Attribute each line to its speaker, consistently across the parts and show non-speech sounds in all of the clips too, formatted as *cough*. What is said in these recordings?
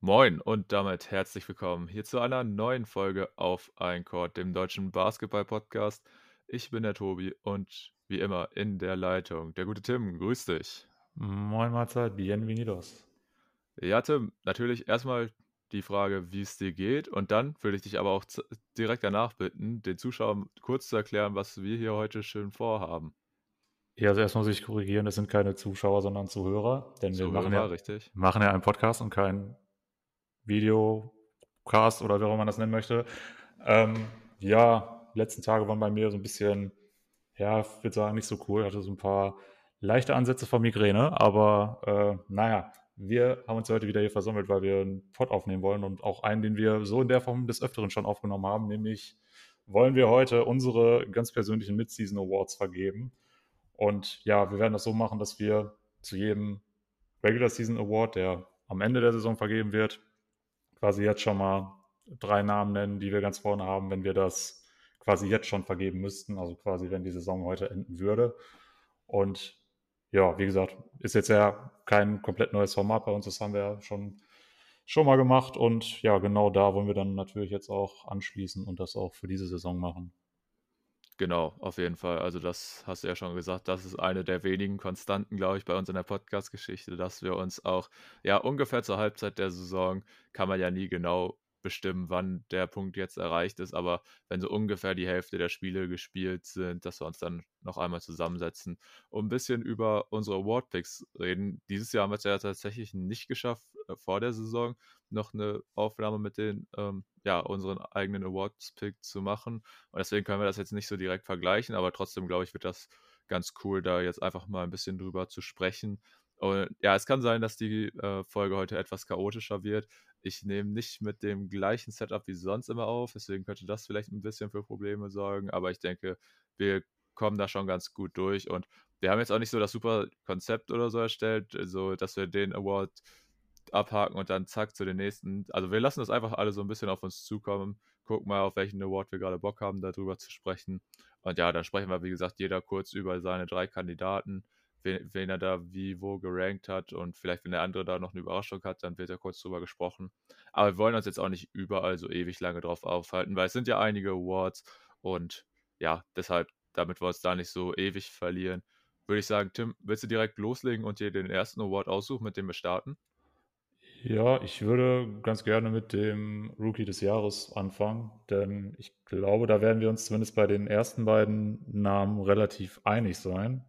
Speaker 1: Moin und damit herzlich willkommen hier zu einer neuen Folge auf Ein Court, dem deutschen Basketball-Podcast. Ich bin der Tobi und wie immer in der Leitung der gute Tim. Grüß dich.
Speaker 2: Moin Mahlzeit, bienvenidos.
Speaker 1: Ja, Tim, natürlich erstmal die Frage, wie es dir geht. Und dann würde ich dich aber auch direkt danach bitten, den Zuschauern kurz zu erklären, was wir hier heute schön vorhaben.
Speaker 2: Ja, also erstmal muss ich korrigieren, das sind keine Zuschauer, sondern Zuhörer. Denn Zuhörer, wir machen ja,
Speaker 1: richtig.
Speaker 2: machen ja einen Podcast und keinen Videocast oder wie auch immer man das nennen möchte. Ähm, ja, die letzten Tage waren bei mir so ein bisschen, ja, ich würde sagen, nicht so cool. Ich hatte so ein paar leichte Ansätze von Migräne, aber äh, naja, wir haben uns heute wieder hier versammelt, weil wir einen Pod aufnehmen wollen und auch einen, den wir so in der Form des Öfteren schon aufgenommen haben, nämlich wollen wir heute unsere ganz persönlichen Mid-Season Awards vergeben. Und ja, wir werden das so machen, dass wir zu jedem Regular Season Award, der am Ende der Saison vergeben wird, quasi jetzt schon mal drei Namen nennen, die wir ganz vorne haben, wenn wir das quasi jetzt schon vergeben müssten, also quasi wenn die Saison heute enden würde. Und ja, wie gesagt, ist jetzt ja kein komplett neues Format bei uns, das haben wir ja schon, schon mal gemacht und ja, genau da wollen wir dann natürlich jetzt auch anschließen und das auch für diese Saison machen.
Speaker 1: Genau, auf jeden Fall. Also das hast du ja schon gesagt, das ist eine der wenigen Konstanten, glaube ich, bei uns in der Podcast-Geschichte, dass wir uns auch, ja, ungefähr zur Halbzeit der Saison kann man ja nie genau bestimmen, wann der Punkt jetzt erreicht ist, aber wenn so ungefähr die Hälfte der Spiele gespielt sind, dass wir uns dann noch einmal zusammensetzen und ein bisschen über unsere Award-Picks reden. Dieses Jahr haben wir es ja tatsächlich nicht geschafft, äh, vor der Saison noch eine Aufnahme mit den, ähm, ja, unseren eigenen Awards-Pick zu machen. Und deswegen können wir das jetzt nicht so direkt vergleichen, aber trotzdem, glaube ich, wird das ganz cool, da jetzt einfach mal ein bisschen drüber zu sprechen. Und ja, es kann sein, dass die äh, Folge heute etwas chaotischer wird. Ich nehme nicht mit dem gleichen Setup wie sonst immer auf, deswegen könnte das vielleicht ein bisschen für Probleme sorgen, aber ich denke, wir kommen da schon ganz gut durch und wir haben jetzt auch nicht so das super Konzept oder so erstellt, so dass wir den Award abhaken und dann zack zu den nächsten. Also wir lassen das einfach alle so ein bisschen auf uns zukommen, gucken mal, auf welchen Award wir gerade Bock haben, darüber zu sprechen. Und ja, dann sprechen wir, wie gesagt, jeder kurz über seine drei Kandidaten wen, wen er da wie wo gerankt hat und vielleicht, wenn der andere da noch eine Überraschung hat, dann wird er kurz drüber gesprochen. Aber wir wollen uns jetzt auch nicht überall so ewig lange drauf aufhalten, weil es sind ja einige Awards und ja, deshalb, damit wir uns da nicht so ewig verlieren, würde ich sagen, Tim, willst du direkt loslegen und dir den ersten Award aussuchen, mit dem wir starten?
Speaker 2: Ja, ich würde ganz gerne mit dem Rookie des Jahres anfangen, denn ich glaube, da werden wir uns zumindest bei den ersten beiden Namen relativ einig sein.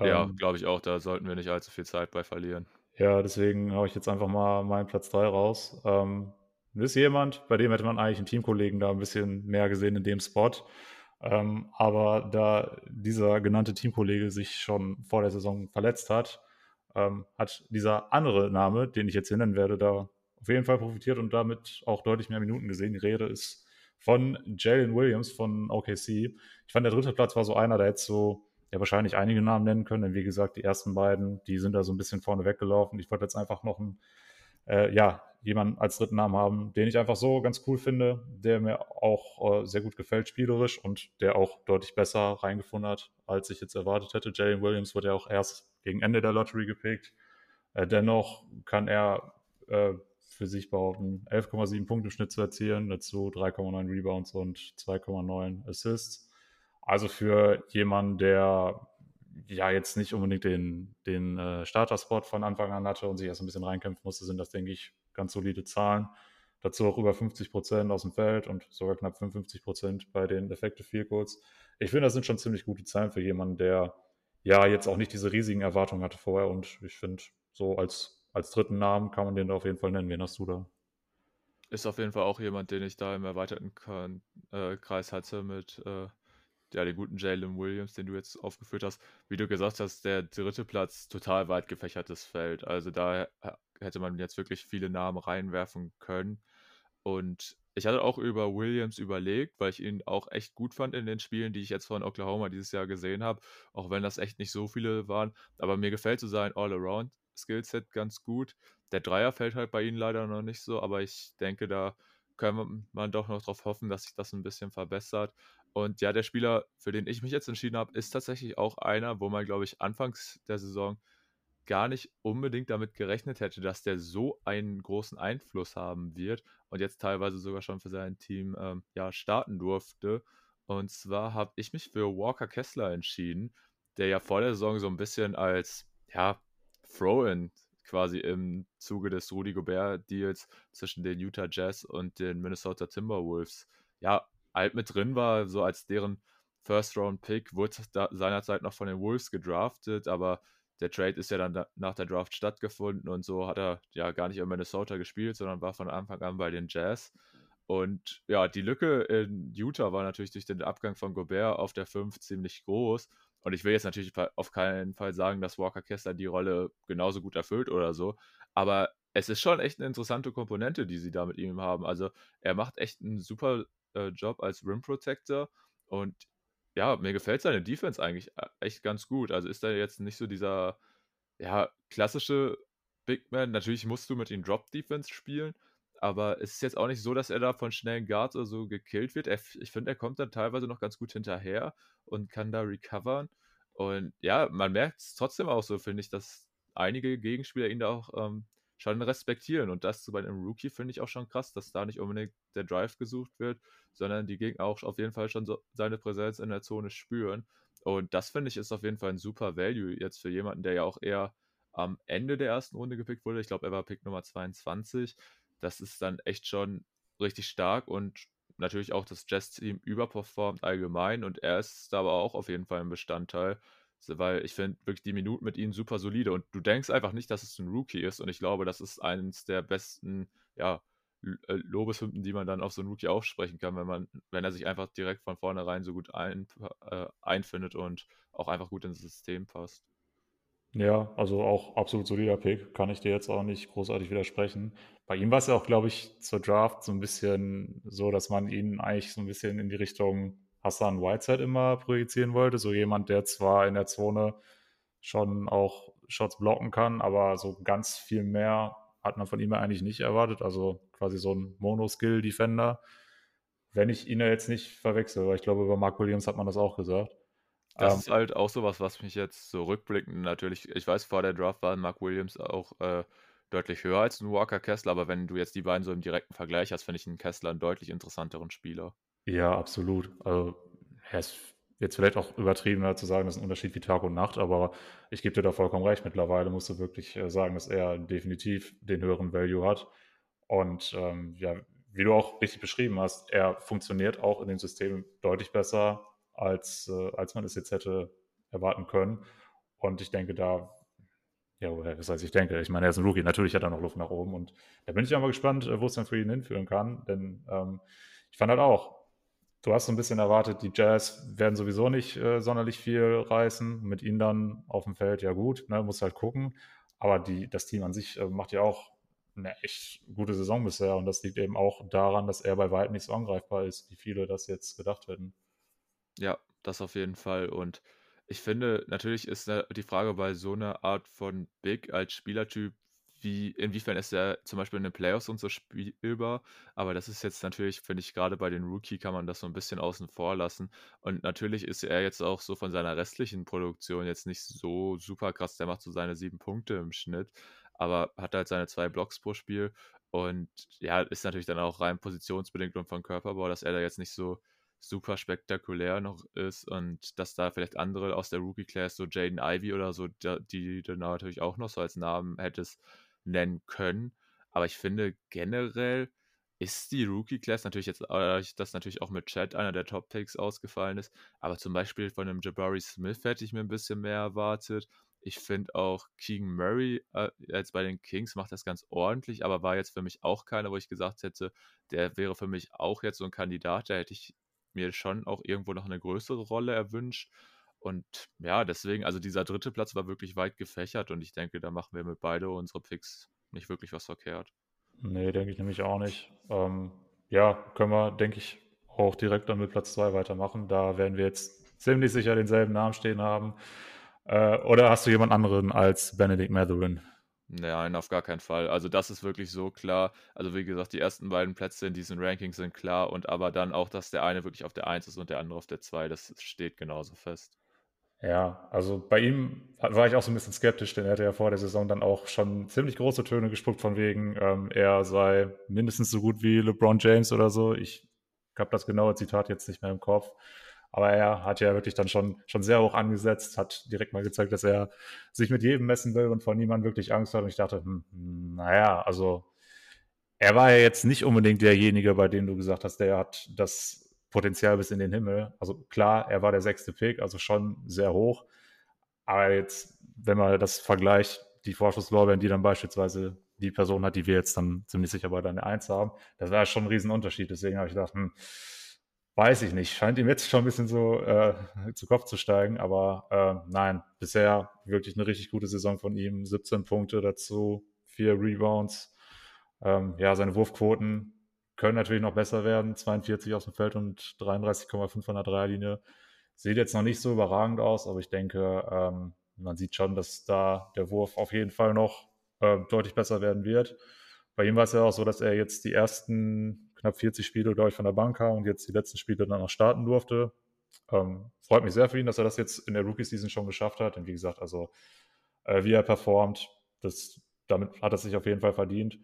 Speaker 1: Ja, ähm, glaube ich auch. Da sollten wir nicht allzu viel Zeit bei verlieren.
Speaker 2: Ja, deswegen haue ich jetzt einfach mal meinen Platz 3 raus. Ähm, ist jemand, bei dem hätte man eigentlich einen Teamkollegen da ein bisschen mehr gesehen in dem Spot. Ähm, aber da dieser genannte Teamkollege sich schon vor der Saison verletzt hat, ähm, hat dieser andere Name, den ich jetzt hier nennen werde, da auf jeden Fall profitiert und damit auch deutlich mehr Minuten gesehen. Die Rede ist von Jalen Williams von OKC. Ich fand, der dritte Platz war so einer, der jetzt so ja wahrscheinlich einige Namen nennen können, denn wie gesagt, die ersten beiden, die sind da so ein bisschen vorne weggelaufen. Ich wollte jetzt einfach noch einen, äh, ja, jemanden als dritten Namen haben, den ich einfach so ganz cool finde, der mir auch äh, sehr gut gefällt spielerisch und der auch deutlich besser reingefunden hat, als ich jetzt erwartet hätte. Jalen Williams wurde ja auch erst gegen Ende der Lottery gepickt. Äh, dennoch kann er äh, für sich behaupten, 11,7 Punkte im Schnitt zu erzielen, dazu 3,9 Rebounds und 2,9 Assists. Also für jemanden, der ja jetzt nicht unbedingt den, den äh, Starter-Spot von Anfang an hatte und sich erst ein bisschen reinkämpfen musste, sind das, denke ich, ganz solide Zahlen. Dazu auch über 50 Prozent aus dem Feld und sogar knapp 55 Prozent bei den Effective Field Goals. Ich finde, das sind schon ziemlich gute Zahlen für jemanden, der ja jetzt auch nicht diese riesigen Erwartungen hatte vorher. Und ich finde, so als, als dritten Namen kann man den da auf jeden Fall nennen. Wen hast du da?
Speaker 1: Ist auf jeden Fall auch jemand, den ich da im erweiterten äh, Kreis hatte mit äh, ja, den guten Jalen Williams, den du jetzt aufgeführt hast, wie du gesagt hast, der dritte Platz total weit gefächertes Feld. Also da hätte man jetzt wirklich viele Namen reinwerfen können. Und ich hatte auch über Williams überlegt, weil ich ihn auch echt gut fand in den Spielen, die ich jetzt von Oklahoma dieses Jahr gesehen habe, auch wenn das echt nicht so viele waren. Aber mir gefällt so sein All-Around-Skillset ganz gut. Der Dreier fällt halt bei ihnen leider noch nicht so, aber ich denke, da kann man doch noch darauf hoffen, dass sich das ein bisschen verbessert. Und ja, der Spieler, für den ich mich jetzt entschieden habe, ist tatsächlich auch einer, wo man, glaube ich, anfangs der Saison gar nicht unbedingt damit gerechnet hätte, dass der so einen großen Einfluss haben wird und jetzt teilweise sogar schon für sein Team ähm, ja, starten durfte. Und zwar habe ich mich für Walker Kessler entschieden, der ja vor der Saison so ein bisschen als ja, Throw-in quasi im Zuge des Rudy Gobert-Deals zwischen den Utah Jazz und den Minnesota Timberwolves ja alt mit drin war, so als deren First-Round-Pick, wurde seinerzeit noch von den Wolves gedraftet, aber der Trade ist ja dann da, nach der Draft stattgefunden und so hat er ja gar nicht in Minnesota gespielt, sondern war von Anfang an bei den Jazz. Und ja, die Lücke in Utah war natürlich durch den Abgang von Gobert auf der 5 ziemlich groß. Und ich will jetzt natürlich auf keinen Fall sagen, dass Walker Kessler die Rolle genauso gut erfüllt oder so. Aber es ist schon echt eine interessante Komponente, die sie da mit ihm haben. Also er macht echt einen super äh, Job als Rim Protector. Und ja, mir gefällt seine Defense eigentlich äh, echt ganz gut. Also ist er jetzt nicht so dieser, ja, klassische Big Man. Natürlich musst du mit ihm Drop Defense spielen, aber es ist jetzt auch nicht so, dass er da von schnellen Guards oder so gekillt wird. Er, ich finde, er kommt dann teilweise noch ganz gut hinterher und kann da recovern. Und ja, man merkt es trotzdem auch so, finde ich, dass einige Gegenspieler ihn da auch ähm, schon respektieren. Und das bei einem Rookie finde ich auch schon krass, dass da nicht unbedingt der Drive gesucht wird, sondern die Gegner auch auf jeden Fall schon so seine Präsenz in der Zone spüren. Und das finde ich ist auf jeden Fall ein super Value jetzt für jemanden, der ja auch eher am Ende der ersten Runde gepickt wurde. Ich glaube, er war Pick Nummer 22. Das ist dann echt schon richtig stark und natürlich auch das Jazz-Team überperformt allgemein und er ist da aber auch auf jeden Fall ein Bestandteil weil ich finde wirklich die Minuten mit ihnen super solide und du denkst einfach nicht, dass es ein Rookie ist und ich glaube, das ist eines der besten, ja, äh, Lobeshymnen, die man dann auf so einen Rookie aufsprechen kann, wenn man, wenn er sich einfach direkt von vornherein so gut ein, äh, einfindet und auch einfach gut ins System passt.
Speaker 2: Ja, also auch absolut solider Pick, kann ich dir jetzt auch nicht großartig widersprechen. Bei ihm war es ja auch, glaube ich, zur Draft so ein bisschen so, dass man ihn eigentlich so ein bisschen in die Richtung Hassan Whiteside immer projizieren wollte. So jemand, der zwar in der Zone schon auch Shots blocken kann, aber so ganz viel mehr hat man von ihm eigentlich nicht erwartet. Also quasi so ein Mono-Skill-Defender. Wenn ich ihn jetzt nicht verwechsel, weil ich glaube, über Mark Williams hat man das auch gesagt.
Speaker 1: Das ähm, ist halt auch sowas, was mich jetzt so rückblickend natürlich, ich weiß, vor der Draft war Mark Williams auch äh, deutlich höher als ein Walker Kessler, aber wenn du jetzt die beiden so im direkten Vergleich hast, finde ich einen Kessler einen deutlich interessanteren Spieler.
Speaker 2: Ja, absolut. Also, er ist jetzt vielleicht auch übertrieben zu sagen, das ist ein Unterschied wie Tag und Nacht, aber ich gebe dir da vollkommen recht. Mittlerweile musst du wirklich äh, sagen, dass er definitiv den höheren Value hat. Und ähm, ja, wie du auch richtig beschrieben hast, er funktioniert auch in dem System deutlich besser, als, äh, als man es jetzt hätte erwarten können. Und ich denke, da, ja, was heißt ich denke, ich meine, er ist ein Rookie, natürlich hat er noch Luft nach oben und da bin ich auch mal gespannt, äh, wo es dann für ihn hinführen kann, denn ähm, ich fand halt auch, du hast so ein bisschen erwartet, die Jazz werden sowieso nicht äh, sonderlich viel reißen. Mit ihnen dann auf dem Feld, ja gut, ne, muss halt gucken. Aber die, das Team an sich äh, macht ja auch eine echt gute Saison bisher. Und das liegt eben auch daran, dass er bei weitem nicht so angreifbar ist, wie viele das jetzt gedacht hätten.
Speaker 1: Ja, das auf jeden Fall. Und ich finde, natürlich ist die Frage bei so einer Art von Big als Spielertyp, wie, inwiefern ist er zum Beispiel in den Playoffs und so spielbar. Aber das ist jetzt natürlich, finde ich, gerade bei den Rookie kann man das so ein bisschen außen vor lassen. Und natürlich ist er jetzt auch so von seiner restlichen Produktion jetzt nicht so super krass. Der macht so seine sieben Punkte im Schnitt, aber hat halt seine zwei Blocks pro Spiel. Und ja, ist natürlich dann auch rein positionsbedingt und von Körperbau, dass er da jetzt nicht so super spektakulär noch ist und dass da vielleicht andere aus der Rookie-Class, so Jaden Ivy oder so, die, die du natürlich auch noch so als Namen hättest, nennen können. Aber ich finde generell ist die Rookie-Class natürlich jetzt, dass natürlich auch mit Chat einer der Top-Picks ausgefallen ist, aber zum Beispiel von einem Jabari Smith hätte ich mir ein bisschen mehr erwartet. Ich finde auch Keegan Murray äh, jetzt bei den Kings macht das ganz ordentlich, aber war jetzt für mich auch keiner, wo ich gesagt hätte, der wäre für mich auch jetzt so ein Kandidat, da hätte ich mir schon auch irgendwo noch eine größere Rolle erwünscht. Und ja, deswegen, also dieser dritte Platz war wirklich weit gefächert und ich denke, da machen wir mit beide unsere Picks nicht wirklich was verkehrt.
Speaker 2: Nee, denke ich nämlich auch nicht. Ähm, ja, können wir, denke ich, auch direkt dann mit Platz 2 weitermachen. Da werden wir jetzt ziemlich sicher denselben Namen stehen haben. Äh, oder hast du jemand anderen als Benedict Matherin?
Speaker 1: Nein, auf gar keinen Fall. Also das ist wirklich so klar. Also wie gesagt, die ersten beiden Plätze in diesen Rankings sind klar und aber dann auch, dass der eine wirklich auf der 1 ist und der andere auf der 2, das steht genauso fest.
Speaker 2: Ja, also bei ihm war ich auch so ein bisschen skeptisch, denn er hatte ja vor der Saison dann auch schon ziemlich große Töne gespuckt von wegen, ähm, er sei mindestens so gut wie LeBron James oder so. Ich habe das genaue Zitat jetzt nicht mehr im Kopf. Aber er hat ja wirklich dann schon, schon sehr hoch angesetzt, hat direkt mal gezeigt, dass er sich mit jedem messen will und vor niemandem wirklich Angst hat. Und ich dachte, hm, naja, also er war ja jetzt nicht unbedingt derjenige, bei dem du gesagt hast, der hat das Potenzial bis in den Himmel. Also klar, er war der sechste Pick, also schon sehr hoch. Aber jetzt, wenn man das vergleicht, die Vorschusslorbeeren, die dann beispielsweise die Person hat, die wir jetzt dann ziemlich sicher bei deiner Eins haben, das war schon ein Riesenunterschied. Deswegen habe ich gedacht, hm, weiß ich nicht. Scheint ihm jetzt schon ein bisschen so äh, zu Kopf zu steigen. Aber äh, nein, bisher wirklich eine richtig gute Saison von ihm. 17 Punkte dazu, vier Rebounds. Ähm, ja, seine Wurfquoten können natürlich noch besser werden. 42 aus dem Feld und 33,5 an der Dreierlinie. Sieht jetzt noch nicht so überragend aus, aber ich denke, ähm, man sieht schon, dass da der Wurf auf jeden Fall noch äh, deutlich besser werden wird. Bei ihm war es ja auch so, dass er jetzt die ersten knapp 40 Spiele, glaube ich, von der Bank kam und jetzt die letzten Spiele dann noch starten durfte. Ähm, freut mich sehr für ihn, dass er das jetzt in der Rookie-Season schon geschafft hat. Und wie gesagt, also äh, wie er performt, das, damit hat er sich auf jeden Fall verdient.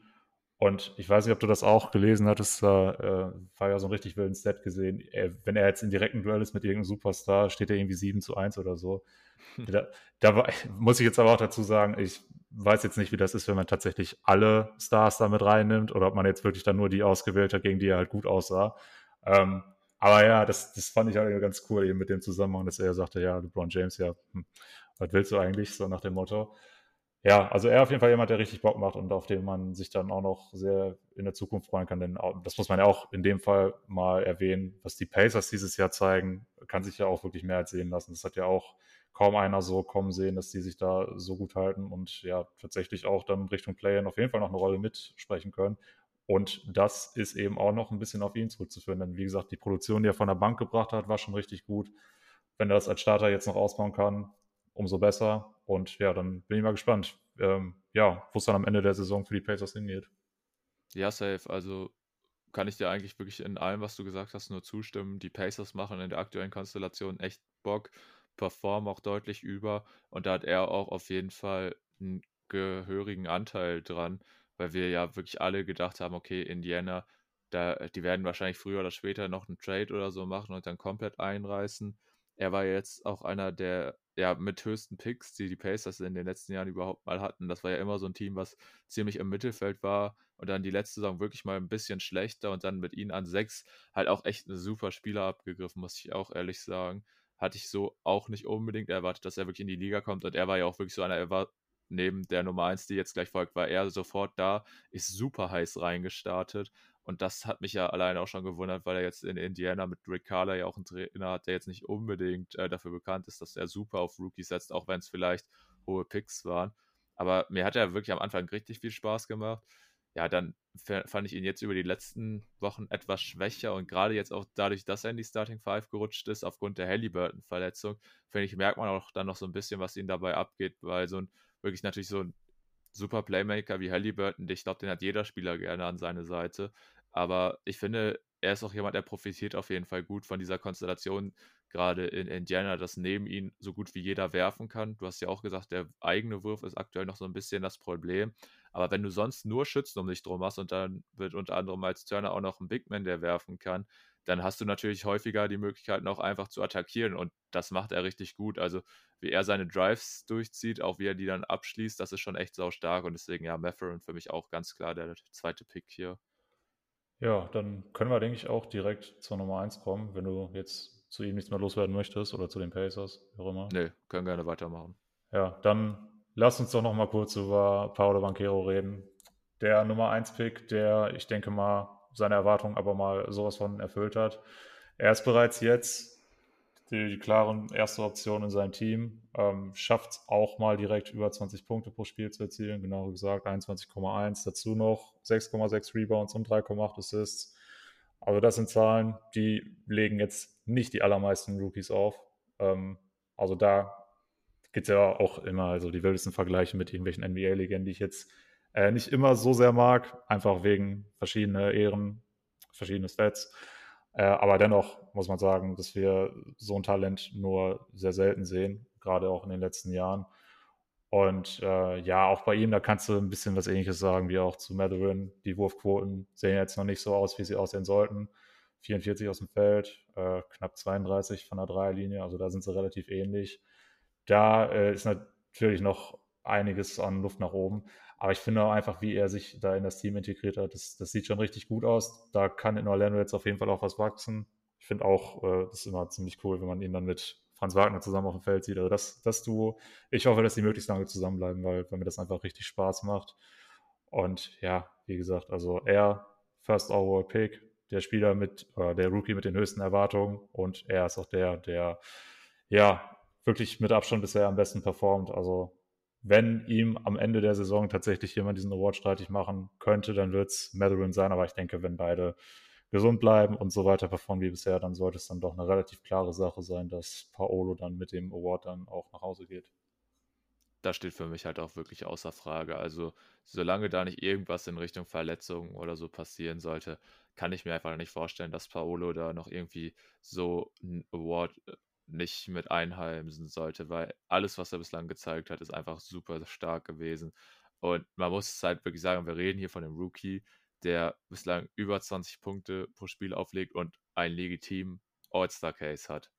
Speaker 2: Und ich weiß nicht, ob du das auch gelesen hattest, da äh, war ja so ein richtig wilden Set gesehen. Er, wenn er jetzt in direkten Duell ist mit irgendeinem Superstar, steht er irgendwie 7 zu 1 oder so. *laughs* Da, da war, muss ich jetzt aber auch dazu sagen, ich weiß jetzt nicht, wie das ist, wenn man tatsächlich alle Stars da mit reinnimmt oder ob man jetzt wirklich dann nur die ausgewählt hat, gegen die er halt gut aussah. Ähm, aber ja, das, das fand ich halt ganz cool eben mit dem Zusammenhang, dass er sagte, ja, LeBron James, ja, hm, was willst du eigentlich, so nach dem Motto ja, also er auf jeden Fall jemand, der richtig Bock macht und auf den man sich dann auch noch sehr in der Zukunft freuen kann. Denn das muss man ja auch in dem Fall mal erwähnen, was die Pacers dieses Jahr zeigen, kann sich ja auch wirklich mehr als sehen lassen. Das hat ja auch kaum einer so kommen sehen, dass die sich da so gut halten und ja tatsächlich auch dann Richtung Play-In auf jeden Fall noch eine Rolle mitsprechen können. Und das ist eben auch noch ein bisschen auf ihn zurückzuführen. Denn wie gesagt, die Produktion, die er von der Bank gebracht hat, war schon richtig gut. Wenn er das als Starter jetzt noch ausbauen kann, umso besser. Und ja, dann bin ich mal gespannt, ähm, ja, wo es dann am Ende der Saison für die Pacers hingeht.
Speaker 1: Ja, safe. Also kann ich dir eigentlich wirklich in allem, was du gesagt hast, nur zustimmen. Die Pacers machen in der aktuellen Konstellation echt Bock, performen auch deutlich über und da hat er auch auf jeden Fall einen gehörigen Anteil dran, weil wir ja wirklich alle gedacht haben, okay, Indiana, da, die werden wahrscheinlich früher oder später noch einen Trade oder so machen und dann komplett einreißen. Er war jetzt auch einer der ja, mit höchsten Picks, die die Pacers in den letzten Jahren überhaupt mal hatten. Das war ja immer so ein Team, was ziemlich im Mittelfeld war und dann die letzte Saison wirklich mal ein bisschen schlechter und dann mit ihnen an sechs halt auch echt eine super Spieler abgegriffen, muss ich auch ehrlich sagen. Hatte ich so auch nicht unbedingt erwartet, dass er wirklich in die Liga kommt und er war ja auch wirklich so einer, er war neben der Nummer 1, die jetzt gleich folgt, war er sofort da, ist super heiß reingestartet und das hat mich ja alleine auch schon gewundert, weil er jetzt in Indiana mit Rick Carla ja auch einen Trainer hat, der jetzt nicht unbedingt äh, dafür bekannt ist, dass er super auf Rookies setzt, auch wenn es vielleicht hohe Picks waren. Aber mir hat er wirklich am Anfang richtig viel Spaß gemacht. Ja, dann fand ich ihn jetzt über die letzten Wochen etwas schwächer und gerade jetzt auch dadurch, dass er in die Starting Five gerutscht ist, aufgrund der Halliburton-Verletzung, finde ich, merkt man auch dann noch so ein bisschen, was ihm dabei abgeht, weil so ein wirklich natürlich so ein super Playmaker wie Halliburton, ich glaube, den hat jeder Spieler gerne an seine Seite. Aber ich finde, er ist auch jemand, der profitiert auf jeden Fall gut von dieser Konstellation, gerade in Indiana, dass neben ihm so gut wie jeder werfen kann. Du hast ja auch gesagt, der eigene Wurf ist aktuell noch so ein bisschen das Problem. Aber wenn du sonst nur Schützen um dich drum hast und dann wird unter anderem als Turner auch noch ein Big Man, der werfen kann, dann hast du natürlich häufiger die Möglichkeiten auch einfach zu attackieren und das macht er richtig gut. Also wie er seine Drives durchzieht, auch wie er die dann abschließt, das ist schon echt sau stark und deswegen ja, Matherin für mich auch ganz klar der zweite Pick hier.
Speaker 2: Ja, dann können wir, denke ich, auch direkt zur Nummer 1 kommen, wenn du jetzt zu ihm nichts mehr loswerden möchtest oder zu den Pacers, wie auch immer.
Speaker 1: Nee, können gerne weitermachen.
Speaker 2: Ja, dann lass uns doch noch mal kurz über Paolo Banquero reden. Der Nummer 1-Pick, der, ich denke mal, seine Erwartungen aber mal sowas von erfüllt hat. Er ist bereits jetzt die, die klare erste Option in seinem Team. Ähm, Schafft es auch mal direkt über 20 Punkte pro Spiel zu erzielen, genauer gesagt 21,1. Dazu noch 6,6 Rebounds und 3,8 Assists. Also das sind Zahlen, die legen jetzt nicht die allermeisten Rookies auf. Ähm, also da gibt es ja auch immer also die wildesten Vergleiche mit irgendwelchen NBA-Legenden, die ich jetzt äh, nicht immer so sehr mag, einfach wegen verschiedener Ehren, verschiedene Stats. Äh, aber dennoch muss man sagen, dass wir so ein Talent nur sehr selten sehen, gerade auch in den letzten Jahren. Und äh, ja, auch bei ihm, da kannst du ein bisschen was Ähnliches sagen wie auch zu Matherin. Die Wurfquoten sehen jetzt noch nicht so aus, wie sie aussehen sollten. 44 aus dem Feld, äh, knapp 32 von der Dreierlinie, also da sind sie relativ ähnlich. Da äh, ist natürlich noch einiges an Luft nach oben. Aber ich finde auch einfach, wie er sich da in das Team integriert hat, das, das sieht schon richtig gut aus. Da kann in Orlando jetzt auf jeden Fall auch was wachsen. Ich finde auch, äh, das ist immer ziemlich cool, wenn man ihn dann mit Franz Wagner zusammen auf dem Feld sieht. Also das, das Duo, ich hoffe, dass die möglichst lange zusammenbleiben, weil, weil mir das einfach richtig Spaß macht. Und ja, wie gesagt, also er, First Overall Pick, der Spieler mit, oder der Rookie mit den höchsten Erwartungen und er ist auch der, der ja wirklich mit Abstand bisher am besten performt. Also wenn ihm am Ende der Saison tatsächlich jemand diesen Award streitig machen könnte, dann wird es Matherin sein. Aber ich denke, wenn beide gesund bleiben und so weiter performen wie bisher, dann sollte es dann doch eine relativ klare Sache sein, dass Paolo dann mit dem Award dann auch nach Hause geht.
Speaker 1: Das steht für mich halt auch wirklich außer Frage. Also, solange da nicht irgendwas in Richtung Verletzungen oder so passieren sollte, kann ich mir einfach nicht vorstellen, dass Paolo da noch irgendwie so ein Award äh, nicht mit einheimsen sollte, weil alles, was er bislang gezeigt hat, ist einfach super stark gewesen. Und man muss halt wirklich sagen, wir reden hier von einem Rookie, der bislang über 20 Punkte pro Spiel auflegt und einen legitimen All-Star-Case hat.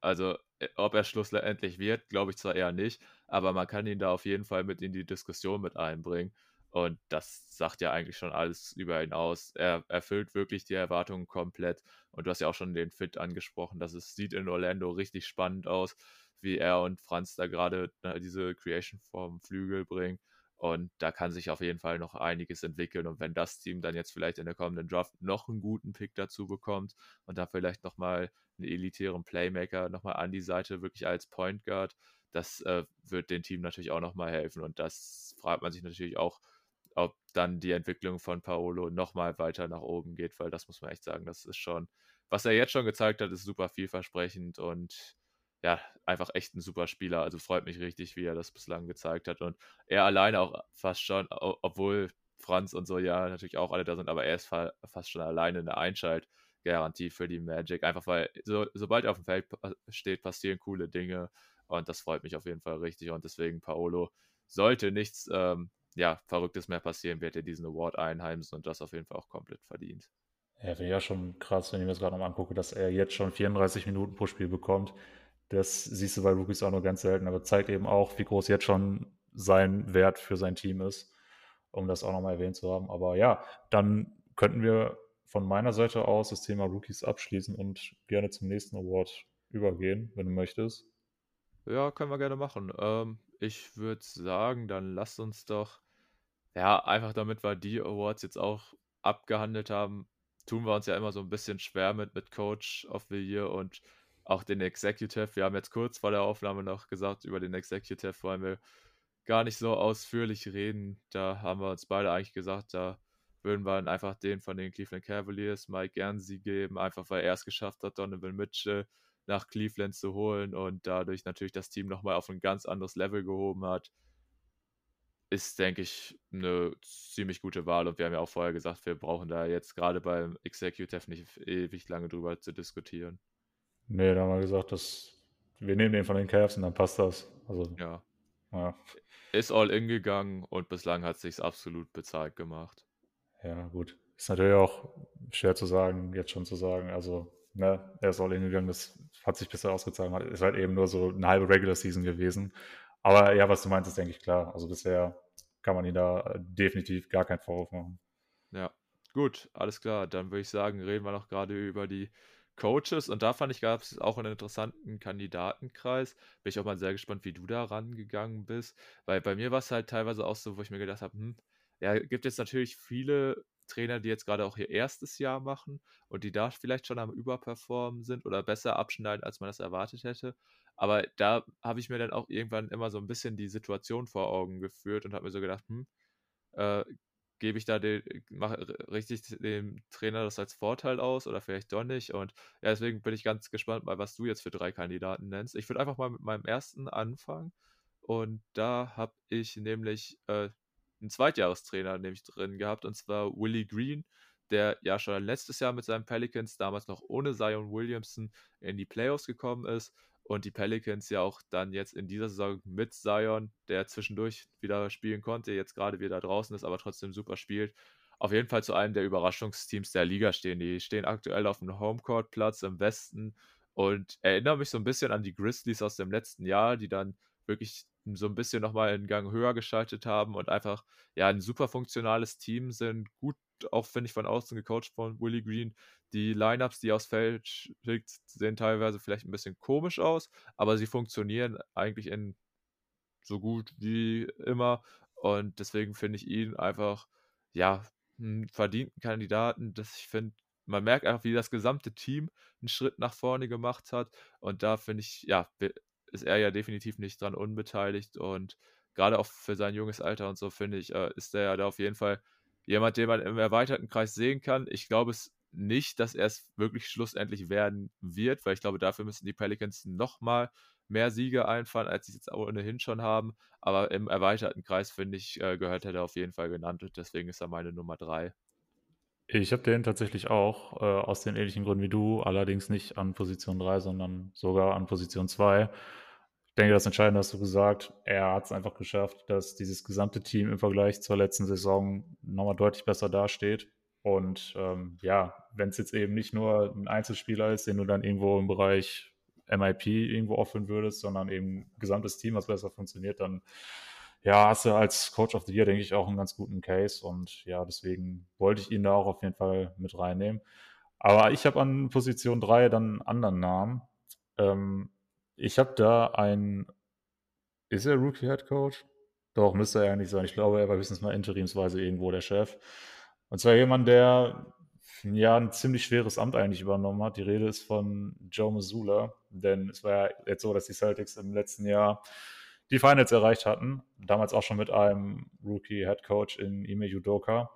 Speaker 1: Also, äh, ob er schlussendlich wird, glaube ich zwar eher nicht, aber man kann ihn da auf jeden Fall mit in die Diskussion mit einbringen. Und das sagt ja eigentlich schon alles über ihn aus. Er erfüllt wirklich die Erwartungen komplett. Und du hast ja auch schon den Fit angesprochen. dass es sieht in Orlando richtig spannend aus, wie er und Franz da gerade ne, diese Creation vom Flügel bringen. Und da kann sich auf jeden Fall noch einiges entwickeln. Und wenn das Team dann jetzt vielleicht in der kommenden Draft noch einen guten Pick dazu bekommt und da vielleicht nochmal einen elitären Playmaker nochmal an die Seite, wirklich als Point Guard, das äh, wird dem Team natürlich auch nochmal helfen. Und das fragt man sich natürlich auch, ob dann die Entwicklung von Paolo nochmal weiter nach oben geht, weil das muss man echt sagen, das ist schon, was er jetzt schon gezeigt hat, ist super vielversprechend und ja, einfach echt ein super Spieler. Also freut mich richtig, wie er das bislang gezeigt hat. Und er alleine auch fast schon, obwohl Franz und so ja natürlich auch alle da sind, aber er ist fast schon alleine eine Einschaltgarantie für die Magic. Einfach weil, so, sobald er auf dem Feld steht, passieren coole Dinge. Und das freut mich auf jeden Fall richtig. Und deswegen, Paolo, sollte nichts ähm, ja, Verrücktes mehr passieren, wird er diesen Award einheimsen und das auf jeden Fall auch komplett verdient.
Speaker 2: Ja, ich ja schon krass, wenn ich mir das gerade nochmal angucke, dass er jetzt schon 34 Minuten pro Spiel bekommt. Das siehst du bei Rookies auch nur ganz selten, aber zeigt eben auch, wie groß jetzt schon sein Wert für sein Team ist, um das auch nochmal erwähnt zu haben. Aber ja, dann könnten wir von meiner Seite aus das Thema Rookies abschließen und gerne zum nächsten Award übergehen, wenn du möchtest.
Speaker 1: Ja, können wir gerne machen. Ähm, ich würde sagen, dann lasst uns doch, ja, einfach damit wir die Awards jetzt auch abgehandelt haben, tun wir uns ja immer so ein bisschen schwer mit, mit Coach of the Year und auch den Executive. Wir haben jetzt kurz vor der Aufnahme noch gesagt, über den Executive wollen wir gar nicht so ausführlich reden. Da haben wir uns beide eigentlich gesagt, da würden wir dann einfach den von den Cleveland Cavaliers Mike Guernsey geben, einfach weil er es geschafft hat, Donovan Mitchell nach Cleveland zu holen und dadurch natürlich das Team nochmal auf ein ganz anderes Level gehoben hat. Ist, denke ich, eine ziemlich gute Wahl. Und wir haben ja auch vorher gesagt, wir brauchen da jetzt gerade beim Executive nicht ewig lange drüber zu diskutieren.
Speaker 2: Nee, da haben wir gesagt, dass wir nehmen den von den Cavs und dann passt das. Also,
Speaker 1: ja. ja. Ist all in gegangen und bislang hat es sich absolut bezahlt gemacht.
Speaker 2: Ja, gut. Ist natürlich auch schwer zu sagen, jetzt schon zu sagen. Also, ne, er ist all in gegangen, das hat sich bisher ausgezahlt. Ist halt eben nur so eine halbe Regular Season gewesen. Aber ja, was du meinst, ist, denke ich, klar. Also bisher kann man ihn da definitiv gar keinen Vorwurf machen.
Speaker 1: Ja, gut, alles klar. Dann würde ich sagen, reden wir noch gerade über die Coaches und da fand ich, gab es auch einen interessanten Kandidatenkreis. Bin ich auch mal sehr gespannt, wie du da rangegangen bist, weil bei mir war es halt teilweise auch so, wo ich mir gedacht habe, hm, ja, gibt jetzt natürlich viele Trainer, die jetzt gerade auch ihr erstes Jahr machen und die da vielleicht schon am Überperformen sind oder besser abschneiden, als man das erwartet hätte. Aber da habe ich mir dann auch irgendwann immer so ein bisschen die Situation vor Augen geführt und habe mir so gedacht, hm, äh, gebe ich da den, mache richtig dem Trainer das als Vorteil aus oder vielleicht doch nicht. Und ja, deswegen bin ich ganz gespannt, mal was du jetzt für drei Kandidaten nennst. Ich würde einfach mal mit meinem ersten anfangen. Und da habe ich nämlich äh, einen Zweitjahrestrainer nämlich drin gehabt, und zwar Willie Green, der ja schon letztes Jahr mit seinen Pelicans, damals noch ohne Zion Williamson, in die Playoffs gekommen ist. Und die Pelicans ja auch dann jetzt in dieser Saison mit Zion, der zwischendurch wieder spielen konnte, jetzt gerade wieder draußen ist, aber trotzdem super spielt, auf jeden Fall zu einem der Überraschungsteams der Liga stehen. Die stehen aktuell auf dem Homecourt-Platz im Westen und erinnere mich so ein bisschen an die Grizzlies aus dem letzten Jahr, die dann wirklich so ein bisschen nochmal einen Gang höher geschaltet haben und einfach ja ein super funktionales Team sind. Gut, auch finde ich von außen gecoacht von Willie Green. Die Lineups, die aufs Feld schickt, sehen teilweise vielleicht ein bisschen komisch aus, aber sie funktionieren eigentlich in so gut wie immer. Und deswegen finde ich ihn einfach, ja, einen verdienten Kandidaten. Das ich finde, man merkt einfach, wie das gesamte Team einen Schritt nach vorne gemacht hat. Und da finde ich, ja, ist er ja definitiv nicht dran unbeteiligt. Und gerade auch für sein junges Alter und so, finde ich, äh, ist er ja da auf jeden Fall jemand, den man im erweiterten Kreis sehen kann. Ich glaube es nicht, dass er es wirklich schlussendlich werden wird, weil ich glaube, dafür müssen die Pelicans nochmal mehr Siege einfahren, als sie es jetzt ohnehin schon haben. Aber im erweiterten Kreis, finde ich, äh, gehört er da auf jeden Fall genannt und deswegen ist er meine Nummer drei.
Speaker 2: Ich habe den tatsächlich auch, äh, aus den ähnlichen Gründen wie du, allerdings nicht an Position 3, sondern sogar an Position 2. Ich denke, das Entscheidende hast du gesagt. Er hat es einfach geschafft, dass dieses gesamte Team im Vergleich zur letzten Saison nochmal deutlich besser dasteht. Und ähm, ja, wenn es jetzt eben nicht nur ein Einzelspieler ist, den du dann irgendwo im Bereich MIP irgendwo aufführen würdest, sondern eben gesamtes Team, was besser funktioniert, dann ja, hast du als Coach of the Year, denke ich, auch einen ganz guten Case. Und ja, deswegen wollte ich ihn da auch auf jeden Fall mit reinnehmen. Aber ich habe an Position 3 dann einen anderen Namen. Ähm, ich habe da einen. Ist er Rookie Head Coach? Doch, müsste er ja nicht sein. Ich glaube, er war höchstens mal interimsweise irgendwo der Chef. Und zwar jemand, der ja ein ziemlich schweres Amt eigentlich übernommen hat. Die Rede ist von Joe Missoula, denn es war ja jetzt so, dass die Celtics im letzten Jahr die Finals erreicht hatten. Damals auch schon mit einem Rookie-Head Coach in Ime Judoka.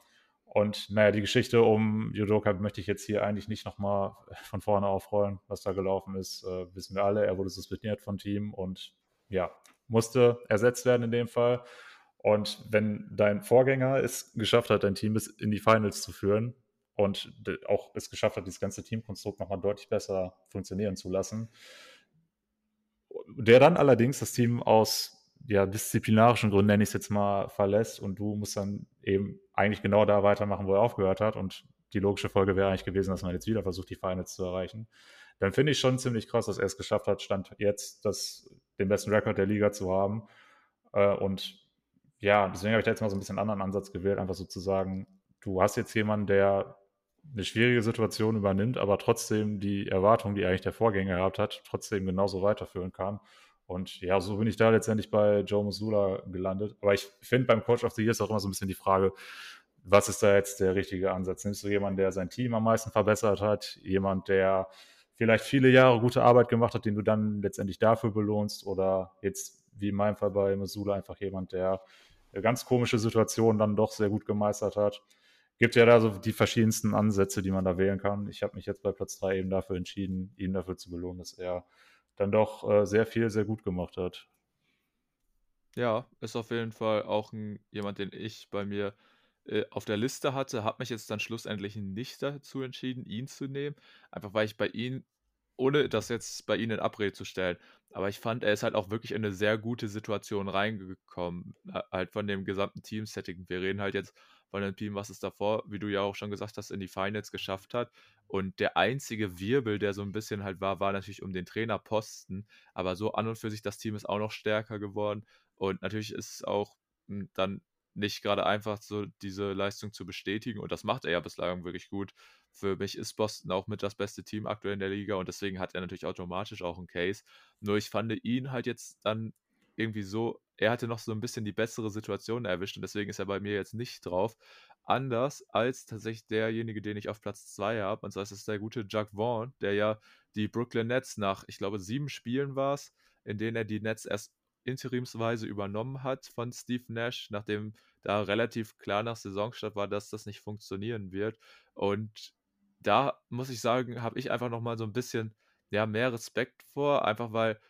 Speaker 2: Und naja, die Geschichte um Judoka möchte ich jetzt hier eigentlich nicht nochmal von vorne aufrollen, was da gelaufen ist. Äh, wissen wir alle, er wurde suspendiert von Team und ja, musste ersetzt werden in dem Fall. Und wenn dein Vorgänger es geschafft hat, dein Team bis in die Finals zu führen und auch es geschafft hat, dieses ganze Teamkonstrukt nochmal deutlich besser funktionieren zu lassen, der dann allerdings das Team aus ja, disziplinarischen Gründen, nenne ich es jetzt mal, verlässt und du musst dann eben eigentlich genau da weitermachen, wo er aufgehört hat. Und die logische Folge wäre eigentlich gewesen, dass man jetzt wieder versucht, die Finals zu erreichen. Dann finde ich schon ziemlich krass, dass er es geschafft hat, Stand jetzt das, den besten Rekord der Liga zu haben. Äh, und ja, deswegen habe ich da jetzt mal so ein bisschen anderen Ansatz gewählt, einfach sozusagen, du hast jetzt jemanden, der eine schwierige Situation übernimmt, aber trotzdem die Erwartungen, die eigentlich der Vorgänger gehabt hat, trotzdem genauso weiterführen kann. Und ja, so bin ich da letztendlich bei Joe Musula gelandet. Aber ich finde, beim Coach of the Year ist auch immer so ein bisschen die Frage, was ist da jetzt der richtige Ansatz? Nimmst du jemanden, der sein Team am meisten verbessert hat? Jemand, der vielleicht viele Jahre gute Arbeit gemacht hat, den du dann letztendlich dafür belohnst? Oder jetzt, wie in meinem Fall bei Musula, einfach jemand, der ganz komische Situationen dann doch sehr gut gemeistert hat? gibt ja da so die verschiedensten Ansätze, die man da wählen kann. Ich habe mich jetzt bei Platz 3 eben dafür entschieden, ihn dafür zu belohnen, dass er dann doch äh, sehr viel, sehr gut gemacht hat.
Speaker 1: Ja, ist auf jeden Fall auch ein, jemand, den ich bei mir äh, auf der Liste hatte, habe mich jetzt dann schlussendlich nicht dazu entschieden, ihn zu nehmen. Einfach weil ich bei ihm, ohne das jetzt bei Ihnen in Abrede zu stellen, aber ich fand, er ist halt auch wirklich in eine sehr gute Situation reingekommen, äh, halt von dem gesamten Team-Setting. Wir reden halt jetzt von einem Team, was es davor, wie du ja auch schon gesagt hast, in die Finals geschafft hat. Und der einzige Wirbel, der so ein bisschen halt war, war natürlich um den Trainerposten. Aber so an und für sich, das Team ist auch noch stärker geworden. Und natürlich ist es auch hm, dann nicht gerade einfach so diese Leistung zu bestätigen. Und das macht er ja bislang wirklich gut. Für mich ist Boston auch mit das beste Team aktuell in der Liga und deswegen hat er natürlich automatisch auch einen Case. Nur ich fand ihn halt jetzt dann irgendwie so, er hatte noch so ein bisschen die bessere Situation erwischt und deswegen ist er bei mir jetzt nicht drauf. Anders als tatsächlich derjenige, den ich auf Platz 2 habe, und zwar ist es der gute Jack Vaughn, der ja die Brooklyn Nets nach, ich glaube, sieben Spielen war es, in denen er die Nets erst interimsweise übernommen hat von Steve Nash, nachdem da relativ klar nach Saisonstart war, dass das nicht funktionieren wird. Und da muss ich sagen, habe ich einfach noch mal so ein bisschen ja, mehr Respekt vor, einfach weil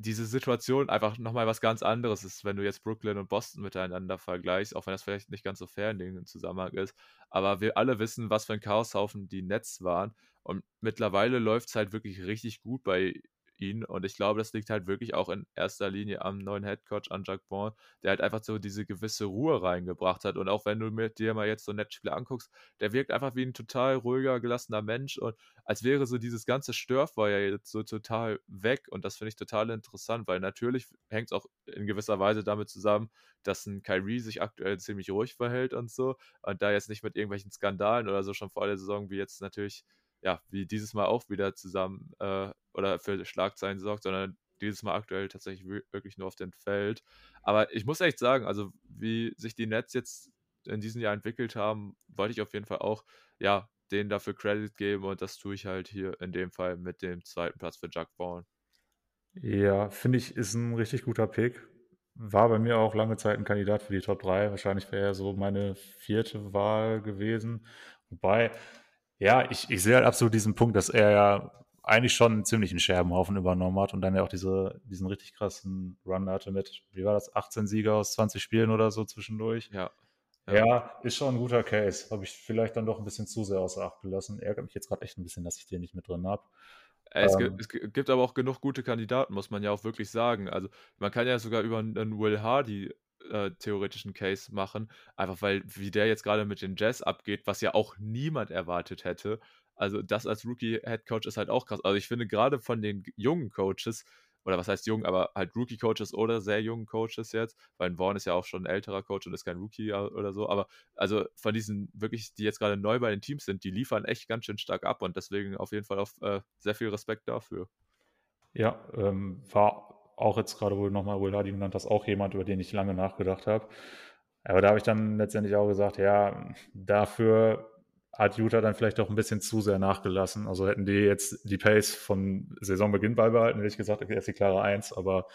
Speaker 1: diese Situation einfach nochmal was ganz anderes ist, wenn du jetzt Brooklyn und Boston miteinander vergleichst, auch wenn das vielleicht nicht ganz so fair in dem Zusammenhang ist. Aber wir alle wissen, was für ein Chaoshaufen die Nets waren. Und mittlerweile läuft es halt wirklich richtig gut bei ihn. Und ich glaube, das liegt halt wirklich auch in erster Linie am neuen Headcoach, an Jacques Vaughn, der halt einfach so diese gewisse Ruhe reingebracht hat. Und auch wenn du mit dir mal jetzt so Netzspiele anguckst, der wirkt einfach wie ein total ruhiger, gelassener Mensch und als wäre so dieses ganze Störfeuer jetzt so total weg. Und das finde ich total interessant, weil natürlich hängt es auch in gewisser Weise damit zusammen, dass ein Kyrie sich aktuell ziemlich ruhig verhält und so. Und da jetzt nicht mit irgendwelchen Skandalen oder so schon vor der Saison, wie jetzt natürlich ja, wie dieses Mal auch wieder zusammen äh, oder für Schlagzeilen sorgt, sondern dieses Mal aktuell tatsächlich wirklich nur auf dem Feld. Aber ich muss echt sagen, also wie sich die Nets jetzt in diesem Jahr entwickelt haben, wollte ich auf jeden Fall auch, ja, denen dafür Credit geben und das tue ich halt hier in dem Fall mit dem zweiten Platz für Jack Vaughn.
Speaker 2: Ja, finde ich, ist ein richtig guter Pick. War bei mir auch lange Zeit ein Kandidat für die Top 3. Wahrscheinlich wäre er so meine vierte Wahl gewesen. Wobei, ja, ich, ich sehe halt absolut diesen Punkt, dass er ja eigentlich schon einen ziemlichen Scherbenhaufen übernommen hat und dann ja auch diese, diesen richtig krassen Run hatte mit, wie war das, 18 Sieger aus 20 Spielen oder so zwischendurch.
Speaker 1: Ja.
Speaker 2: Ja, ja ist schon ein guter Case. Habe ich vielleicht dann doch ein bisschen zu sehr außer Acht gelassen. Ärgert mich jetzt gerade echt ein bisschen, dass ich den nicht mit drin habe.
Speaker 1: Es, ähm, gibt, es, gibt, aber auch genug gute Kandidaten, muss man ja auch wirklich sagen. Also man kann ja sogar über einen Will Hardy äh, theoretischen Case machen, einfach weil, wie der jetzt gerade mit den Jazz abgeht, was ja auch niemand erwartet hätte. Also, das als Rookie-Head-Coach ist halt auch krass. Also, ich finde gerade von den jungen Coaches, oder was heißt jung, aber halt Rookie-Coaches oder sehr jungen Coaches jetzt, weil Vaughn ist ja auch schon ein älterer Coach und ist kein Rookie oder so, aber also von diesen wirklich, die jetzt gerade neu bei den Teams sind, die liefern echt ganz schön stark ab und deswegen auf jeden Fall auf äh, sehr viel Respekt dafür.
Speaker 2: Ja, ähm, war auch jetzt gerade, wo du nochmal Will Hardy genannt hast, auch jemand, über den ich lange nachgedacht habe. Aber da habe ich dann letztendlich auch gesagt, ja, dafür hat Utah dann vielleicht auch ein bisschen zu sehr nachgelassen. Also hätten die jetzt die Pace von Saisonbeginn beibehalten, hätte ich gesagt, okay, ist die klare Eins. Aber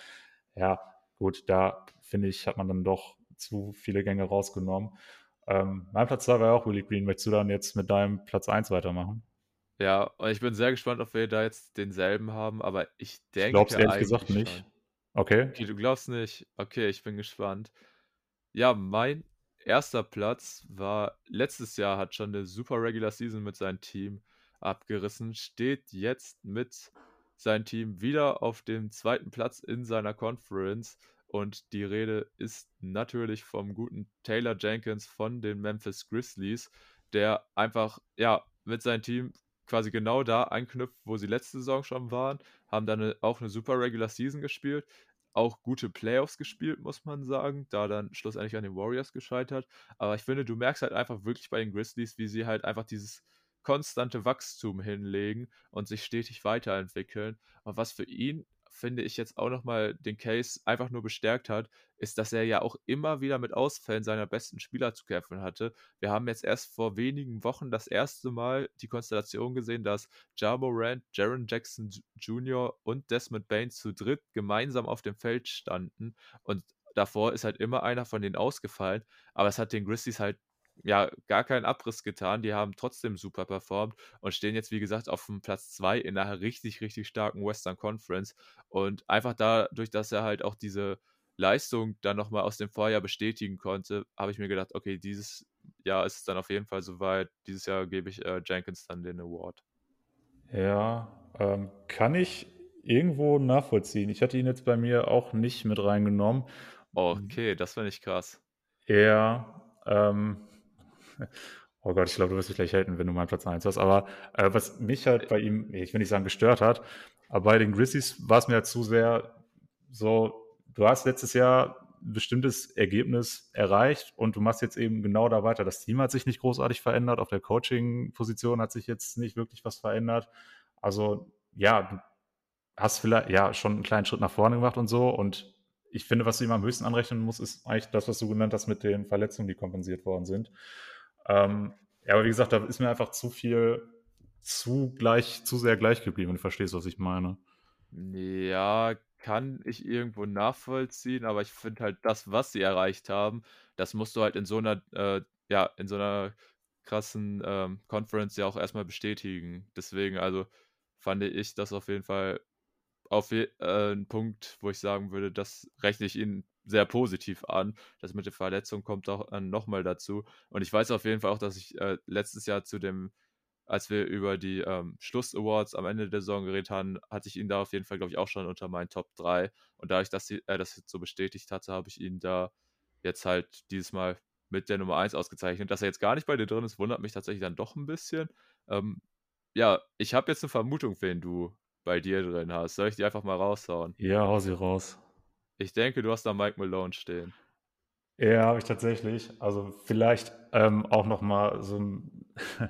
Speaker 2: ja, gut, da finde ich, hat man dann doch zu viele Gänge rausgenommen. Ähm, mein Platz 2 war ja auch Willie Green. Möchtest du dann jetzt mit deinem Platz 1 weitermachen?
Speaker 1: Ja, und ich bin sehr gespannt, ob wir da jetzt denselben haben, aber ich denke. Ich
Speaker 2: glaub's ehrlich gesagt nicht. Okay.
Speaker 1: Okay, du glaubst nicht. Okay, ich bin gespannt. Ja, mein erster Platz war letztes Jahr, hat schon eine super Regular Season mit seinem Team abgerissen, steht jetzt mit seinem Team wieder auf dem zweiten Platz in seiner Conference. Und die Rede ist natürlich vom guten Taylor Jenkins von den Memphis Grizzlies, der einfach, ja, mit seinem Team quasi genau da anknüpft, wo sie letzte Saison schon waren, haben dann auch eine super Regular Season gespielt, auch gute Playoffs gespielt, muss man sagen, da dann schlussendlich an den Warriors gescheitert. Aber ich finde, du merkst halt einfach wirklich bei den Grizzlies, wie sie halt einfach dieses konstante Wachstum hinlegen und sich stetig weiterentwickeln. Und was für ihn finde ich, jetzt auch nochmal den Case einfach nur bestärkt hat, ist, dass er ja auch immer wieder mit Ausfällen seiner besten Spieler zu kämpfen hatte. Wir haben jetzt erst vor wenigen Wochen das erste Mal die Konstellation gesehen, dass Ja Morant, Jaron Jackson Jr. und Desmond Bain zu dritt gemeinsam auf dem Feld standen und davor ist halt immer einer von denen ausgefallen, aber es hat den Grizzlies halt ja, gar keinen Abriss getan. Die haben trotzdem super performt und stehen jetzt, wie gesagt, auf dem Platz 2 in einer richtig, richtig starken Western Conference. Und einfach dadurch, dass er halt auch diese Leistung dann nochmal aus dem Vorjahr bestätigen konnte, habe ich mir gedacht, okay, dieses Jahr ist es dann auf jeden Fall soweit. Dieses Jahr gebe ich äh, Jenkins dann den Award.
Speaker 2: Ja, ähm, kann ich irgendwo nachvollziehen. Ich hatte ihn jetzt bei mir auch nicht mit reingenommen.
Speaker 1: Okay, das finde ich krass.
Speaker 2: Ja, ähm, Oh Gott, ich glaube, du wirst dich gleich haten, wenn du meinen Platz 1 hast. Aber äh, was mich halt bei ihm, ich will nicht sagen gestört hat, aber bei den Grizzlies war es mir halt zu sehr so, du hast letztes Jahr ein bestimmtes Ergebnis erreicht und du machst jetzt eben genau da weiter. Das Team hat sich nicht großartig verändert, auf der Coaching-Position hat sich jetzt nicht wirklich was verändert. Also ja, du hast vielleicht ja schon einen kleinen Schritt nach vorne gemacht und so und ich finde, was du ihm am höchsten anrechnen muss, ist eigentlich das, was du genannt hast mit den Verletzungen, die kompensiert worden sind. Ähm, ja, aber wie gesagt, da ist mir einfach zu viel, zu gleich, zu sehr gleich geblieben, du verstehst, was ich meine.
Speaker 1: Ja, kann ich irgendwo nachvollziehen, aber ich finde halt das, was sie erreicht haben, das musst du halt in so einer, äh, ja, in so einer krassen ähm, Conference ja auch erstmal bestätigen. Deswegen, also fand ich das auf jeden Fall auf äh, ein Punkt, wo ich sagen würde, das rechne ich ihn sehr positiv an. Das mit der Verletzung kommt auch äh, nochmal dazu. Und ich weiß auf jeden Fall auch, dass ich äh, letztes Jahr zu dem, als wir über die ähm, Schluss-Awards am Ende der Saison geredet haben, hatte ich ihn da auf jeden Fall, glaube ich, auch schon unter meinen Top 3. Und dadurch, dass er äh, das jetzt so bestätigt hatte, habe ich ihn da jetzt halt dieses Mal mit der Nummer 1 ausgezeichnet. Dass er jetzt gar nicht bei dir drin ist, wundert mich tatsächlich dann doch ein bisschen. Ähm, ja, ich habe jetzt eine Vermutung, wen du bei dir drin hast. Soll ich die einfach mal raushauen?
Speaker 2: Ja, hau sie raus.
Speaker 1: Ich denke, du hast da Mike Malone stehen.
Speaker 2: Ja, habe ich tatsächlich. Also vielleicht ähm, auch noch mal so, ein, *laughs*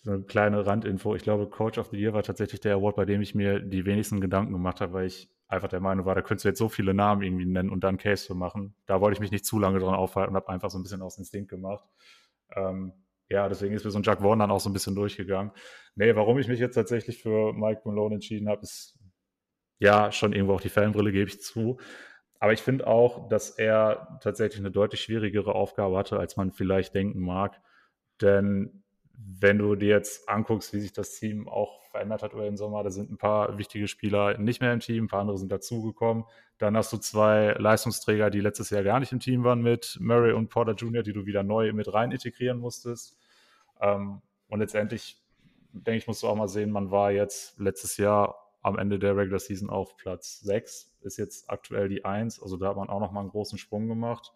Speaker 2: so, eine kleine Randinfo. Ich glaube, Coach of the Year war tatsächlich der Award, bei dem ich mir die wenigsten Gedanken gemacht habe, weil ich einfach der Meinung war, da könntest du jetzt so viele Namen irgendwie nennen und dann Case für machen. Da wollte ich mich nicht zu lange dran aufhalten und habe einfach so ein bisschen aus Instinkt gemacht. Ähm, ja, deswegen ist mir so ein Jack Vaughn dann auch so ein bisschen durchgegangen. Nee, warum ich mich jetzt tatsächlich für Mike Malone entschieden habe, ist ja schon irgendwo auch die Fanbrille, gebe ich zu. Aber ich finde auch, dass er tatsächlich eine deutlich schwierigere Aufgabe hatte, als man vielleicht denken mag. Denn wenn du dir jetzt anguckst, wie sich das Team auch verändert hat über den Sommer, da sind ein paar wichtige Spieler nicht mehr im Team, ein paar andere sind dazugekommen. Dann hast du zwei Leistungsträger, die letztes Jahr gar nicht im Team waren mit Murray und Porter Jr., die du wieder neu mit rein integrieren musstest. Ähm, und letztendlich, denke ich, musst du auch mal sehen, man war jetzt letztes Jahr am Ende der Regular Season auf Platz 6, ist jetzt aktuell die 1. Also da hat man auch nochmal einen großen Sprung gemacht.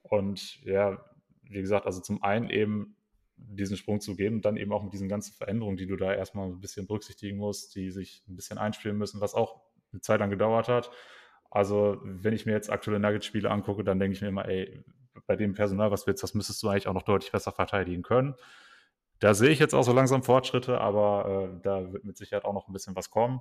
Speaker 2: Und ja, wie gesagt, also zum einen eben diesen Sprung zu geben, dann eben auch mit diesen ganzen Veränderungen, die du da erstmal ein bisschen berücksichtigen musst, die sich ein bisschen einspielen müssen, was auch eine Zeit lang gedauert hat. Also, wenn ich mir jetzt aktuelle Nuggets-Spiele angucke, dann denke ich mir immer, ey, bei dem Personal, was du jetzt hast, müsstest du eigentlich auch noch deutlich besser verteidigen können. Da sehe ich jetzt auch so langsam Fortschritte, aber äh, da wird mit Sicherheit auch noch ein bisschen was kommen.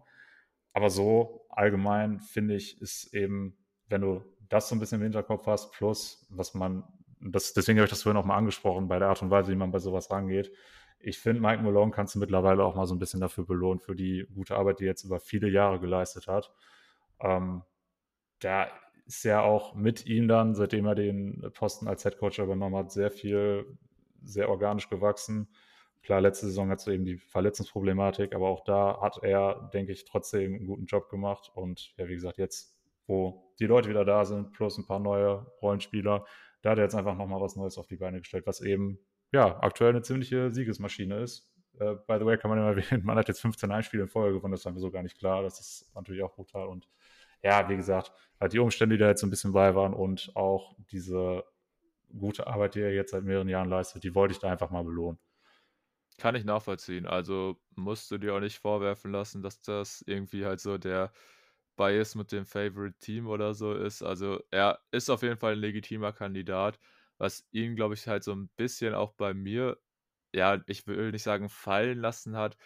Speaker 2: Aber so allgemein finde ich, ist eben, wenn du das so ein bisschen im Hinterkopf hast, plus was man das, deswegen habe ich das vorhin auch mal angesprochen, bei der Art und Weise, wie man bei sowas rangeht. Ich finde, Mike Malone kannst du mittlerweile auch mal so ein bisschen dafür belohnen, für die gute Arbeit, die er jetzt über viele Jahre geleistet hat. Ähm, da ist ja auch mit ihm dann, seitdem er den Posten als Headcoach übernommen hat, sehr viel, sehr organisch gewachsen. Klar, letzte Saison hat es eben die Verletzungsproblematik, aber auch da hat er, denke ich, trotzdem einen guten Job gemacht. Und ja, wie gesagt, jetzt, wo die Leute wieder da sind, plus ein paar neue Rollenspieler, da hat er jetzt einfach nochmal was Neues auf die Beine gestellt, was eben ja aktuell eine ziemliche Siegesmaschine ist. Äh, by the way, kann man immer *laughs* erwähnen, man hat jetzt 15 Einspiele in Folge gewonnen, das war mir so gar nicht klar. Das ist natürlich auch brutal. Und ja, wie gesagt, halt die Umstände, die da jetzt so ein bisschen bei waren und auch diese gute Arbeit, die er jetzt seit mehreren Jahren leistet, die wollte ich da einfach mal belohnen.
Speaker 1: Kann ich nachvollziehen. Also musst du dir auch nicht vorwerfen lassen, dass das irgendwie halt so der Bias mit dem Favorite Team oder so ist. Also er ist auf jeden Fall ein legitimer Kandidat, was ihn, glaube ich, halt so ein bisschen auch bei mir, ja, ich will nicht sagen fallen lassen hat,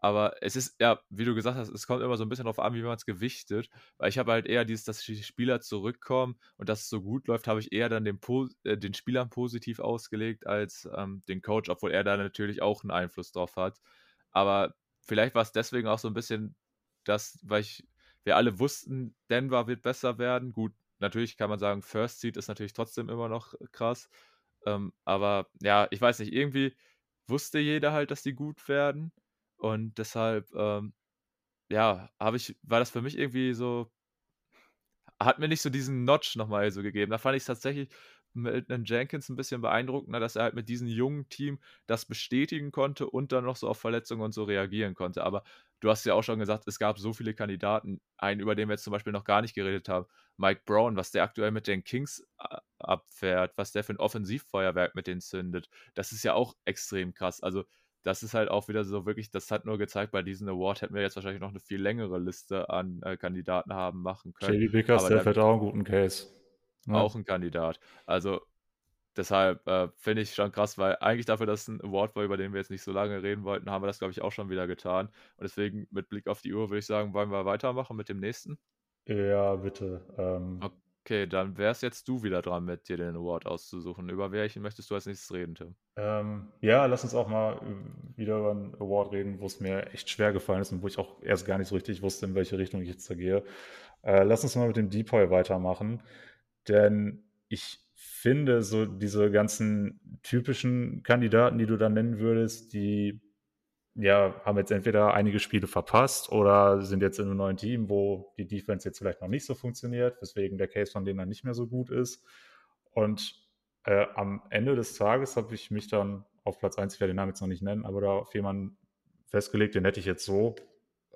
Speaker 1: aber es ist, ja, wie du gesagt hast, es kommt immer so ein bisschen darauf an, wie man es gewichtet. Weil ich habe halt eher dieses, dass die Spieler zurückkommen und dass es so gut läuft, habe ich eher dann den, äh, den Spielern positiv ausgelegt als ähm, den Coach, obwohl er da natürlich auch einen Einfluss drauf hat. Aber vielleicht war es deswegen auch so ein bisschen das, weil ich wir alle wussten, Denver wird besser werden. Gut, natürlich kann man sagen, First Seed ist natürlich trotzdem immer noch krass. Ähm, aber ja, ich weiß nicht, irgendwie wusste jeder halt, dass die gut werden. Und deshalb, ähm, ja, habe ich, war das für mich irgendwie so, hat mir nicht so diesen Notch nochmal so gegeben. Da fand ich es tatsächlich mit einem Jenkins ein bisschen beeindruckender, dass er halt mit diesem jungen Team das bestätigen konnte und dann noch so auf Verletzungen und so reagieren konnte. Aber du hast ja auch schon gesagt, es gab so viele Kandidaten, einen, über den wir jetzt zum Beispiel noch gar nicht geredet haben, Mike Brown, was der aktuell mit den Kings äh, abfährt, was der für ein Offensivfeuerwerk mit denen zündet, das ist ja auch extrem krass. Also das ist halt auch wieder so wirklich, das hat nur gezeigt, bei diesem Award hätten wir jetzt wahrscheinlich noch eine viel längere Liste an äh, Kandidaten haben machen können.
Speaker 2: JD Bickers, der fährt auch einen guten Case.
Speaker 1: Ja. Auch ein Kandidat. Also deshalb äh, finde ich schon krass, weil eigentlich dafür, dass es ein Award war, über den wir jetzt nicht so lange reden wollten, haben wir das, glaube ich, auch schon wieder getan. Und deswegen mit Blick auf die Uhr würde ich sagen, wollen wir weitermachen mit dem nächsten?
Speaker 2: Ja, bitte. Ähm,
Speaker 1: okay, dann wärst jetzt du wieder dran, mit dir den Award auszusuchen. Über welchen möchtest du als nächstes reden, Tim?
Speaker 2: Ähm, ja, lass uns auch mal wieder über einen Award reden, wo es mir echt schwer gefallen ist und wo ich auch erst gar nicht so richtig wusste, in welche Richtung ich jetzt da gehe. Äh, lass uns mal mit dem Depoy weitermachen, denn ich finde, so diese ganzen typischen Kandidaten, die du da nennen würdest, die ja, haben jetzt entweder einige Spiele verpasst oder sind jetzt in einem neuen Team, wo die Defense jetzt vielleicht noch nicht so funktioniert, weswegen der Case von denen dann nicht mehr so gut ist. Und äh, am Ende des Tages habe ich mich dann auf Platz 1, ich werde den Namen jetzt noch nicht nennen, aber da auf jemanden festgelegt, den hätte ich jetzt so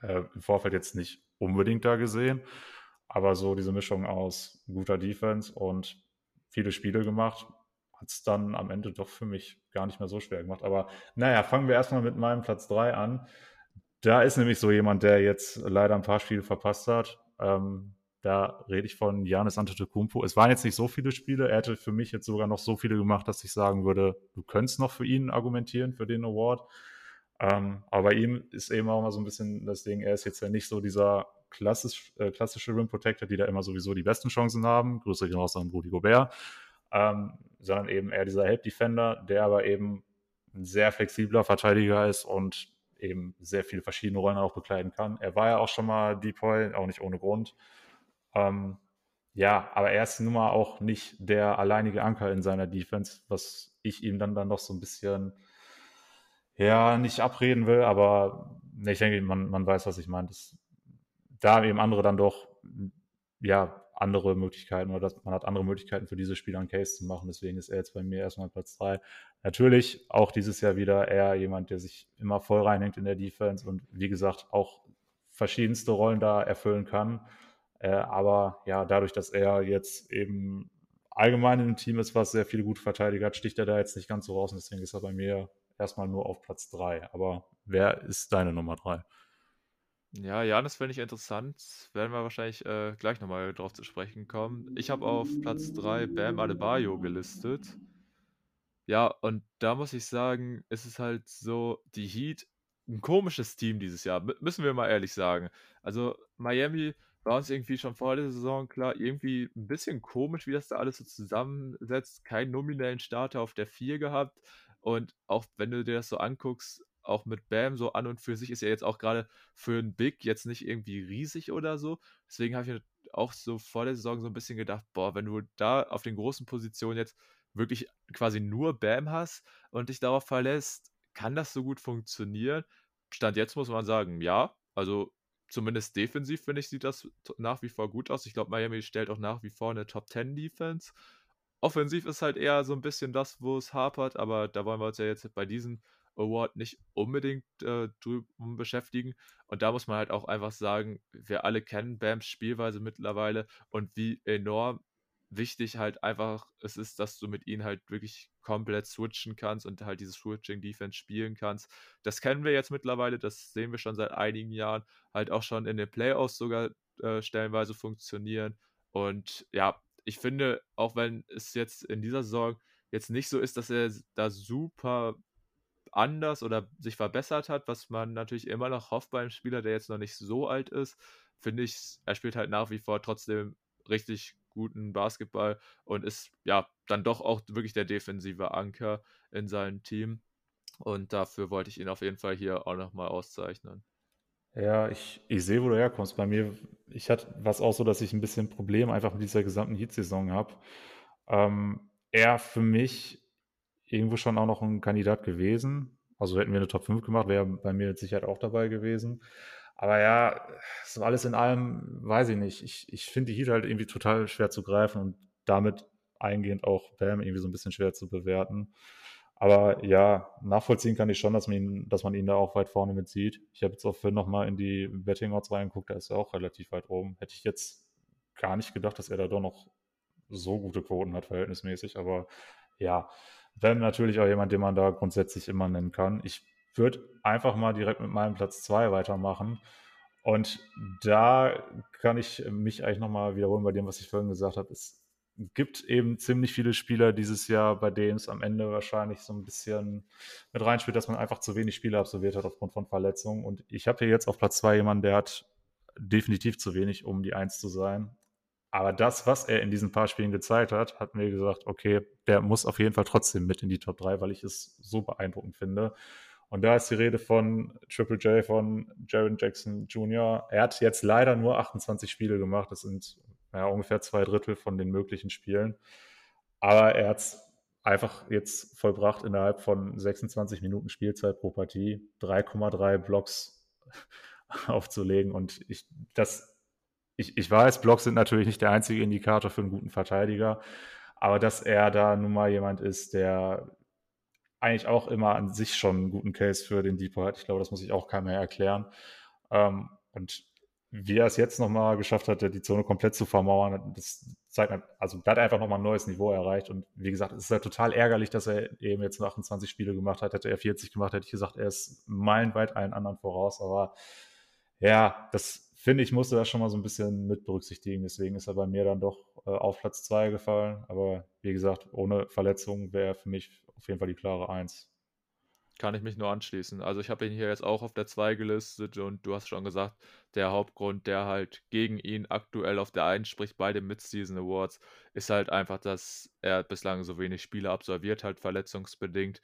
Speaker 2: äh, im Vorfeld jetzt nicht unbedingt da gesehen. Aber so diese Mischung aus guter Defense und viele Spiele gemacht, hat es dann am Ende doch für mich gar nicht mehr so schwer gemacht. Aber naja, fangen wir erstmal mit meinem Platz 3 an. Da ist nämlich so jemand, der jetzt leider ein paar Spiele verpasst hat. Ähm, da rede ich von Janis Antetokounmpo. Es waren jetzt nicht so viele Spiele. Er hätte für mich jetzt sogar noch so viele gemacht, dass ich sagen würde, du könntest noch für ihn argumentieren, für den Award. Ähm, aber bei ihm ist eben auch mal so ein bisschen das Ding, er ist jetzt ja nicht so dieser klassisch, äh, klassische Rim Protector, die da immer sowieso die besten Chancen haben. Grüße gehen raus an Rudi Gobert ähm, sondern eben eher dieser Help Defender, der aber eben ein sehr flexibler Verteidiger ist und eben sehr viele verschiedene Rollen auch bekleiden kann. Er war ja auch schon mal Depoy, auch nicht ohne Grund. Ähm, ja, aber er ist nun mal auch nicht der alleinige Anker in seiner Defense, was ich ihm dann, dann noch so ein bisschen, ja, nicht abreden will, aber ich denke, man, man weiß, was ich meine. Das, da eben andere dann doch, ja, andere Möglichkeiten oder dass man hat andere Möglichkeiten für diese Spieler einen Case zu machen. Deswegen ist er jetzt bei mir erstmal Platz 3. Natürlich auch dieses Jahr wieder eher jemand, der sich immer voll reinhängt in der Defense und wie gesagt auch verschiedenste Rollen da erfüllen kann. Äh, aber ja, dadurch, dass er jetzt eben allgemein in einem Team ist, was sehr viele gute Verteidiger hat, sticht er da jetzt nicht ganz so raus und deswegen ist er bei mir erstmal nur auf Platz 3. Aber wer ist deine Nummer 3?
Speaker 1: Ja, Janis finde ich interessant. Werden wir wahrscheinlich äh, gleich nochmal drauf zu sprechen kommen. Ich habe auf Platz 3 Bam Adebayo gelistet. Ja, und da muss ich sagen, ist es halt so, die Heat, ein komisches Team dieses Jahr, müssen wir mal ehrlich sagen. Also Miami war uns irgendwie schon vor der Saison klar, irgendwie ein bisschen komisch, wie das da alles so zusammensetzt. Keinen nominellen Starter auf der 4 gehabt. Und auch wenn du dir das so anguckst, auch mit Bam so an und für sich ist er jetzt auch gerade für ein Big jetzt nicht irgendwie riesig oder so. Deswegen habe ich auch so vor der Saison so ein bisschen gedacht, boah, wenn du da auf den großen Positionen jetzt wirklich quasi nur Bam hast und dich darauf verlässt, kann das so gut funktionieren? Stand jetzt muss man sagen, ja. Also zumindest defensiv finde ich, sieht das nach wie vor gut aus. Ich glaube, Miami stellt auch nach wie vor eine Top 10 Defense. Offensiv ist halt eher so ein bisschen das, wo es hapert, aber da wollen wir uns ja jetzt bei diesen Award nicht unbedingt äh, drüben beschäftigen. Und da muss man halt auch einfach sagen, wir alle kennen Bams Spielweise mittlerweile und wie enorm wichtig halt einfach es ist, dass du mit ihnen halt wirklich komplett switchen kannst und halt dieses Switching-Defense spielen kannst. Das kennen wir jetzt mittlerweile, das sehen wir schon seit einigen Jahren, halt auch schon in den Playoffs sogar äh, stellenweise funktionieren. Und ja, ich finde, auch wenn es jetzt in dieser Saison jetzt nicht so ist, dass er da super anders oder sich verbessert hat, was man natürlich immer noch hofft bei einem Spieler, der jetzt noch nicht so alt ist, finde ich, er spielt halt nach wie vor trotzdem richtig guten Basketball und ist ja dann doch auch wirklich der defensive Anker in seinem Team. Und dafür wollte ich ihn auf jeden Fall hier auch nochmal auszeichnen.
Speaker 2: Ja, ich, ich sehe, wo du herkommst. Bei mir, ich hatte was auch so, dass ich ein bisschen Problem einfach mit dieser gesamten Heat-Saison habe. Ähm, er für mich irgendwo schon auch noch ein Kandidat gewesen. Also hätten wir eine Top 5 gemacht, wäre bei mir mit Sicherheit auch dabei gewesen. Aber ja, so alles in allem, weiß ich nicht. Ich, ich finde die Heat halt irgendwie total schwer zu greifen und damit eingehend auch Bam irgendwie so ein bisschen schwer zu bewerten. Aber ja, nachvollziehen kann ich schon, dass man ihn, dass man ihn da auch weit vorne mit sieht. Ich habe jetzt auch für nochmal in die Betting Odds reingeguckt, da ist er auch relativ weit oben. Hätte ich jetzt gar nicht gedacht, dass er da doch noch so gute Quoten hat, verhältnismäßig. Aber ja, wäre natürlich auch jemand, den man da grundsätzlich immer nennen kann. Ich würde einfach mal direkt mit meinem Platz 2 weitermachen. Und da kann ich mich eigentlich nochmal wiederholen bei dem, was ich vorhin gesagt habe. Es gibt eben ziemlich viele Spieler dieses Jahr, bei denen es am Ende wahrscheinlich so ein bisschen mit reinspielt, dass man einfach zu wenig Spiele absolviert hat aufgrund von Verletzungen. Und ich habe hier jetzt auf Platz 2 jemanden, der hat definitiv zu wenig, um die Eins zu sein. Aber das, was er in diesen paar Spielen gezeigt hat, hat mir gesagt, okay, der muss auf jeden Fall trotzdem mit in die Top 3, weil ich es so beeindruckend finde. Und da ist die Rede von Triple J, von Jaron Jackson Jr. Er hat jetzt leider nur 28 Spiele gemacht. Das sind ja, ungefähr zwei Drittel von den möglichen Spielen. Aber er hat es einfach jetzt vollbracht innerhalb von 26 Minuten Spielzeit pro Partie, 3,3 Blocks *laughs* aufzulegen. Und ich, das, ich, ich weiß, Blocks sind natürlich nicht der einzige Indikator für einen guten Verteidiger, aber dass er da nun mal jemand ist, der eigentlich auch immer an sich schon einen guten Case für den Depot hat. Ich glaube, das muss ich auch keinem mehr erklären. Ähm, und wie er es jetzt nochmal geschafft hat, die Zone komplett zu vermauern, das zeigt, also da hat einfach nochmal ein neues Niveau erreicht. Und wie gesagt, es ist halt total ärgerlich, dass er eben jetzt nur 28 Spiele gemacht hat. Hätte er 40 gemacht, hätte ich gesagt, er ist meilenweit allen anderen voraus. Aber ja, das finde ich, musste das schon mal so ein bisschen mit berücksichtigen. Deswegen ist er bei mir dann doch äh, auf Platz 2 gefallen. Aber wie gesagt, ohne Verletzung wäre er für mich auf jeden Fall die klare 1.
Speaker 1: Kann ich mich nur anschließen. Also ich habe ihn hier jetzt auch auf der 2 gelistet und du hast schon gesagt, der Hauptgrund, der halt gegen ihn aktuell auf der 1 spricht bei den Mid-Season Awards, ist halt einfach, dass er bislang so wenig Spiele absolviert hat, verletzungsbedingt.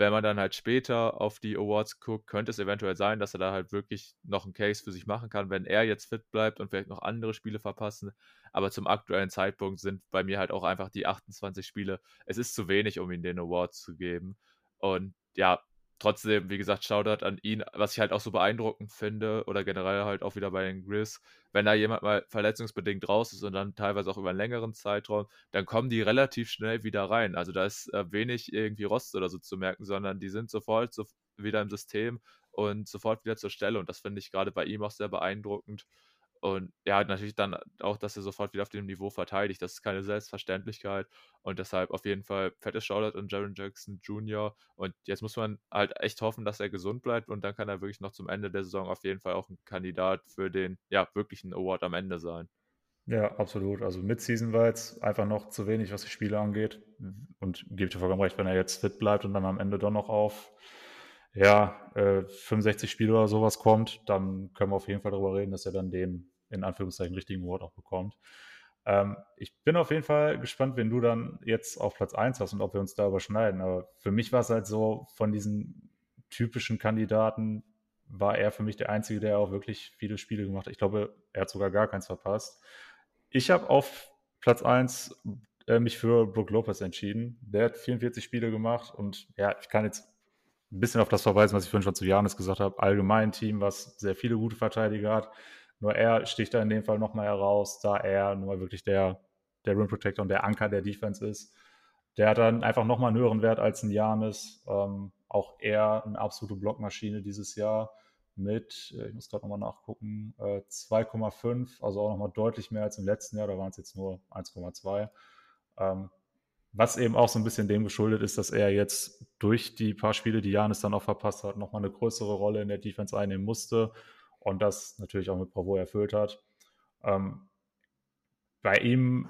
Speaker 1: Wenn man dann halt später auf die Awards guckt, könnte es eventuell sein, dass er da halt wirklich noch einen Case für sich machen kann, wenn er jetzt fit bleibt und vielleicht noch andere Spiele verpassen. Aber zum aktuellen Zeitpunkt sind bei mir halt auch einfach die 28 Spiele. Es ist zu wenig, um ihm den Award zu geben. Und ja, trotzdem, wie gesagt, Shoutout an ihn, was ich halt auch so beeindruckend finde oder generell halt auch wieder bei den Grizz, wenn da jemand mal verletzungsbedingt raus ist und dann teilweise auch über einen längeren Zeitraum, dann kommen die relativ schnell wieder rein. Also da ist äh, wenig irgendwie Rost oder so zu merken, sondern die sind sofort so wieder im System und sofort wieder zur Stelle und das finde ich gerade bei ihm auch sehr beeindruckend. Und ja, natürlich dann auch, dass er sofort wieder auf dem Niveau verteidigt. Das ist keine Selbstverständlichkeit. Und deshalb auf jeden Fall fettes Shoutout an Jaron Jackson Jr. Und jetzt muss man halt echt hoffen, dass er gesund bleibt. Und dann kann er wirklich noch zum Ende der Saison auf jeden Fall auch ein Kandidat für den, ja, wirklichen Award am Ende sein.
Speaker 2: Ja, absolut. Also Mid-Season war jetzt einfach noch zu wenig, was die Spiele angeht. Und gebe dir vollkommen recht, wenn er jetzt fit bleibt und dann am Ende doch noch auf ja, äh, 65 Spiele oder sowas kommt, dann können wir auf jeden Fall darüber reden, dass er dann den in Anführungszeichen richtigen Award auch bekommt. Ähm, ich bin auf jeden Fall gespannt, wenn du dann jetzt auf Platz 1 hast und ob wir uns da überschneiden. Aber für mich war es halt so, von diesen typischen Kandidaten war er für mich der Einzige, der auch wirklich viele Spiele gemacht hat. Ich glaube, er hat sogar gar keins verpasst. Ich habe auf Platz 1 äh, mich für Brook Lopez entschieden. Der hat 44 Spiele gemacht und ja, ich kann jetzt ein bisschen auf das verweisen, was ich vorhin schon zu Janis gesagt habe. Allgemein Team, was sehr viele gute Verteidiger hat. Nur er sticht da in dem Fall nochmal heraus, da er nun mal wirklich der, der Rim Protector und der Anker der Defense ist. Der hat dann einfach nochmal einen höheren Wert als ein Janis. Ähm, auch er eine absolute Blockmaschine dieses Jahr mit, äh, ich muss gerade nochmal nachgucken, äh, 2,5, also auch nochmal deutlich mehr als im letzten Jahr. Da waren es jetzt nur 1,2. Ähm, was eben auch so ein bisschen dem geschuldet ist, dass er jetzt durch die paar Spiele, die Janis dann auch verpasst hat, nochmal eine größere Rolle in der Defense einnehmen musste und das natürlich auch mit Bravo erfüllt hat. Ähm, bei ihm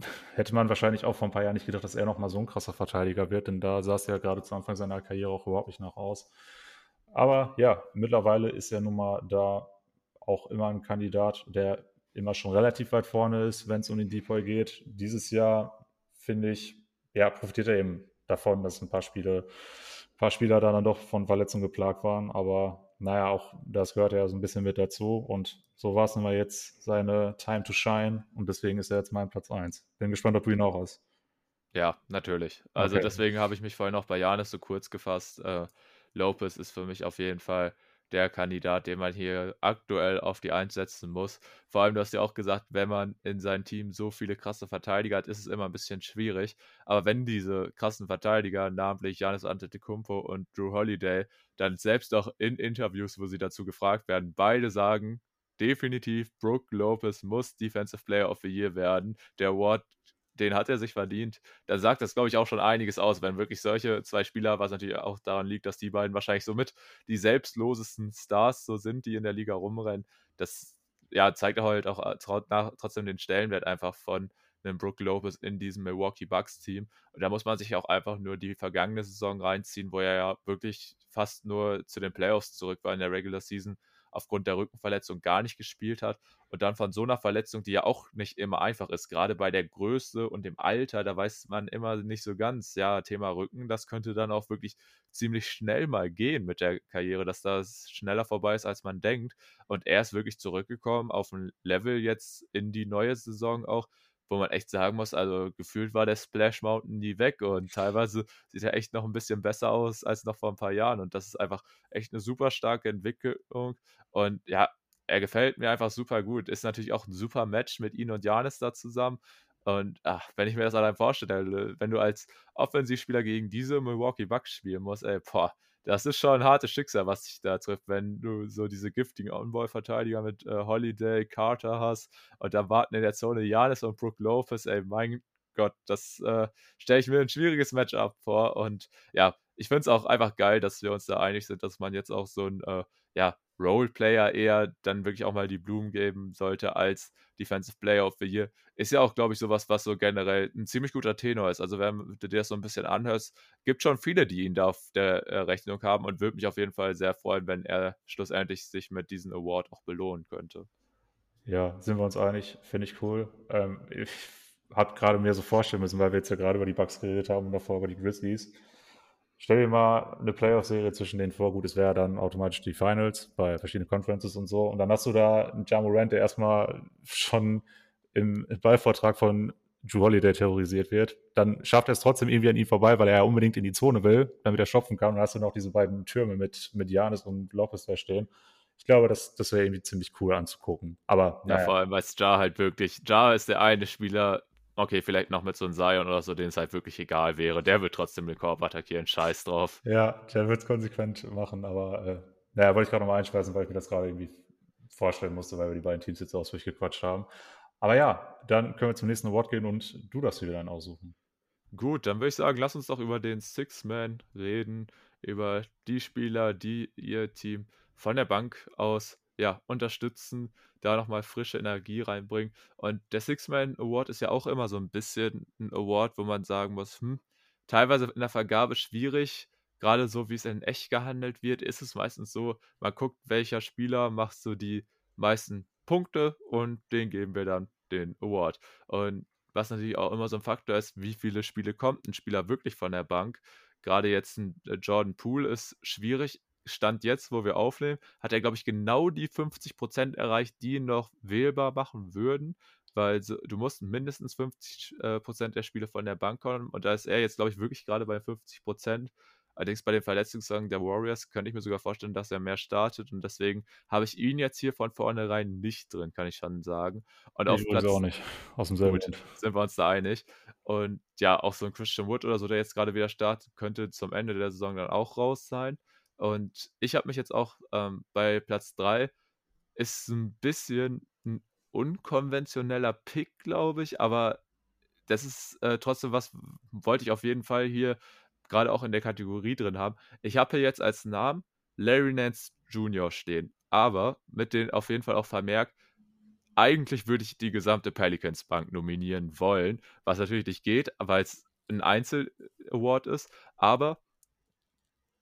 Speaker 2: *laughs* hätte man wahrscheinlich auch vor ein paar Jahren nicht gedacht, dass er nochmal so ein krasser Verteidiger wird, denn da sah es ja gerade zu Anfang seiner Karriere auch überhaupt nicht nach aus. Aber ja, mittlerweile ist er nun mal da auch immer ein Kandidat, der immer schon relativ weit vorne ist, wenn es um den Depoy geht. Dieses Jahr finde ich, ja, profitiert er eben davon, dass ein paar Spiele, ein paar Spieler dann doch von Verletzungen geplagt waren. Aber naja, auch das gehört ja so ein bisschen mit dazu. Und so war es nun mal jetzt seine Time to Shine. Und deswegen ist er jetzt mein Platz 1. Bin gespannt, ob du ihn auch hast.
Speaker 1: Ja, natürlich. Also okay. deswegen habe ich mich vorhin noch bei Janis so kurz gefasst. Äh, Lopez ist für mich auf jeden Fall der Kandidat, den man hier aktuell auf die Eins setzen muss. Vor allem, du hast ja auch gesagt, wenn man in seinem Team so viele krasse Verteidiger hat, ist es immer ein bisschen schwierig. Aber wenn diese krassen Verteidiger, namentlich Janis Antetokounmpo und Drew Holiday, dann selbst auch in Interviews, wo sie dazu gefragt werden, beide sagen, definitiv, Brooke Lopez muss Defensive Player of the Year werden. Der Award den hat er sich verdient. Da sagt das, glaube ich, auch schon einiges aus, wenn wirklich solche zwei Spieler, was natürlich auch daran liegt, dass die beiden wahrscheinlich so mit die selbstlosesten Stars so sind, die in der Liga rumrennen. Das ja, zeigt halt auch äh, trotzdem den Stellenwert einfach von einem Brook Lopez in diesem Milwaukee Bucks Team. Und da muss man sich auch einfach nur die vergangene Saison reinziehen, wo er ja wirklich fast nur zu den Playoffs zurück war in der Regular Season aufgrund der Rückenverletzung gar nicht gespielt hat. Und dann von so einer Verletzung, die ja auch nicht immer einfach ist, gerade bei der Größe und dem Alter, da weiß man immer nicht so ganz, ja, Thema Rücken, das könnte dann auch wirklich ziemlich schnell mal gehen mit der Karriere, dass das schneller vorbei ist, als man denkt. Und er ist wirklich zurückgekommen auf ein Level jetzt in die neue Saison auch, wo man echt sagen muss, also gefühlt war der Splash Mountain nie weg und teilweise sieht er echt noch ein bisschen besser aus als noch vor ein paar Jahren und das ist einfach echt eine super starke Entwicklung und ja, er gefällt mir einfach super gut. Ist natürlich auch ein super Match mit ihm und Janis da zusammen. Und ach, wenn ich mir das allein vorstelle, wenn du als Offensivspieler gegen diese Milwaukee Bucks spielen musst, ey, boah, das ist schon ein hartes Schicksal, was dich da trifft, wenn du so diese giftigen On-Ball-Verteidiger mit äh, Holiday, Carter hast und da warten in der Zone Janis und Brook Lopez, ey, mein Gott, das äh, stelle ich mir ein schwieriges Matchup vor. Und ja, ich finde es auch einfach geil, dass wir uns da einig sind, dass man jetzt auch so ein äh, ja, Roleplayer eher dann wirklich auch mal die Blumen geben sollte als Defensive Player of the Year. Ist ja auch, glaube ich, sowas, was so generell ein ziemlich guter Tenor ist. Also, wenn du dir das so ein bisschen anhörst, gibt schon viele, die ihn da auf der äh, Rechnung haben und würde mich auf jeden Fall sehr freuen, wenn er schlussendlich sich mit diesem Award auch belohnen könnte.
Speaker 2: Ja, sind wir uns einig, finde ich cool. Ähm, ich habe gerade mir so vorstellen müssen, weil wir jetzt ja gerade über die Bugs geredet haben und davor über die Grizzlies Stell dir mal eine Playoff-Serie zwischen den vor, gut, es wäre dann automatisch die Finals bei verschiedenen Conferences und so. Und dann hast du da einen Jamorant, der erstmal schon im Ballvortrag von Drew Holiday terrorisiert wird. Dann schafft er es trotzdem irgendwie an ihm vorbei, weil er ja unbedingt in die Zone will, damit er stopfen kann. Und dann hast du noch diese beiden Türme mit, mit Janis und Lopez da stehen. Ich glaube, das, das wäre irgendwie ziemlich cool anzugucken. Aber
Speaker 1: ja, naja. vor allem, weil Jar halt wirklich, Jar ist der eine Spieler, Okay, vielleicht noch mit so einem Zion oder so, dem es halt wirklich egal wäre. Der wird trotzdem den Korb attackieren, scheiß drauf.
Speaker 2: Ja, der wird es konsequent machen, aber äh, naja, wollte ich gerade nochmal einspeisen, weil ich mir das gerade irgendwie vorstellen musste, weil wir die beiden Teams jetzt ausführlich gequatscht haben. Aber ja, dann können wir zum nächsten Award gehen und du das wieder dann aussuchen.
Speaker 1: Gut, dann würde ich sagen, lass uns doch über den Six-Man reden, über die Spieler, die ihr Team von der Bank aus ja, unterstützen, da nochmal frische Energie reinbringen. Und der Six-Man Award ist ja auch immer so ein bisschen ein Award, wo man sagen muss, hm, teilweise in der Vergabe schwierig. Gerade so, wie es in echt gehandelt wird, ist es meistens so, man guckt, welcher Spieler macht so die meisten Punkte und den geben wir dann den Award. Und was natürlich auch immer so ein Faktor ist, wie viele Spiele kommt ein Spieler wirklich von der Bank. Gerade jetzt ein äh, Jordan Poole ist schwierig. Stand jetzt, wo wir aufnehmen, hat er, glaube ich, genau die 50% erreicht, die ihn noch wählbar machen würden, weil du musst mindestens 50% äh, der Spiele von der Bank kommen und da ist er jetzt, glaube ich, wirklich gerade bei 50%. Allerdings bei den Verletzungssagen der Warriors könnte ich mir sogar vorstellen, dass er mehr startet und deswegen habe ich ihn jetzt hier von vornherein nicht drin, kann ich schon sagen. Und
Speaker 2: ich auf Platz auch nicht. Aus dem selben
Speaker 1: gut, sind wir uns da einig. Und ja, auch so ein Christian Wood oder so, der jetzt gerade wieder startet, könnte zum Ende der Saison dann auch raus sein. Und ich habe mich jetzt auch ähm, bei Platz 3, ist ein bisschen ein unkonventioneller Pick, glaube ich, aber das ist äh, trotzdem was, wollte ich auf jeden Fall hier gerade auch in der Kategorie drin haben. Ich habe hier jetzt als Namen Larry Nance Jr. stehen, aber mit den auf jeden Fall auch vermerkt, eigentlich würde ich die gesamte Pelicans Bank nominieren wollen, was natürlich nicht geht, weil es ein Einzel-Award ist, aber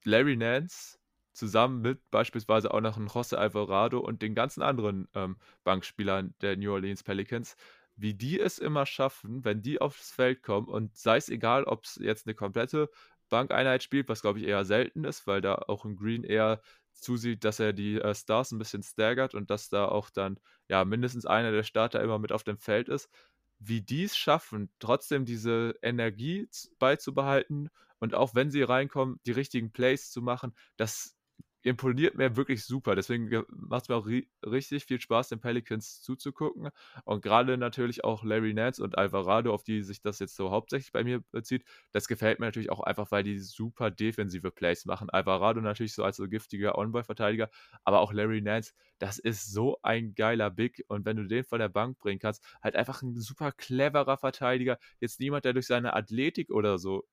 Speaker 1: Larry Nance zusammen mit beispielsweise auch noch José Alvarado und den ganzen anderen ähm, Bankspielern der New Orleans Pelicans, wie die es immer schaffen, wenn die aufs Feld kommen und sei es egal, ob es jetzt eine komplette Bankeinheit spielt, was glaube ich eher selten ist, weil da auch ein Green eher zusieht, dass er die äh, Stars ein bisschen staggert und dass da auch dann ja mindestens einer der Starter immer mit auf dem Feld ist. Wie die es schaffen, trotzdem diese Energie beizubehalten und auch wenn sie reinkommen, die richtigen Plays zu machen, das imponiert mir wirklich super. Deswegen macht es mir auch ri richtig viel Spaß, den Pelicans zuzugucken. Und gerade natürlich auch Larry Nance und Alvarado, auf die sich das jetzt so hauptsächlich bei mir bezieht, das gefällt mir natürlich auch einfach, weil die super defensive Plays machen. Alvarado natürlich so als so giftiger On-Ball-Verteidiger, aber auch Larry Nance, das ist so ein geiler Big. Und wenn du den von der Bank bringen kannst, halt einfach ein super cleverer Verteidiger. Jetzt niemand, der durch seine Athletik oder so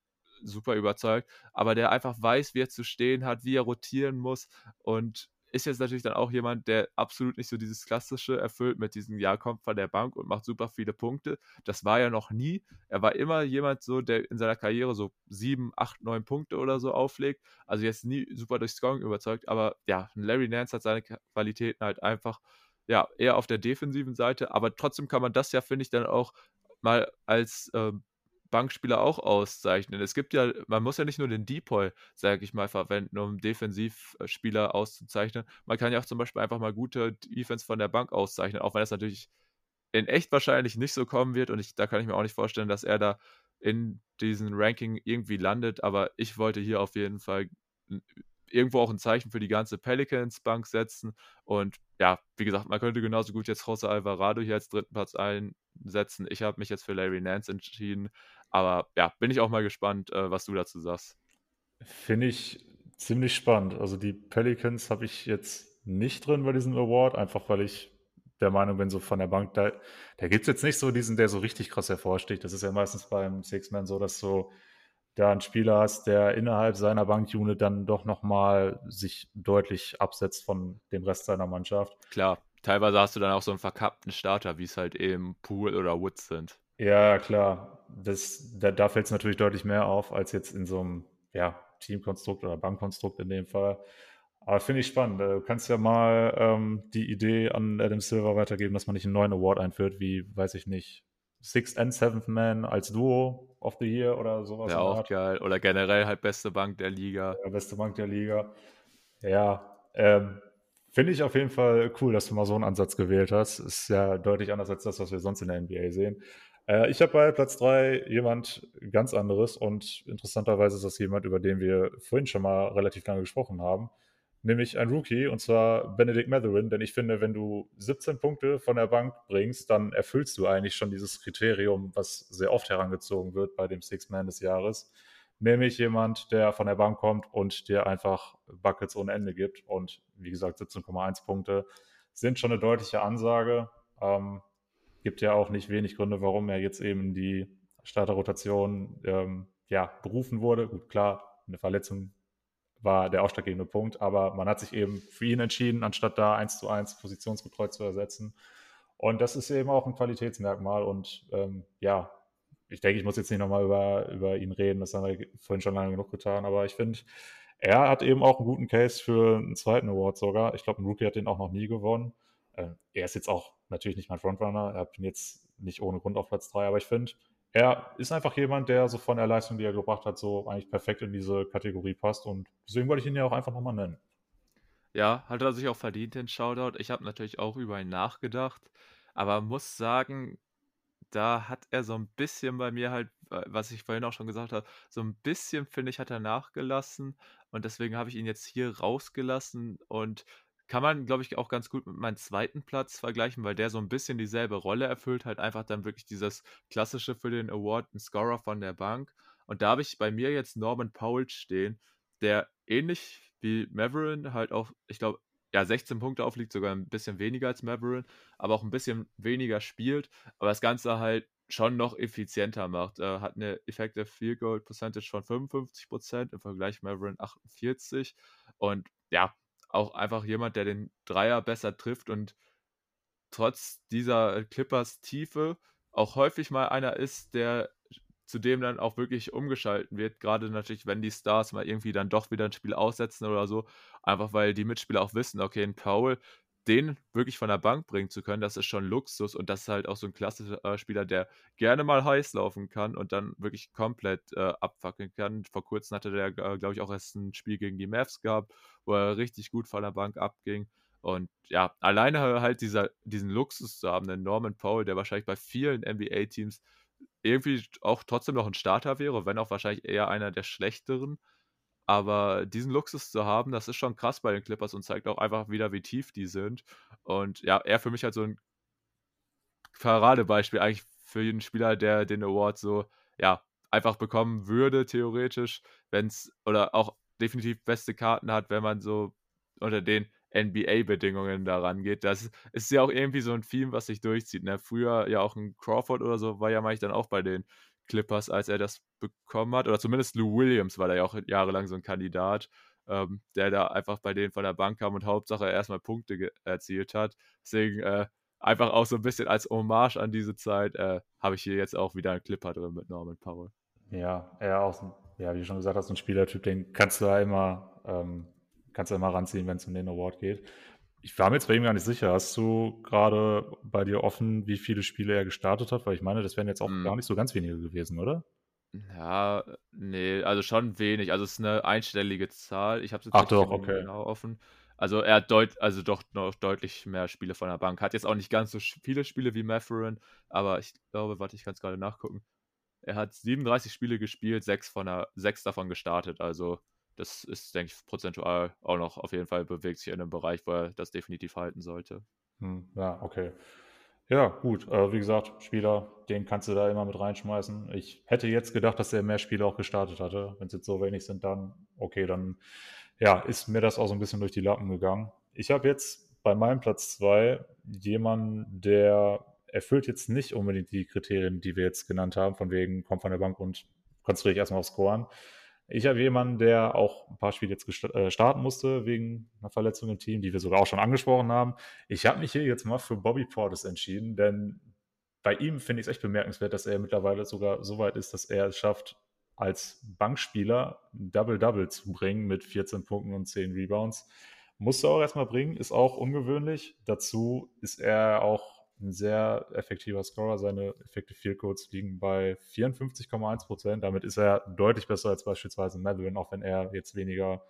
Speaker 1: super überzeugt, aber der einfach weiß, wie er zu stehen hat, wie er rotieren muss und ist jetzt natürlich dann auch jemand, der absolut nicht so dieses Klassische erfüllt mit diesem, ja, kommt von der Bank und macht super viele Punkte. Das war ja noch nie. Er war immer jemand so, der in seiner Karriere so sieben, acht, neun Punkte oder so auflegt. Also jetzt nie super durch Scoring überzeugt, aber ja, Larry Nance hat seine Qualitäten halt einfach, ja, eher auf der defensiven Seite, aber trotzdem kann man das ja, finde ich, dann auch mal als ähm, Bankspieler auch auszeichnen. Es gibt ja, man muss ja nicht nur den Depoy, sage ich mal, verwenden, um Defensivspieler auszuzeichnen. Man kann ja auch zum Beispiel einfach mal gute Defense von der Bank auszeichnen, auch wenn das natürlich in echt wahrscheinlich nicht so kommen wird und ich, da kann ich mir auch nicht vorstellen, dass er da in diesem Ranking irgendwie landet, aber ich wollte hier auf jeden Fall irgendwo auch ein Zeichen für die ganze Pelicans-Bank setzen. Und ja, wie gesagt, man könnte genauso gut jetzt José Alvarado hier als dritten Platz einsetzen. Ich habe mich jetzt für Larry Nance entschieden. Aber ja, bin ich auch mal gespannt, äh, was du dazu sagst.
Speaker 2: Finde ich ziemlich spannend. Also die Pelicans habe ich jetzt nicht drin bei diesem Award, einfach weil ich der Meinung bin, so von der Bank, da, da gibt es jetzt nicht so diesen, der so richtig krass hervorsticht. Das ist ja meistens beim Six-Man so, dass so da einen Spieler hast, der innerhalb seiner Bankunit dann doch nochmal sich deutlich absetzt von dem Rest seiner Mannschaft.
Speaker 1: Klar, teilweise hast du dann auch so einen verkappten Starter, wie es halt eben Pool oder Woods sind.
Speaker 2: Ja, klar. Das, da, da fällt es natürlich deutlich mehr auf, als jetzt in so einem ja, Teamkonstrukt oder Bankkonstrukt in dem Fall. Aber finde ich spannend. Du kannst ja mal ähm, die Idee an Adam Silver weitergeben, dass man nicht einen neuen Award einführt, wie, weiß ich nicht, Sixth and Seventh Man als Duo of the Year oder sowas.
Speaker 1: Ja, auch geil. Oder generell halt beste Bank der Liga.
Speaker 2: Ja, beste Bank der Liga. Ja, ähm, finde ich auf jeden Fall cool, dass du mal so einen Ansatz gewählt hast. Ist ja deutlich anders als das, was wir sonst in der NBA sehen. Äh, ich habe bei Platz 3 jemand ganz anderes und interessanterweise ist das jemand, über den wir vorhin schon mal relativ lange gesprochen haben nämlich ein Rookie, und zwar Benedict Matherin. Denn ich finde, wenn du 17 Punkte von der Bank bringst, dann erfüllst du eigentlich schon dieses Kriterium, was sehr oft herangezogen wird bei dem Six-Man des Jahres. Nämlich jemand, der von der Bank kommt und dir einfach Buckets ohne Ende gibt. Und wie gesagt, 17,1 Punkte sind schon eine deutliche Ansage. Ähm, gibt ja auch nicht wenig Gründe, warum er jetzt eben die Starterrotation ähm, ja, berufen wurde. Gut, klar, eine Verletzung war der ausschlaggebende Punkt. Aber man hat sich eben für ihn entschieden, anstatt da eins zu eins positionsgetreu zu ersetzen. Und das ist eben auch ein Qualitätsmerkmal. Und ähm, ja, ich denke, ich muss jetzt nicht nochmal über, über ihn reden, das haben wir vorhin schon lange genug getan. Aber ich finde, er hat eben auch einen guten Case für einen zweiten Award sogar. Ich glaube, ein Rookie hat den auch noch nie gewonnen. Ähm, er ist jetzt auch natürlich nicht mein Frontrunner. Er bin jetzt nicht ohne Grund auf Platz 3, aber ich finde, er ist einfach jemand, der so von der Leistung, die er gebracht hat, so eigentlich perfekt in diese Kategorie passt. Und deswegen wollte ich ihn ja auch einfach nochmal nennen.
Speaker 1: Ja, hat er sich auch verdient, den Shoutout. Ich habe natürlich auch über ihn nachgedacht, aber muss sagen, da hat er so ein bisschen bei mir halt, äh, was ich vorhin auch schon gesagt habe, so ein bisschen, finde ich, hat er nachgelassen. Und deswegen habe ich ihn jetzt hier rausgelassen und kann man, glaube ich, auch ganz gut mit meinem zweiten Platz vergleichen, weil der so ein bisschen dieselbe Rolle erfüllt, halt einfach dann wirklich dieses klassische für den Award, ein Scorer von der Bank. Und da habe ich bei mir jetzt Norman Powell stehen, der ähnlich wie Maverin halt auch, ich glaube, ja, 16 Punkte aufliegt, sogar ein bisschen weniger als Maverin, aber auch ein bisschen weniger spielt, aber das Ganze halt schon noch effizienter macht. Er hat eine Effective Field Goal Percentage von 55% im Vergleich Maverin 48 und ja, auch einfach jemand, der den Dreier besser trifft und trotz dieser Clippers Tiefe auch häufig mal einer ist, der zudem dann auch wirklich umgeschalten wird, gerade natürlich, wenn die Stars mal irgendwie dann doch wieder ein Spiel aussetzen oder so, einfach weil die Mitspieler auch wissen, okay, ein Paul, den wirklich von der Bank bringen zu können, das ist schon Luxus und das ist halt auch so ein klassischer Spieler, der gerne mal heiß laufen kann und dann wirklich komplett äh, abfackeln kann. Vor kurzem hatte der, äh, glaube ich, auch erst ein Spiel gegen die Mavs gehabt, wo er richtig gut von der Bank abging. Und ja, alleine halt dieser, diesen Luxus zu haben, den Norman Powell, der wahrscheinlich bei vielen NBA-Teams irgendwie auch trotzdem noch ein Starter wäre, wenn auch wahrscheinlich eher einer der schlechteren. Aber diesen Luxus zu haben, das ist schon krass bei den Clippers und zeigt auch einfach wieder, wie tief die sind. Und ja, er für mich halt so ein Paradebeispiel eigentlich für jeden Spieler, der den Award so, ja, einfach bekommen würde, theoretisch, wenn es, oder auch definitiv beste Karten hat, wenn man so unter den NBA-Bedingungen daran geht. Das ist ja auch irgendwie so ein Theme, was sich durchzieht. Ne? Früher ja auch ein Crawford oder so war ja manchmal dann auch bei den Clippers, als er das bekommen hat. Oder zumindest Lou Williams war da ja auch jahrelang so ein Kandidat, ähm, der da einfach bei denen von der Bank kam und Hauptsache erstmal Punkte erzielt hat. Deswegen äh, einfach auch so ein bisschen als Hommage an diese Zeit äh, habe ich hier jetzt auch wieder einen Clipper drin mit Norman Powell.
Speaker 2: Ja, er auch, ja, wie du schon gesagt hast, ein Spielertyp, den kannst du da immer, ähm, kannst du immer ranziehen, wenn es um den Award geht. Ich war mir jetzt bei ihm gar nicht sicher. Hast du gerade bei dir offen, wie viele Spiele er gestartet hat? Weil ich meine, das wären jetzt auch mm. gar nicht so ganz wenige gewesen, oder?
Speaker 1: Ja, nee, also schon wenig. Also es ist eine einstellige Zahl. Ich habe es jetzt
Speaker 2: Ach
Speaker 1: nicht
Speaker 2: doch,
Speaker 1: genau
Speaker 2: okay.
Speaker 1: genau offen. Also er hat deut also doch noch deutlich mehr Spiele von der Bank. Hat jetzt auch nicht ganz so viele Spiele wie Mathurin, aber ich glaube, warte, ich kann es gerade nachgucken. Er hat 37 Spiele gespielt, sechs von der, sechs davon gestartet. Also das ist, denke ich, prozentual auch noch auf jeden Fall bewegt sich in einem Bereich, wo er das definitiv halten sollte.
Speaker 2: Hm, ja, okay. Ja, gut. Äh, wie gesagt, Spieler, den kannst du da immer mit reinschmeißen. Ich hätte jetzt gedacht, dass er mehr Spiele auch gestartet hatte. Wenn es jetzt so wenig sind, dann okay, dann ja, ist mir das auch so ein bisschen durch die Lappen gegangen. Ich habe jetzt bei meinem Platz zwei jemanden, der erfüllt jetzt nicht unbedingt die Kriterien, die wir jetzt genannt haben, von wegen kommt von der Bank und konzentriere dich erstmal auf Scoren. Ich habe jemanden, der auch ein paar Spiele jetzt äh, starten musste wegen einer Verletzung im Team, die wir sogar auch schon angesprochen haben. Ich habe mich hier jetzt mal für Bobby Portis entschieden, denn bei ihm finde ich es echt bemerkenswert, dass er mittlerweile sogar so weit ist, dass er es schafft, als Bankspieler Double-Double zu bringen mit 14 Punkten und 10 Rebounds. Musste auch erstmal bringen, ist auch ungewöhnlich. Dazu ist er auch ein sehr effektiver Scorer. Seine Effective Field Codes liegen bei 54,1 Prozent. Damit ist er deutlich besser als beispielsweise Madeline, auch wenn er jetzt weniger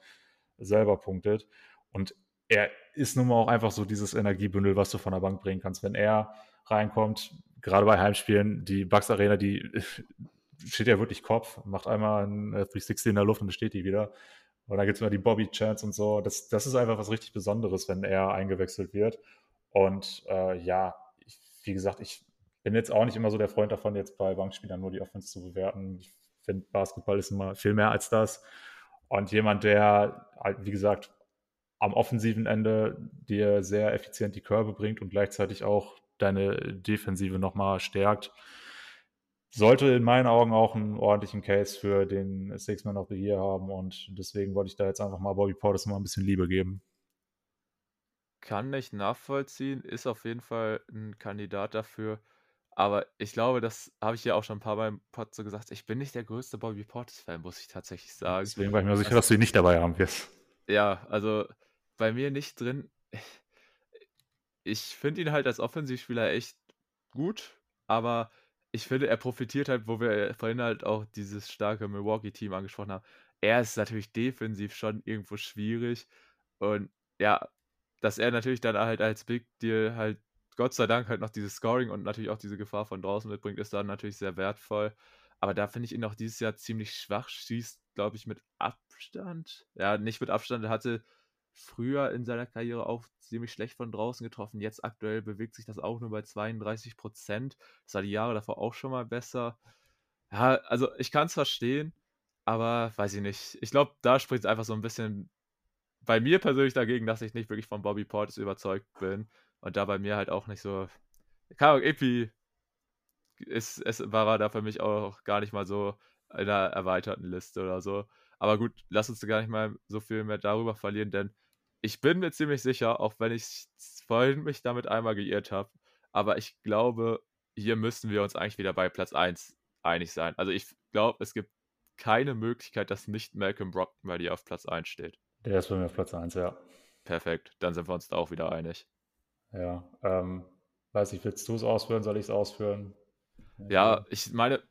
Speaker 2: selber punktet. Und er ist nun mal auch einfach so dieses Energiebündel, was du von der Bank bringen kannst. Wenn er reinkommt, gerade bei Heimspielen, die Bucks Arena, die *laughs* steht ja wirklich Kopf, macht einmal ein 360 in der Luft und steht die wieder. Und dann gibt es immer die Bobby Chance und so. Das, das ist einfach was richtig Besonderes, wenn er eingewechselt wird. Und äh, ja, wie gesagt, ich bin jetzt auch nicht immer so der Freund davon, jetzt bei Bankspielern nur die Offense zu bewerten. Ich finde, Basketball ist immer viel mehr als das. Und jemand, der halt, wie gesagt, am offensiven Ende dir sehr effizient die Körbe bringt und gleichzeitig auch deine Defensive nochmal stärkt, sollte in meinen Augen auch einen ordentlichen Case für den Six Man of the Year haben. Und deswegen wollte ich da jetzt einfach mal Bobby Portis mal ein bisschen Liebe geben
Speaker 1: kann ich nachvollziehen, ist auf jeden Fall ein Kandidat dafür. Aber ich glaube, das habe ich ja auch schon ein paar Mal im Pod so gesagt. Ich bin nicht der größte Bobby Portis-Fan, muss ich tatsächlich sagen.
Speaker 2: Deswegen war ich mir sicher, dass du ihn nicht dabei haben wirst.
Speaker 1: Ja, also bei mir nicht drin. *laughs* Ich finde ihn halt als Offensivspieler echt gut, aber ich finde, er profitiert halt, wo wir vorhin halt auch dieses starke Milwaukee-Team angesprochen haben. Er ist natürlich defensiv schon irgendwo schwierig und ja, dass er natürlich dann halt als Big Deal halt Gott sei Dank halt noch dieses Scoring und natürlich auch diese Gefahr von draußen mitbringt, ist dann natürlich sehr wertvoll. Aber da finde ich ihn auch dieses Jahr ziemlich schwach, schießt, glaube ich, mit Abstand. Ja, nicht mit Abstand. Er hatte früher in seiner Karriere auch ziemlich schlecht von draußen getroffen. Jetzt aktuell bewegt sich das auch nur bei 32 Prozent. Das war die Jahre davor auch schon mal besser. Ja, also ich kann es verstehen, aber weiß ich nicht. Ich glaube, da spricht es einfach so ein bisschen bei mir persönlich dagegen, dass ich nicht wirklich von Bobby Portis überzeugt bin. Und da bei mir halt auch nicht so. Keine Ahnung, irgendwie ist, ist, war er da für mich auch gar nicht mal so in einer erweiterten Liste oder so. Aber gut, lass uns gar nicht mal so viel mehr darüber verlieren, denn ich bin mir ziemlich sicher, auch wenn ich vorhin mich damit einmal geirrt habe, aber ich glaube, hier müssen wir uns eigentlich wieder bei Platz 1 einig sein. Also ich glaube, es gibt keine Möglichkeit, dass nicht Malcolm Brockton bei dir auf Platz 1 steht.
Speaker 2: Der ist bei mir auf Platz 1, ja.
Speaker 1: Perfekt, dann sind wir uns da auch wieder einig.
Speaker 2: Ja, ähm, weiß ich, willst du es ausführen? Soll ich es ausführen?
Speaker 1: Ja, ich meine,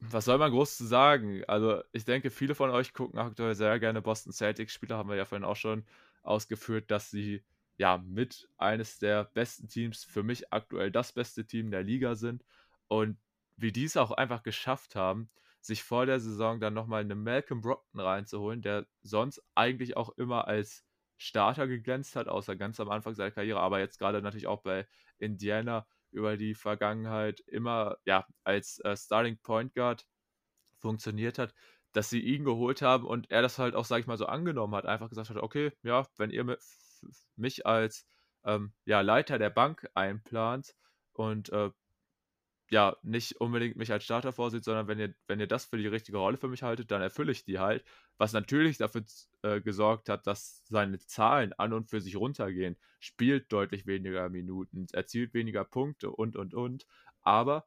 Speaker 1: was soll man groß zu sagen? Also, ich denke, viele von euch gucken aktuell sehr gerne Boston Celtics Spieler, haben wir ja vorhin auch schon ausgeführt, dass sie ja mit eines der besten Teams, für mich aktuell das beste Team der Liga sind und wie die es auch einfach geschafft haben, sich vor der Saison dann nochmal eine Malcolm Brockton reinzuholen, der sonst eigentlich auch immer als Starter geglänzt hat, außer ganz am Anfang seiner Karriere, aber jetzt gerade natürlich auch bei Indiana über die Vergangenheit immer ja als äh, Starting Point Guard funktioniert hat, dass sie ihn geholt haben und er das halt auch, sag ich mal, so angenommen hat, einfach gesagt hat, okay, ja, wenn ihr mich als ähm, ja, Leiter der Bank einplant und äh, ja, nicht unbedingt mich als Starter vorsieht, sondern wenn ihr, wenn ihr das für die richtige Rolle für mich haltet, dann erfülle ich die halt. Was natürlich dafür äh, gesorgt hat, dass seine Zahlen an und für sich runtergehen. Spielt deutlich weniger Minuten, erzielt weniger Punkte und, und, und. Aber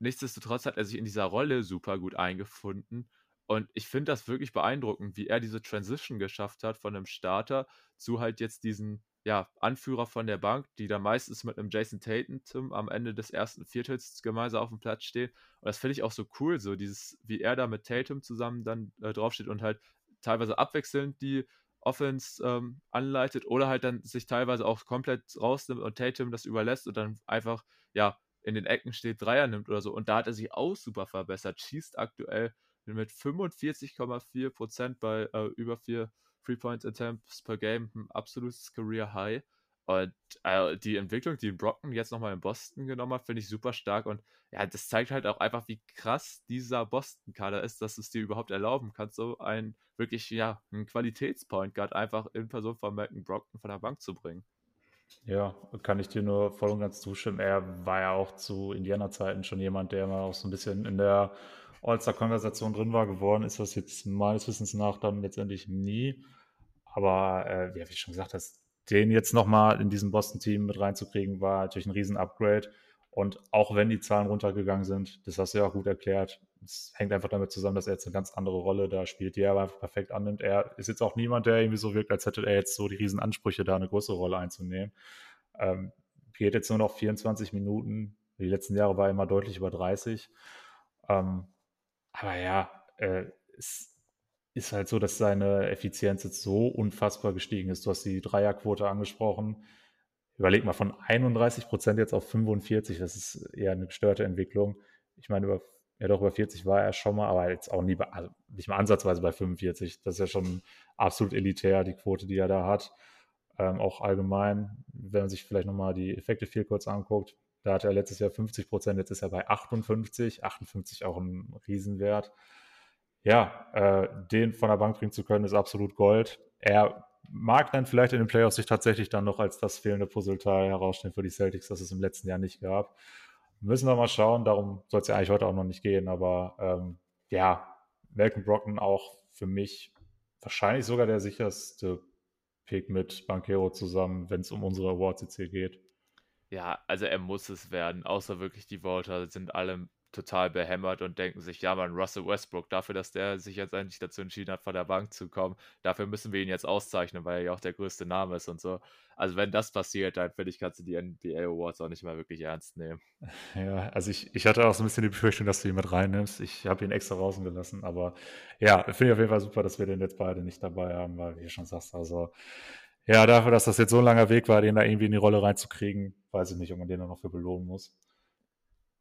Speaker 1: nichtsdestotrotz hat er sich in dieser Rolle super gut eingefunden. Und ich finde das wirklich beeindruckend, wie er diese Transition geschafft hat von einem Starter zu halt jetzt diesen ja, Anführer von der Bank, die da meistens mit einem Jason Tatum am Ende des ersten Viertels gemeinsam auf dem Platz stehen. Und das finde ich auch so cool, so dieses, wie er da mit Tatum zusammen dann äh, draufsteht und halt teilweise abwechselnd die Offense ähm, anleitet oder halt dann sich teilweise auch komplett rausnimmt und Tatum das überlässt und dann einfach, ja, in den Ecken steht, Dreier nimmt oder so. Und da hat er sich auch super verbessert. Schießt aktuell mit 45,4% bei äh, über 4 Three-Point-Attempts per Game, ein absolutes Career-High. Und äh, die Entwicklung, die Brocken jetzt nochmal in Boston genommen hat, finde ich super stark. Und ja, das zeigt halt auch einfach, wie krass dieser Boston-Kader ist, dass es dir überhaupt erlauben kannst, so einen wirklich, ja, einen Qualitätspoint Guard einfach in Person von Malcolm Brockton von der Bank zu bringen.
Speaker 2: Ja, kann ich dir nur voll und ganz zustimmen. Er war ja auch zu Indianer-Zeiten schon jemand, der mal auch so ein bisschen in der All-Star-Konversation drin war. Geworden ist das jetzt meines Wissens nach dann letztendlich nie. Aber äh, ja, wie ich schon gesagt hast, den jetzt nochmal in diesem Boston-Team mit reinzukriegen, war natürlich ein Riesen-Upgrade. Und auch wenn die Zahlen runtergegangen sind, das hast du ja auch gut erklärt, es hängt einfach damit zusammen, dass er jetzt eine ganz andere Rolle da spielt, die er aber einfach perfekt annimmt. Er ist jetzt auch niemand, der irgendwie so wirkt, als hätte er jetzt so die Riesenansprüche, da eine größere Rolle einzunehmen. Ähm, geht jetzt nur noch 24 Minuten. Die letzten Jahre war er immer deutlich über 30. Ähm, aber ja, äh, es ist halt so, dass seine Effizienz jetzt so unfassbar gestiegen ist. Du hast die Dreierquote angesprochen. Überleg mal, von 31 Prozent jetzt auf 45, das ist eher eine gestörte Entwicklung. Ich meine, über, ja doch, über 40 war er schon mal, aber jetzt auch nie, also nicht mal ansatzweise bei 45. Das ist ja schon absolut elitär, die Quote, die er da hat. Ähm, auch allgemein, wenn man sich vielleicht nochmal die Effekte viel kurz anguckt, da hatte er letztes Jahr 50 Prozent, jetzt ist er bei 58. 58 auch ein Riesenwert. Ja, äh, den von der Bank bringen zu können, ist absolut Gold. Er mag dann vielleicht in den Playoffs sich tatsächlich dann noch als das fehlende Puzzleteil herausstellen für die Celtics, das es im letzten Jahr nicht gab. Müssen wir mal schauen, darum soll es ja eigentlich heute auch noch nicht gehen, aber ähm, ja, Malcolm Brocken auch für mich wahrscheinlich sogar der sicherste Pick mit Bankero zusammen, wenn es um unsere Awards jetzt hier geht.
Speaker 1: Ja, also er muss es werden, außer wirklich die Voter sind alle total behämmert und denken sich, ja man, Russell Westbrook, dafür, dass der sich jetzt eigentlich dazu entschieden hat, von der Bank zu kommen, dafür müssen wir ihn jetzt auszeichnen, weil er ja auch der größte Name ist und so. Also wenn das passiert, dann finde ich, kannst du die NBA Awards auch nicht mehr wirklich ernst nehmen. *laughs*
Speaker 2: Ja, also ich, ich hatte auch so ein bisschen die Befürchtung, dass du ihn mit reinnimmst. Ich habe ihn extra draußen gelassen, aber ja, finde ich auf jeden Fall super, dass wir den jetzt beide nicht dabei haben, weil, wie du schon sagst, also ja, dafür, dass das jetzt so ein langer Weg war, den da irgendwie in die Rolle reinzukriegen, weiß ich nicht, ob man den noch für belohnen muss.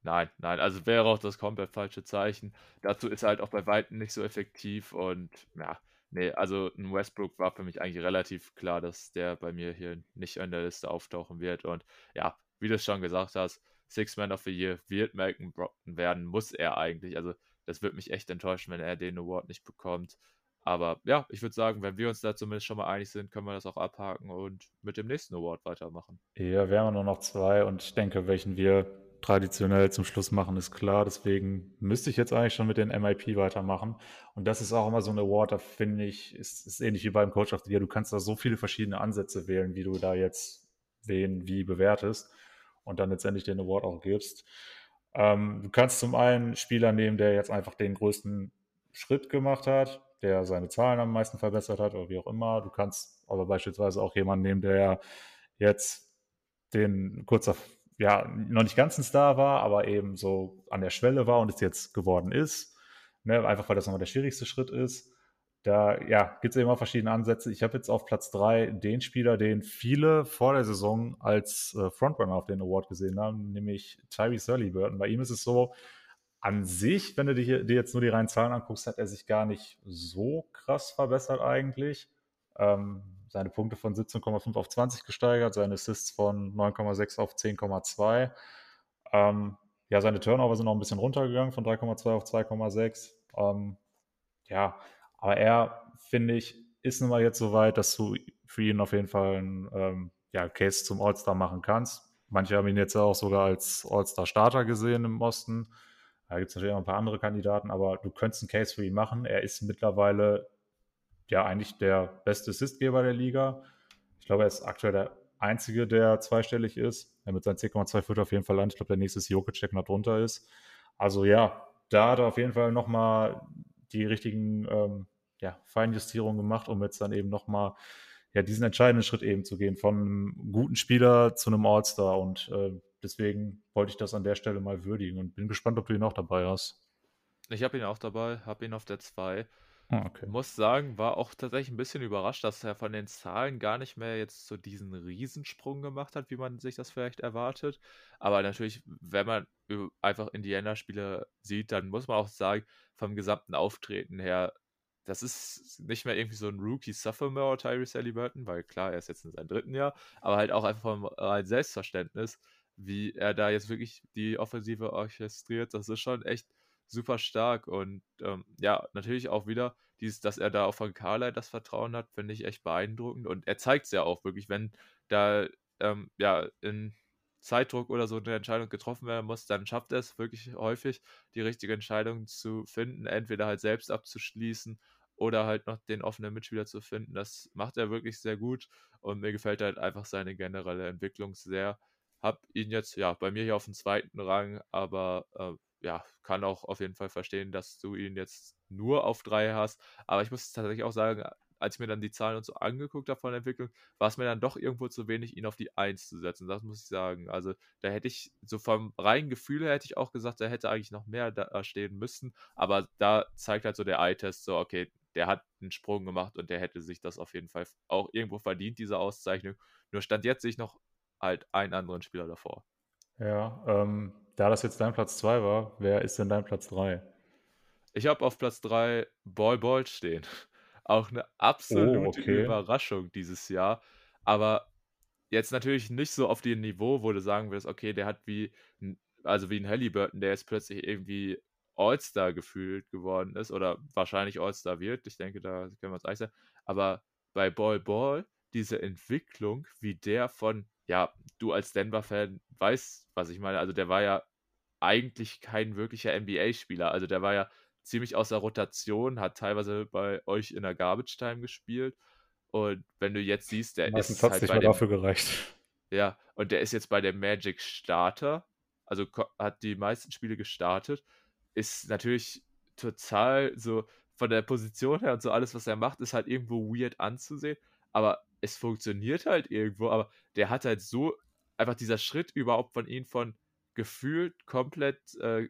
Speaker 1: Nein, nein, also wäre auch das komplett falsche Zeichen. Dazu ist er halt auch bei Weitem nicht so effektiv und ja, nee, also ein Westbrook war für mich eigentlich relativ klar, dass der bei mir hier nicht an der Liste auftauchen wird und ja, wie du es schon gesagt hast, Six Man of the Year wird Malcolm Brockton werden, muss er eigentlich. Also das wird mich echt enttäuschen, wenn er den Award nicht bekommt. Aber ja, ich würde sagen, wenn wir uns da zumindest schon mal einig sind, können wir das auch abhaken und mit dem nächsten Award weitermachen.
Speaker 2: Ja, wir haben nur noch zwei und ich denke, welchen wir traditionell zum Schluss machen, ist klar. Deswegen müsste ich jetzt eigentlich schon mit den MIP weitermachen. Und das ist auch immer so ein Award, da finde ich, ist, ist ähnlich wie beim Coach of the Year. Du kannst da so viele verschiedene Ansätze wählen, wie du da jetzt wen wie bewertest und dann letztendlich den Award auch gibst. Ähm, du kannst zum einen Spieler nehmen, der jetzt einfach den größten Schritt gemacht hat, der seine Zahlen am meisten verbessert hat oder wie auch immer. Du kannst aber beispielsweise auch jemanden nehmen, der jetzt den kurzer, ja, noch nicht ganz ein Star war, aber eben so an der Schwelle war und es jetzt geworden ist. Ne? Einfach weil das nochmal der schwierigste Schritt ist. Da ja, gibt es immer verschiedene Ansätze. Ich habe jetzt auf Platz 3 den Spieler, den viele vor der Saison als äh, Frontrunner auf den Award gesehen haben, nämlich Tyrese Burton. Bei ihm ist es so, an sich, wenn du dir, jetzt nur die reinen Zahlen anguckst, hat er sich gar nicht so krass verbessert eigentlich. Ähm, seine Punkte von 17,5 auf 20 gesteigert, seine Assists von 9,6 auf 10,2. Ähm, ja, seine Turnover sind noch ein bisschen runtergegangen von 3,2 auf 2,6. Ähm, ja, aber er, finde ich, ist nun mal jetzt so weit, dass du für ihn auf jeden Fall einen ähm, ja, Case zum All-Star machen kannst. Manche haben ihn jetzt auch sogar als All-Star-Starter gesehen im Osten. Da gibt es natürlich noch ein paar andere Kandidaten, aber du könntest einen Case für ihn machen. Er ist mittlerweile ja eigentlich der beste Assistgeber der Liga. Ich glaube, er ist aktuell der einzige, der zweistellig ist. Er mit seinen 10,2 wird auf jeden Fall an. Ich glaube, der nächste ist Jokic, der knapp drunter ist. Also ja, da hat er auf jeden Fall nochmal die richtigen ähm, ja, Feinjustierungen gemacht, um jetzt dann eben nochmal ja, diesen entscheidenden Schritt eben zu gehen, von einem guten Spieler zu einem All-Star. Und äh, deswegen wollte ich das an der Stelle mal würdigen und bin gespannt, ob du ihn auch dabei hast.
Speaker 1: Ich habe ihn auch dabei, habe ihn auf der 2.
Speaker 2: Ah, okay.
Speaker 1: Muss sagen, war auch tatsächlich ein bisschen überrascht, dass er von den Zahlen gar nicht mehr jetzt so diesen Riesensprung gemacht hat, wie man sich das vielleicht erwartet. Aber natürlich, wenn man einfach Indiana-Spiele sieht, dann muss man auch sagen, vom gesamten Auftreten her, das ist nicht mehr irgendwie so ein Rookie-Sophomore Tyrese Halliburton, weil klar, er ist jetzt in seinem dritten Jahr, aber halt auch einfach vom reinen Selbstverständnis, wie er da jetzt wirklich die Offensive orchestriert, das ist schon echt super stark und ähm, ja, natürlich auch wieder dieses, dass er da auch von Carly das Vertrauen hat, finde ich echt beeindruckend und er zeigt es ja auch wirklich, wenn da ähm, ja in Zeitdruck oder so eine Entscheidung getroffen werden muss, dann schafft er es wirklich häufig, die richtige Entscheidung zu finden, entweder halt selbst abzuschließen oder halt noch den offenen Mitspieler zu finden. Das macht er wirklich sehr gut und mir gefällt halt einfach seine generelle Entwicklung sehr. Hab ihn jetzt ja bei mir hier auf dem zweiten Rang, aber äh, ja, kann auch auf jeden Fall verstehen, dass du ihn jetzt nur auf drei hast. Aber ich muss tatsächlich auch sagen, als ich mir dann die Zahlen und so angeguckt habe von der Entwicklung, war es mir dann doch irgendwo zu wenig, ihn auf die 1 zu setzen. Das muss ich sagen. Also da hätte ich, so vom reinen Gefühl her hätte ich auch gesagt, er hätte eigentlich noch mehr da stehen müssen. Aber da zeigt halt so der Eye-Test so, okay, der hat einen Sprung gemacht und der hätte sich das auf jeden Fall auch irgendwo verdient, diese Auszeichnung. Nur stand jetzt sich noch halt einen anderen Spieler davor.
Speaker 2: Ja, ähm, da das jetzt dein Platz 2 war, wer ist denn dein Platz 3?
Speaker 1: Ich habe auf Platz 3 Ball Ball stehen. *laughs* Auch eine absolute oh, okay. Überraschung dieses Jahr. Aber jetzt natürlich nicht so auf dem Niveau, wo du sagen wirst, okay, der hat wie, also wie ein Halliburton, der jetzt plötzlich irgendwie All-Star gefühlt geworden ist oder wahrscheinlich All-Star wird. Ich denke, da können wir uns einig sein. Aber bei Ball Ball, diese Entwicklung, wie der von, ja, du als Denver-Fan weißt, was ich meine. Also der war ja eigentlich kein wirklicher NBA-Spieler. Also der war ja ziemlich außer Rotation, hat teilweise bei euch in der Garbage Time gespielt. Und wenn du jetzt siehst, der
Speaker 2: Meistens ist. Halt bei dem, dafür gereicht. *laughs*
Speaker 1: Ja, und der ist jetzt bei der Magic Starter. Also hat die meisten Spiele gestartet. Ist natürlich total so von der Position her und so alles, was er macht, ist halt irgendwo weird anzusehen. Aber es funktioniert halt irgendwo. Aber der hat halt so einfach dieser Schritt überhaupt von ihm von gefühlt komplett äh,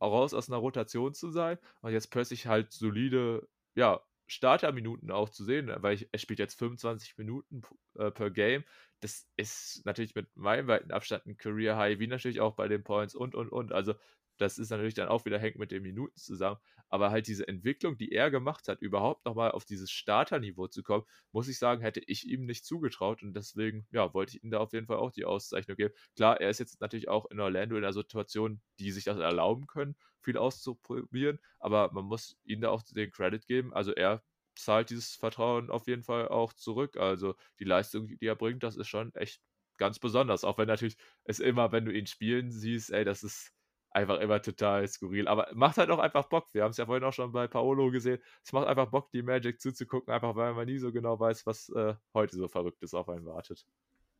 Speaker 1: raus aus einer Rotation zu sein und jetzt plötzlich halt solide, ja, Starterminuten auch zu sehen, weil ich, er spielt jetzt 25 Minuten äh, per Game. Das ist natürlich mit meinem weiten Abstand ein Career High, wie natürlich auch bei den Points und und und. Also das ist natürlich dann auch wieder hängt mit den Minuten zusammen. Aber halt diese Entwicklung, die er gemacht hat, überhaupt nochmal auf dieses Starterniveau zu kommen, muss ich sagen, hätte ich ihm nicht zugetraut. Und deswegen, ja, wollte ich ihm da auf jeden Fall auch die Auszeichnung geben. Klar, er ist jetzt natürlich auch in Orlando in einer Situation, die sich das erlauben können, viel auszuprobieren. Aber man muss ihm da auch den Credit geben. Also er zahlt dieses Vertrauen auf jeden Fall auch zurück. Also die Leistung, die er bringt, das ist schon echt ganz besonders. Auch wenn natürlich es immer, wenn du ihn spielen siehst, ey, das ist einfach immer total skurril. Aber macht halt auch einfach Bock. Wir haben es ja vorhin auch schon bei Paolo gesehen. Es macht einfach Bock, die Magic zuzugucken, einfach weil man nie so genau weiß, was äh, heute so Verrücktes auf einen wartet.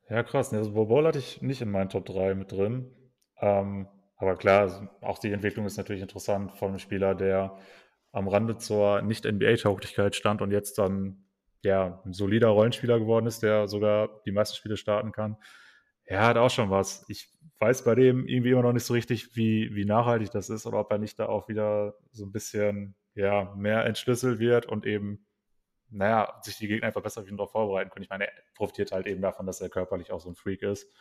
Speaker 2: Ja, krass. Also Bobol hatte ich nicht in meinen Top 3 mit drin. Ähm, aber klar, auch die Entwicklung ist natürlich interessant von einem Spieler, der am Rande zur Nicht-NBA-Tauglichkeit stand und jetzt dann ja ein solider Rollenspieler geworden ist, der sogar die meisten Spiele starten kann. Ja, hat auch schon was. Ich weiß bei dem irgendwie immer noch nicht so richtig, wie, wie nachhaltig das ist oder ob er nicht da auch wieder so ein bisschen ja, mehr entschlüsselt wird und eben, naja, sich die Gegner einfach besser wieder darauf vorbereiten können. Ich meine, er profitiert halt eben davon, dass er körperlich auch so ein Freak ist.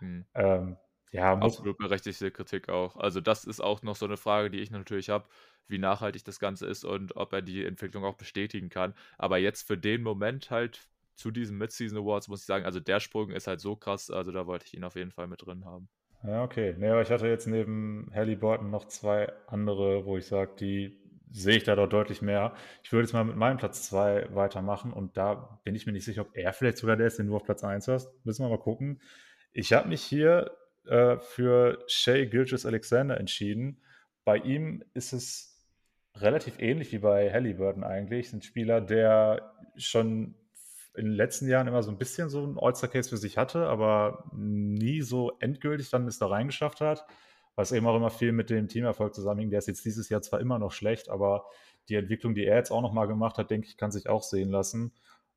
Speaker 2: Hm. Ähm, ja,
Speaker 1: Absolut berechtigte Kritik auch. Also das ist auch noch so eine Frage, die ich natürlich habe, wie nachhaltig das Ganze ist und ob er die Entwicklung auch bestätigen kann. Aber jetzt für den Moment halt zu diesen Mid-Season Awards muss ich sagen, also der Sprung ist halt so krass, also da wollte ich ihn auf jeden Fall mit drin haben.
Speaker 2: Ja, okay. Nee, aber ich hatte jetzt neben Hallie Burton noch zwei andere, wo ich sage, die sehe ich da doch deutlich mehr. Ich würde jetzt mal mit meinem Platz 2 weitermachen und da bin ich mir nicht sicher, ob er vielleicht sogar der ist, den du auf Platz 1 hast. Müssen wir mal gucken. Ich habe mich hier äh, für Shay Gilgis Alexander entschieden. Bei ihm ist es relativ ähnlich wie bei Halliburton eigentlich. Ist ein Spieler, der schon in den letzten Jahren immer so ein bisschen so ein All-Star-Case für sich hatte, aber nie so endgültig dann es da reingeschafft hat, was eben auch immer viel mit dem Teamerfolg zusammenhing. Der ist jetzt dieses Jahr zwar immer noch schlecht, aber die Entwicklung, die er jetzt auch nochmal gemacht hat, denke ich, kann sich auch sehen lassen.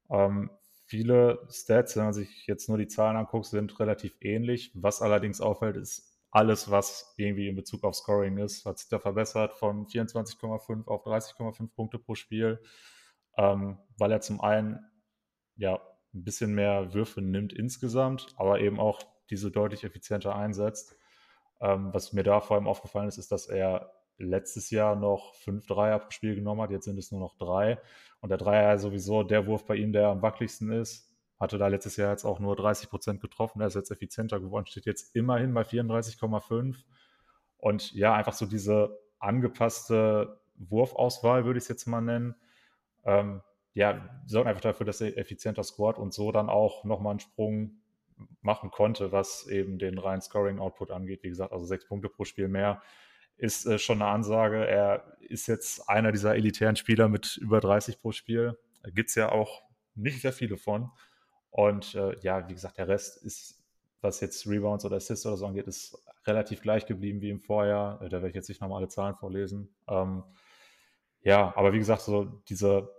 Speaker 2: Ähm, viele Stats, wenn man sich jetzt nur die Zahlen anguckt, sind relativ ähnlich. Was allerdings auffällt, ist alles, was irgendwie in Bezug auf Scoring ist, hat sich da verbessert von 24,5 auf 30,5 Punkte pro Spiel, ähm, weil er zum einen ja ein bisschen mehr Würfe nimmt insgesamt, aber eben auch diese deutlich effizienter einsetzt. Ähm, was mir da vor allem aufgefallen ist, ist, dass er letztes Jahr noch fünf Dreier pro Spiel genommen hat, jetzt sind es nur noch drei. Und der Dreier ist sowieso der Wurf bei ihm, der am wackeligsten ist. Hatte da letztes Jahr jetzt auch nur 30 Prozent getroffen. Er ist jetzt effizienter geworden, steht jetzt immerhin bei 34,5. Und ja, einfach so diese angepasste Wurfauswahl, würde ich es jetzt mal nennen. Ähm, ja, sorgt einfach dafür, dass er effizienter scored und so dann auch nochmal einen Sprung machen konnte, was eben den reinen Scoring-Output angeht. Wie gesagt, also sechs Punkte pro Spiel mehr ist äh, schon eine Ansage. Er ist jetzt einer dieser elitären Spieler mit über 30 pro Spiel. Gibt es ja auch nicht sehr viele von. Und äh, ja, wie gesagt, der Rest ist, was jetzt Rebounds oder Assists oder so angeht, ist relativ gleich geblieben wie im Vorjahr. Äh, da werde ich jetzt nicht nochmal alle Zahlen vorlesen. Ähm, ja, aber wie gesagt, so diese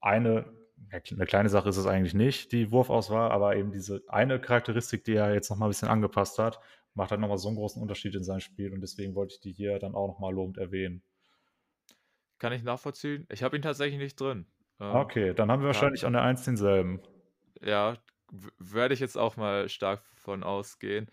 Speaker 2: eine, eine kleine Sache ist es eigentlich nicht, die Wurfauswahl, aber eben diese eine Charakteristik, die er jetzt nochmal ein bisschen angepasst hat, macht halt nochmal so einen großen Unterschied in seinem Spiel und deswegen wollte ich die hier dann auch nochmal lobend erwähnen.
Speaker 1: Kann ich nachvollziehen? Ich habe ihn tatsächlich nicht drin.
Speaker 2: Ähm, okay, dann haben wir wahrscheinlich an der 1 denselben.
Speaker 1: Ja, werde ich jetzt auch mal stark von ausgehen.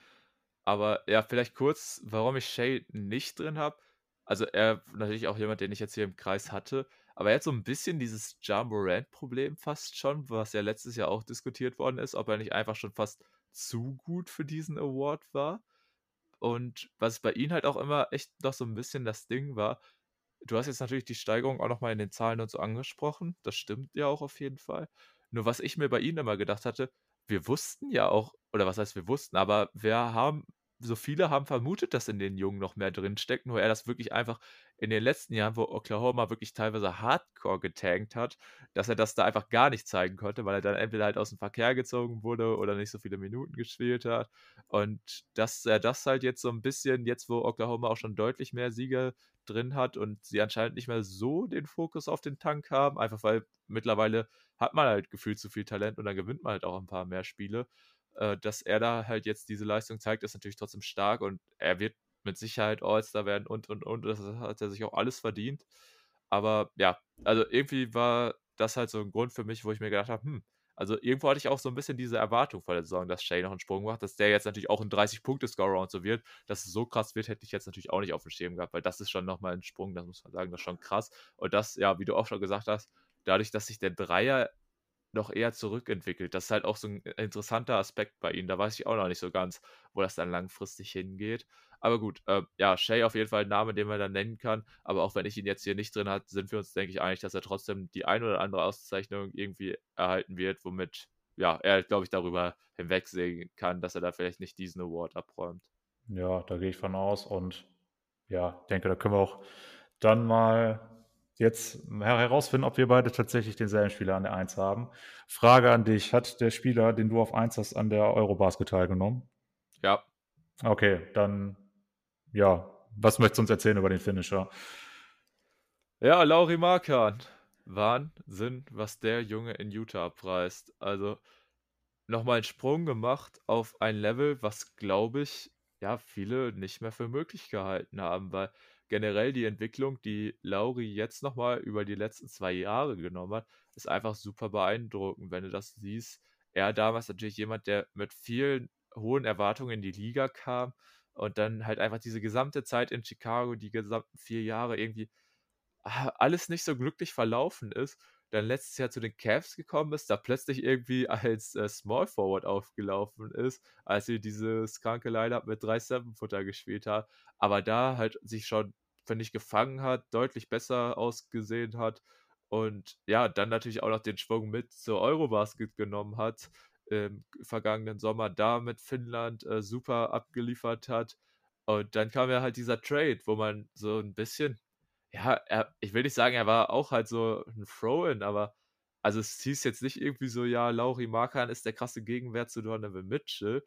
Speaker 1: Aber ja, vielleicht kurz, warum ich Shay nicht drin habe. Also er natürlich auch jemand, den ich jetzt hier im Kreis hatte. Aber er hat so ein bisschen dieses Jamborant-Problem fast schon, was ja letztes Jahr auch diskutiert worden ist, ob er nicht einfach schon fast zu gut für diesen Award war. Und was bei ihm halt auch immer echt noch so ein bisschen das Ding war, du hast jetzt natürlich die Steigerung auch nochmal in den Zahlen und so angesprochen. Das stimmt ja auch auf jeden Fall. Nur was ich mir bei ihm immer gedacht hatte, wir wussten ja auch, oder was heißt wir wussten, aber wir haben so viele haben vermutet, dass in den Jungen noch mehr drinsteckt, nur er das wirklich einfach in den letzten Jahren, wo Oklahoma wirklich teilweise hardcore getankt hat, dass er das da einfach gar nicht zeigen konnte, weil er dann entweder halt aus dem Verkehr gezogen wurde oder nicht so viele Minuten gespielt hat. Und dass er das halt jetzt so ein bisschen, jetzt wo Oklahoma auch schon deutlich mehr Siege drin hat und sie anscheinend nicht mehr so den Fokus auf den Tank haben, einfach weil mittlerweile hat man halt gefühlt zu viel Talent und dann gewinnt man halt auch ein paar mehr Spiele äh, dass er da halt jetzt diese Leistung zeigt, ist natürlich trotzdem stark und er wird mit Sicherheit All-Star werden und und und. Das hat er sich auch alles verdient. Aber ja, also irgendwie war das halt so ein Grund für mich, wo ich mir gedacht habe, hm, also irgendwo hatte ich auch so ein bisschen diese Erwartung vor der Saison, dass Shay noch einen Sprung macht, dass der jetzt natürlich auch ein 30-Punkte-Scorer und so wird. Dass es so krass wird, hätte ich jetzt natürlich auch nicht auf dem Schirm gehabt, weil das ist schon nochmal ein Sprung, das muss man sagen, das ist schon krass. Und das, ja, wie du auch schon gesagt hast, dadurch, dass sich der Dreier noch eher zurückentwickelt. Das ist halt auch so ein interessanter Aspekt bei ihm. Da weiß ich auch noch nicht so ganz, wo das dann langfristig hingeht. Aber gut, äh, ja, Shay auf jeden Fall ein Name, den man dann nennen kann. Aber auch wenn ich ihn jetzt hier nicht drin hat, sind wir uns, denke ich, einig, dass er trotzdem die ein oder andere Auszeichnung irgendwie erhalten wird, womit ja, er, glaube ich, darüber hinwegsehen kann, dass er da vielleicht nicht diesen Award abräumt.
Speaker 2: Ja, da gehe ich von aus und ja, denke, da können wir auch dann mal jetzt herausfinden, ob wir beide tatsächlich denselben Spieler an der 1 haben. Frage an dich: Hat der Spieler, den du auf 1 hast, an der Eurobasket teilgenommen?
Speaker 1: Ja.
Speaker 2: Okay, dann ja. Was möchtest du uns erzählen über den Finisher?
Speaker 1: Ja, Lauri Markan. Wahnsinn, was der Junge in Utah abreißt. Also nochmal einen Sprung gemacht auf ein Level, was glaube ich, ja, viele nicht mehr für möglich gehalten haben, weil generell die Entwicklung, die Lauri jetzt nochmal über die letzten zwei Jahre genommen hat, ist einfach super beeindruckend, wenn du das siehst. Er damals natürlich jemand, der mit vielen hohen Erwartungen in die Liga kam und dann halt einfach diese gesamte Zeit in Chicago, die gesamten vier Jahre irgendwie ah, alles nicht so glücklich verlaufen ist dann letztes Jahr zu den Cavs gekommen ist, da plötzlich irgendwie *laughs* als äh, Small Forward aufgelaufen ist, als sie dieses kranke Line-Up mit drei Seven-Footer gespielt hat, aber da halt sich schon, finde ich, gefangen hat, deutlich besser ausgesehen hat und ja, dann natürlich auch noch den Schwung mit zur Eurobasket genommen hat im vergangenen Sommer, da mit Finnland äh, super abgeliefert hat. Und dann kam ja halt dieser Trade, wo man so ein bisschen ja, er, ich will nicht sagen, er war auch halt so ein Throw-In, aber also es hieß jetzt nicht irgendwie so, ja, Lauri Markan ist der krasse Gegenwert zu Donovan Mitchell.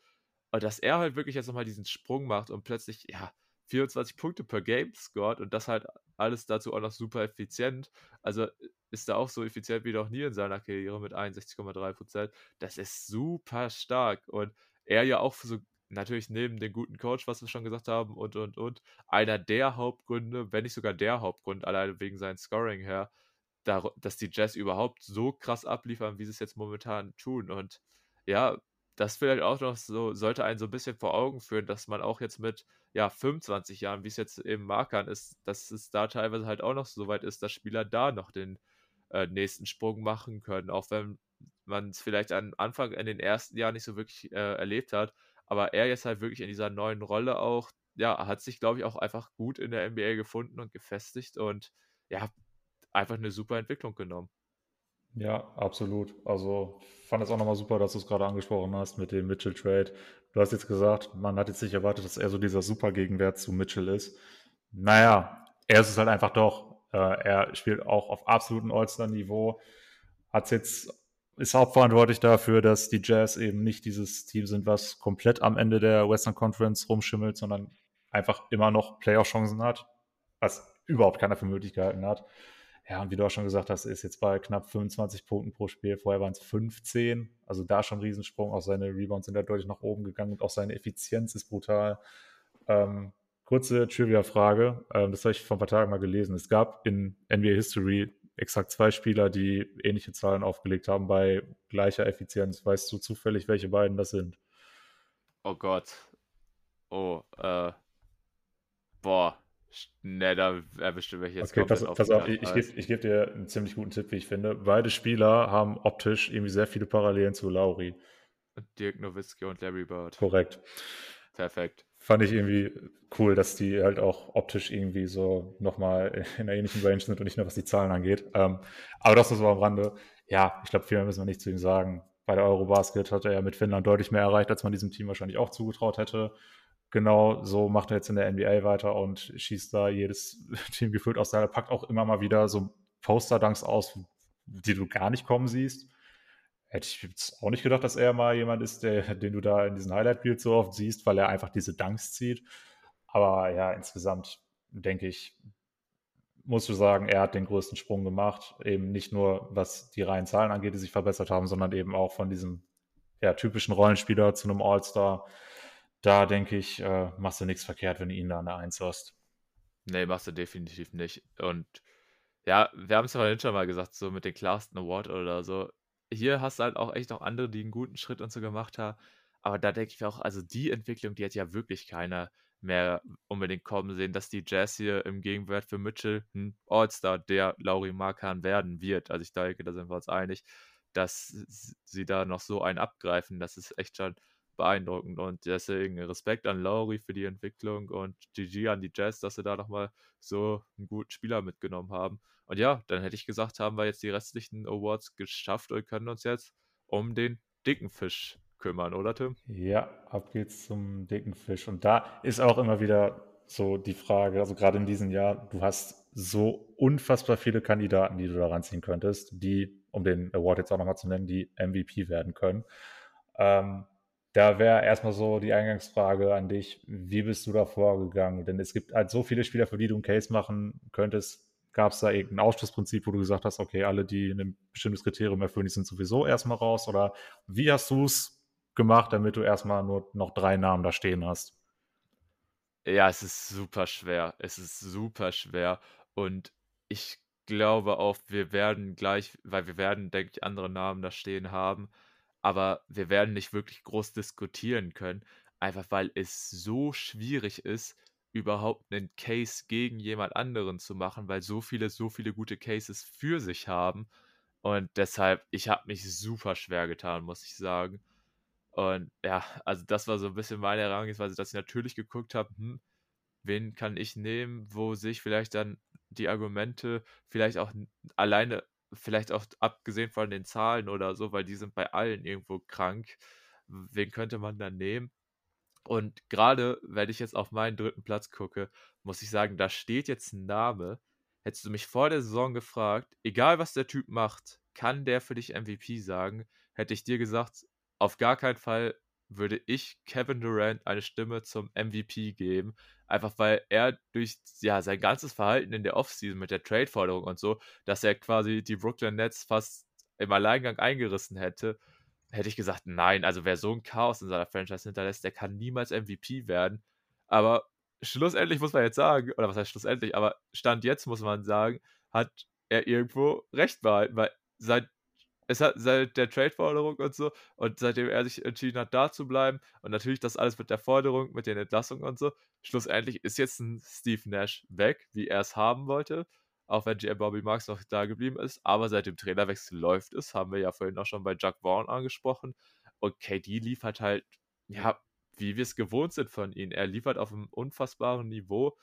Speaker 1: Aber dass er halt wirklich jetzt nochmal diesen Sprung macht und plötzlich, ja, 24 Punkte per Game scored und das halt alles dazu auch noch super effizient. Also ist er auch so effizient wie noch nie in seiner Karriere mit 61,3%. Das ist super stark. Und er ja auch so natürlich neben dem guten Coach, was wir schon gesagt haben, und, und, und, einer der Hauptgründe, wenn nicht sogar der Hauptgrund, alleine wegen seinem Scoring her, dass die Jazz überhaupt so krass abliefern, wie sie es jetzt momentan tun. Und ja, das vielleicht auch noch so, sollte einen so ein bisschen vor Augen führen, dass man auch jetzt mit ja, 25 Jahren, wie es jetzt eben Markern ist, dass es da teilweise halt auch noch so weit ist, dass Spieler da noch den äh, nächsten Sprung machen können, auch wenn man es vielleicht am Anfang in den ersten Jahren nicht so wirklich äh, erlebt hat. Aber er jetzt halt wirklich in dieser neuen Rolle auch, ja, hat sich, glaube ich, auch einfach gut in der NBA gefunden und gefestigt und ja, einfach eine super Entwicklung genommen.
Speaker 2: Ja, absolut. Also fand es auch nochmal super, dass du es gerade angesprochen hast mit dem Mitchell-Trade. Du hast jetzt gesagt, man hat jetzt nicht erwartet, dass er so dieser super Gegenwert zu Mitchell ist. Naja, er ist es halt einfach doch. Äh, er spielt auch auf absolutem All-Star-Niveau. Hat jetzt, ist hauptverantwortlich dafür, dass die Jazz eben nicht dieses Team sind, was komplett am Ende der Western Conference rumschimmelt, sondern einfach immer noch Playoff-Chancen hat, was überhaupt keiner für möglich gehalten hat. Ja, und wie du auch schon gesagt hast, ist jetzt bei knapp 25 Punkten pro Spiel. Vorher waren es 15. Also da schon ein Riesensprung. Auch seine Rebounds sind da deutlich nach oben gegangen und auch seine Effizienz ist brutal. Ähm, kurze Trivia-Frage. Ähm, das habe ich vor ein paar Tagen mal gelesen. Es gab in NBA History exakt zwei Spieler, die ähnliche Zahlen aufgelegt haben bei gleicher Effizienz. Weißt du zufällig, welche beiden das sind?
Speaker 1: Oh Gott. Oh, äh. Boah. Ne, da erwischt du mich jetzt
Speaker 2: Okay, pass, auf, pass auf, ich, ich gebe geb dir einen ziemlich guten Tipp, wie ich finde. Beide Spieler haben optisch irgendwie sehr viele Parallelen zu Lauri.
Speaker 1: Dirk Nowitzki und Larry Bird.
Speaker 2: Korrekt.
Speaker 1: Perfekt.
Speaker 2: Fand ich irgendwie cool, dass die halt auch optisch irgendwie so nochmal in einer ähnlichen Range sind und nicht nur was die Zahlen angeht. Ähm, aber das ist so am Rande. Ja, ich glaube, viel mehr müssen wir nicht zu ihm sagen. Bei der Eurobasket hat er ja mit Finnland deutlich mehr erreicht, als man diesem Team wahrscheinlich auch zugetraut hätte genau so macht er jetzt in der NBA weiter und schießt da jedes *laughs* Team gefühlt aus. Er packt auch immer mal wieder so Poster-Dunks aus, die du gar nicht kommen siehst. Hätte ich jetzt auch nicht gedacht, dass er mal jemand ist, der, *laughs* den du da in diesen Highlight-Reels so oft siehst, weil er einfach diese Dunks zieht. Aber ja, insgesamt denke ich, musst du sagen, er hat den größten Sprung gemacht. Eben nicht nur, was die reinen Zahlen angeht, die sich verbessert haben, sondern eben auch von diesem ja, typischen Rollenspieler zu einem All-Star da denke ich, äh, machst du nichts verkehrt, wenn du ihn da an der Eins hast.
Speaker 1: Nee, machst du definitiv nicht. Und ja, wir haben es vorhin schon mal gesagt, so mit den Clarkson Award oder so. Hier hast du halt auch echt noch andere, die einen guten Schritt und so gemacht haben. Aber da denke ich auch, also die Entwicklung, die hat ja wirklich keiner mehr unbedingt kommen sehen, dass die Jazz hier im Gegenwert für Mitchell ein All-Star, der Laurie Markan werden wird. Also ich denke, da sind wir uns einig, dass sie da noch so einen abgreifen. Das ist echt schon beeindruckend. Und deswegen Respekt an Laurie für die Entwicklung und GG an die Jazz, dass sie da nochmal so einen guten Spieler mitgenommen haben. Und ja, dann hätte ich gesagt, haben wir jetzt die restlichen Awards geschafft und können uns jetzt um den dicken Fisch kümmern, oder Tim?
Speaker 2: Ja, ab geht's zum dicken Fisch. Und da ist auch immer wieder so die Frage, also gerade in diesem Jahr, du hast so unfassbar viele Kandidaten, die du da ranziehen könntest, die, um den Award jetzt auch nochmal zu nennen, die MVP werden können. Ähm, da wäre erstmal so die Eingangsfrage an dich, wie bist du da vorgegangen? Denn es gibt halt so viele Spieler, für die du einen Case machen könntest. Gab es da irgendein Ausschlussprinzip, wo du gesagt hast, okay, alle, die ein bestimmtes Kriterium erfüllen, die sind sowieso erstmal raus? Oder wie hast du es gemacht, damit du erstmal nur noch drei Namen da stehen hast?
Speaker 1: Ja, es ist super schwer. Es ist super schwer. Und ich glaube auch, wir werden gleich, weil wir werden, denke ich, andere Namen da stehen haben aber wir werden nicht wirklich groß diskutieren können, einfach weil es so schwierig ist, überhaupt einen Case gegen jemand anderen zu machen, weil so viele, so viele gute Cases für sich haben. Und deshalb, ich habe mich super schwer getan, muss ich sagen. Und ja, also das war so ein bisschen meine Herangehensweise, dass ich natürlich geguckt habe, hm, wen kann ich nehmen, wo sich vielleicht dann die Argumente vielleicht auch alleine vielleicht auch abgesehen von den Zahlen oder so, weil die sind bei allen irgendwo krank. Wen könnte man dann nehmen? Und gerade wenn ich jetzt auf meinen dritten Platz gucke, muss ich sagen, da steht jetzt ein Name. Hättest du mich vor der Saison gefragt, egal was der Typ macht, kann der für dich MVP sagen, hätte ich dir gesagt, auf gar keinen Fall würde ich Kevin Durant eine Stimme zum MVP geben. Einfach weil er durch ja, sein ganzes Verhalten in der Offseason mit der Trade-Forderung und so, dass er quasi die Brooklyn Nets fast im Alleingang eingerissen hätte, hätte ich gesagt, nein, also wer so ein Chaos in seiner Franchise hinterlässt, der kann niemals MVP werden. Aber schlussendlich muss man jetzt sagen, oder was heißt schlussendlich, aber Stand jetzt muss man sagen, hat er irgendwo recht behalten, weil seit es hat seit der Trade-Forderung und so und seitdem er sich entschieden hat, da zu bleiben und natürlich das alles mit der Forderung, mit den Entlassungen und so, schlussendlich ist jetzt ein Steve Nash weg, wie er es haben wollte, auch wenn GM Bobby Marks noch da geblieben ist, aber seit dem Trainerwechsel läuft es, haben wir ja vorhin auch schon bei Jack Vaughn angesprochen. Und KD liefert halt, ja, wie wir es gewohnt sind von ihm. Er liefert auf einem unfassbaren Niveau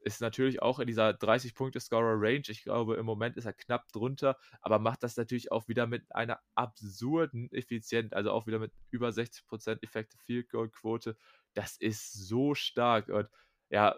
Speaker 1: ist natürlich auch in dieser 30-Punkte-Scorer-Range. Ich glaube, im Moment ist er knapp drunter, aber macht das natürlich auch wieder mit einer absurden Effizienz, also auch wieder mit über 60% Effective Field Goal Quote. Das ist so stark und ja,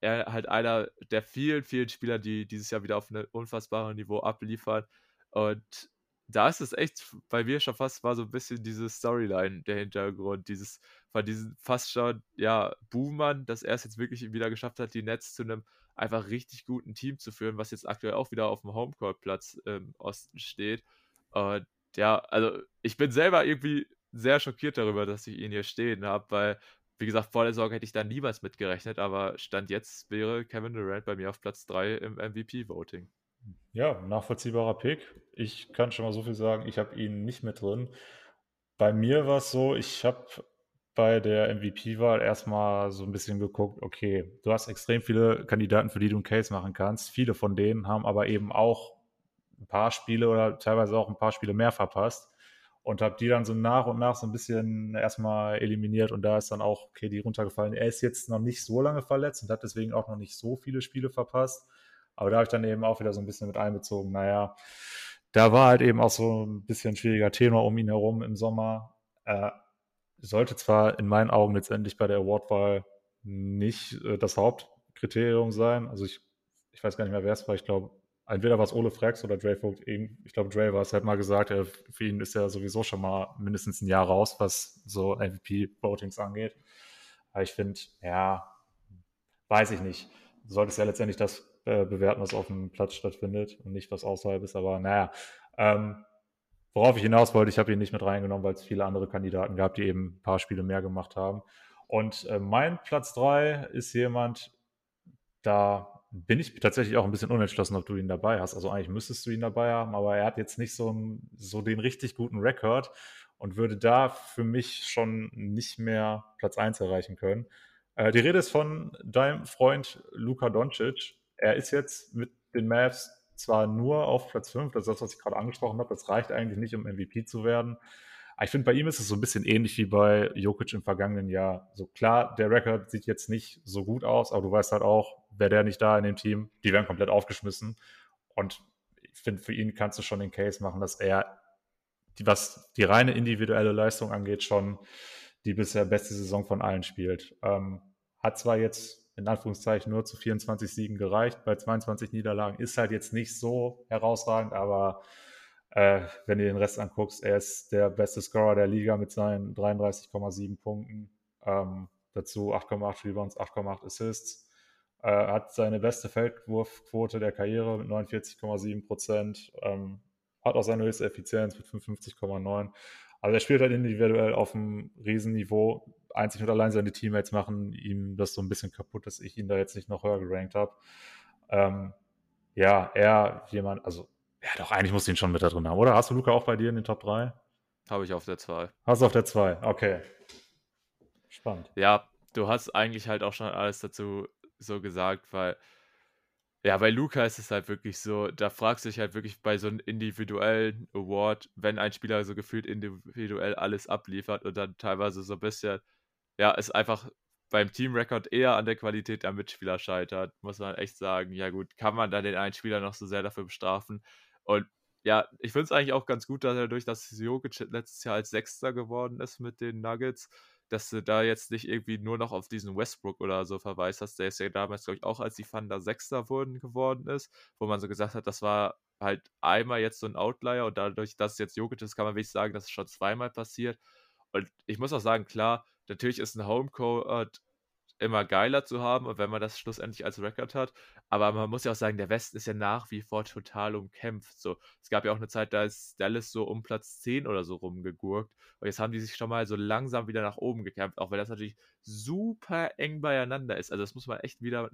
Speaker 1: er halt einer der vielen, vielen Spieler, die dieses Jahr wieder auf einem unfassbaren Niveau abliefern. Und da ist es echt bei mir schon fast war so ein bisschen diese Storyline der Hintergrund, dieses von diesem fast schon, ja, Boomern, dass er es jetzt wirklich wieder geschafft hat, die Nets zu einem einfach richtig guten Team zu führen, was jetzt aktuell auch wieder auf dem Homecourt-Platz im Osten steht. Und ja, also ich bin selber irgendwie sehr schockiert darüber, dass ich ihn hier stehen habe, weil, wie gesagt, vor der Sorge hätte ich da niemals mitgerechnet, aber Stand jetzt wäre Kevin Durant bei mir auf Platz 3 im MVP-Voting.
Speaker 2: Ja, nachvollziehbarer Pick. Ich kann schon mal so viel sagen, ich habe ihn nicht mit drin. Bei mir war es so, ich habe bei der MVP-Wahl erstmal so ein bisschen geguckt, okay, du hast extrem viele Kandidaten, für die du einen Case machen kannst. Viele von denen haben aber eben auch ein paar Spiele oder teilweise auch ein paar Spiele mehr verpasst und habe die dann so nach und nach so ein bisschen erstmal eliminiert und da ist dann auch okay, die runtergefallen. Er ist jetzt noch nicht so lange verletzt und hat deswegen auch noch nicht so viele Spiele verpasst. Aber da habe ich dann eben auch wieder so ein bisschen mit einbezogen. Naja, da war halt eben auch so ein bisschen schwieriger Thema um ihn herum im Sommer. Äh, sollte zwar in meinen Augen letztendlich bei der Awardwahl nicht äh, das Hauptkriterium sein. Also ich, ich weiß gar nicht mehr, wer es war. Ich glaube, entweder war es Ole Frex oder Dre Vogt. Ich glaube, Dre war es, hat mal gesagt, äh, für ihn ist er sowieso schon mal mindestens ein Jahr raus, was so MVP-Votings angeht. Aber ich finde, ja, weiß ich nicht. Du solltest ja letztendlich das äh, bewerten, was auf dem Platz stattfindet und nicht, was außerhalb ist. Aber naja, ähm, worauf ich hinaus wollte, ich habe ihn nicht mit reingenommen, weil es viele andere Kandidaten gab, die eben ein paar Spiele mehr gemacht haben. Und äh, mein Platz 3 ist jemand, da bin ich tatsächlich auch ein bisschen unentschlossen, ob du ihn dabei hast. Also eigentlich müsstest du ihn dabei haben, aber er hat jetzt nicht so, ein, so den richtig guten Rekord und würde da für mich schon nicht mehr Platz 1 erreichen können. Äh, die Rede ist von deinem Freund Luka Doncic. Er ist jetzt mit den Mavs zwar nur auf Platz 5, das ist das, was ich gerade angesprochen habe, das reicht eigentlich nicht, um MVP zu werden. Aber ich finde, bei ihm ist es so ein bisschen ähnlich wie bei Jokic im vergangenen Jahr. So klar, der Rekord sieht jetzt nicht so gut aus, aber du weißt halt auch, wäre der nicht da in dem Team, die werden komplett aufgeschmissen. Und ich finde, für ihn kannst du schon den Case machen, dass er, die, was die reine individuelle Leistung angeht, schon die bisher beste Saison von allen spielt. Ähm, hat zwar jetzt in Anführungszeichen nur zu 24 Siegen gereicht. Bei 22 Niederlagen ist halt jetzt nicht so herausragend, aber äh, wenn du den Rest anguckst, er ist der beste Scorer der Liga mit seinen 33,7 Punkten. Ähm, dazu 8,8 Rebounds, 8,8 Assists. Äh, hat seine beste Feldwurfquote der Karriere mit 49,7 Prozent. Ähm, hat auch seine höchste Effizienz mit 55,9. Also er spielt halt individuell auf einem Riesenniveau einzig und allein seine Teammates machen ihm das so ein bisschen kaputt, dass ich ihn da jetzt nicht noch höher gerankt habe. Ähm, ja, er jemand, also, ja doch, eigentlich musst du ihn schon mit da drin haben, oder? Hast du Luca auch bei dir in den Top 3?
Speaker 1: Habe ich auf der 2.
Speaker 2: Hast du auf der 2, okay. Spannend.
Speaker 1: Ja, du hast eigentlich halt auch schon alles dazu so gesagt, weil ja, bei Luca ist es halt wirklich so, da fragst du dich halt wirklich bei so einem individuellen Award, wenn ein Spieler so gefühlt individuell alles abliefert und dann teilweise so ein bisschen ja, es einfach beim Teamrekord eher an der Qualität der Mitspieler scheitert, muss man echt sagen. Ja, gut, kann man da den einen Spieler noch so sehr dafür bestrafen? Und ja, ich finde es eigentlich auch ganz gut, dass er durch das Jokic letztes Jahr als Sechster geworden ist mit den Nuggets, dass du da jetzt nicht irgendwie nur noch auf diesen Westbrook oder so verweist hast, der ist ja damals, glaube ich, auch als die Thunder Sechster wurden geworden ist, wo man so gesagt hat, das war halt einmal jetzt so ein Outlier und dadurch, dass jetzt Jokic ist, kann man wirklich sagen, dass es schon zweimal passiert. Und ich muss auch sagen, klar, natürlich ist ein Homecourt immer geiler zu haben wenn man das schlussendlich als Rekord hat. Aber man muss ja auch sagen, der Westen ist ja nach wie vor total umkämpft. So, es gab ja auch eine Zeit, da ist Dallas so um Platz 10 oder so rumgegurkt. Und jetzt haben die sich schon mal so langsam wieder nach oben gekämpft, auch wenn das natürlich super eng beieinander ist. Also das muss man echt wieder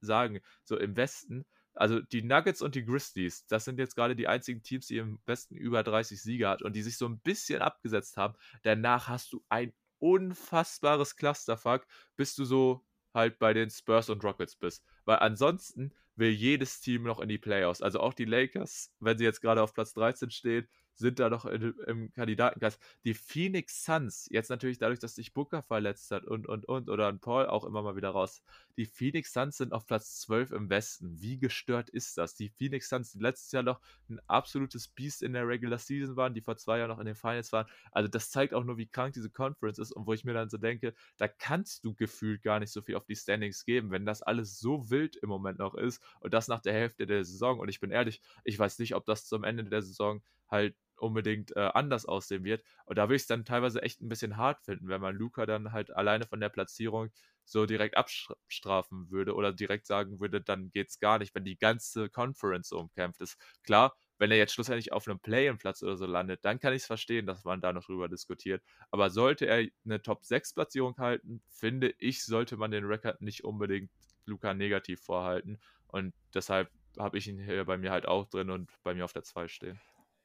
Speaker 1: sagen. So im Westen, also die Nuggets und die Grizzlies, das sind jetzt gerade die einzigen Teams, die im Westen über 30 Siege hat und die sich so ein bisschen abgesetzt haben. Danach hast du ein unfassbares Clusterfuck, bis du so halt bei den Spurs und Rockets bist. Weil ansonsten will jedes Team noch in die Playoffs. Also auch die Lakers, wenn sie jetzt gerade auf Platz 13 stehen, sind da noch in, im Kandidatenkreis. Die Phoenix Suns, jetzt natürlich dadurch, dass sich Booker verletzt hat und, und, und, oder ein Paul auch immer mal wieder raus. Die Phoenix Suns sind auf Platz 12 im Westen. Wie gestört ist das? Die Phoenix Suns, die letztes Jahr noch ein absolutes Beast in der Regular Season waren, die vor zwei Jahren noch in den Finals waren. Also das zeigt auch nur, wie krank diese Conference ist und wo ich mir dann so denke, da kannst du gefühlt gar nicht so viel auf die Standings geben, wenn das alles so wild im Moment noch ist und das nach der Hälfte der Saison. Und ich bin ehrlich, ich weiß nicht, ob das zum Ende der Saison halt unbedingt äh, anders aussehen wird. Und da würde ich es dann teilweise echt ein bisschen hart finden, wenn man Luca dann halt alleine von der Platzierung so direkt abstrafen würde oder direkt sagen würde, dann geht es gar nicht, wenn die ganze Conference umkämpft ist. Klar, wenn er jetzt schlussendlich auf einem Play-in-Platz oder so landet, dann kann ich es verstehen, dass man da noch drüber diskutiert. Aber sollte er eine Top-6-Platzierung halten, finde ich, sollte man den Rekord nicht unbedingt Luca negativ vorhalten. Und deshalb habe ich ihn hier bei mir halt auch drin und bei mir auf der 2 stehen.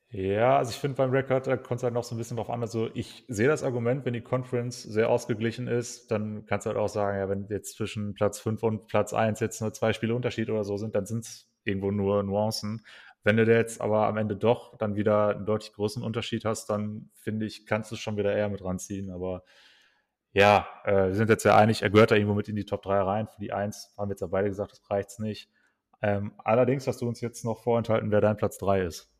Speaker 2: Ja, also ich finde beim Rekord, da kommt es halt noch so ein bisschen drauf an. Also ich sehe das Argument, wenn die Conference sehr ausgeglichen ist, dann kannst du halt auch sagen, ja, wenn jetzt zwischen Platz 5 und Platz 1 jetzt nur zwei Spiele Unterschied oder so sind, dann sind es irgendwo nur Nuancen. Wenn du jetzt aber am Ende doch dann wieder einen deutlich größeren Unterschied hast, dann finde ich, kannst du schon wieder eher mit ranziehen. Aber ja, äh, wir sind jetzt ja einig, er gehört da irgendwo mit in die Top 3 rein. Für die 1 haben wir jetzt ja beide gesagt, das reicht nicht. Ähm, allerdings hast du uns jetzt noch vorenthalten, wer dein Platz 3 ist.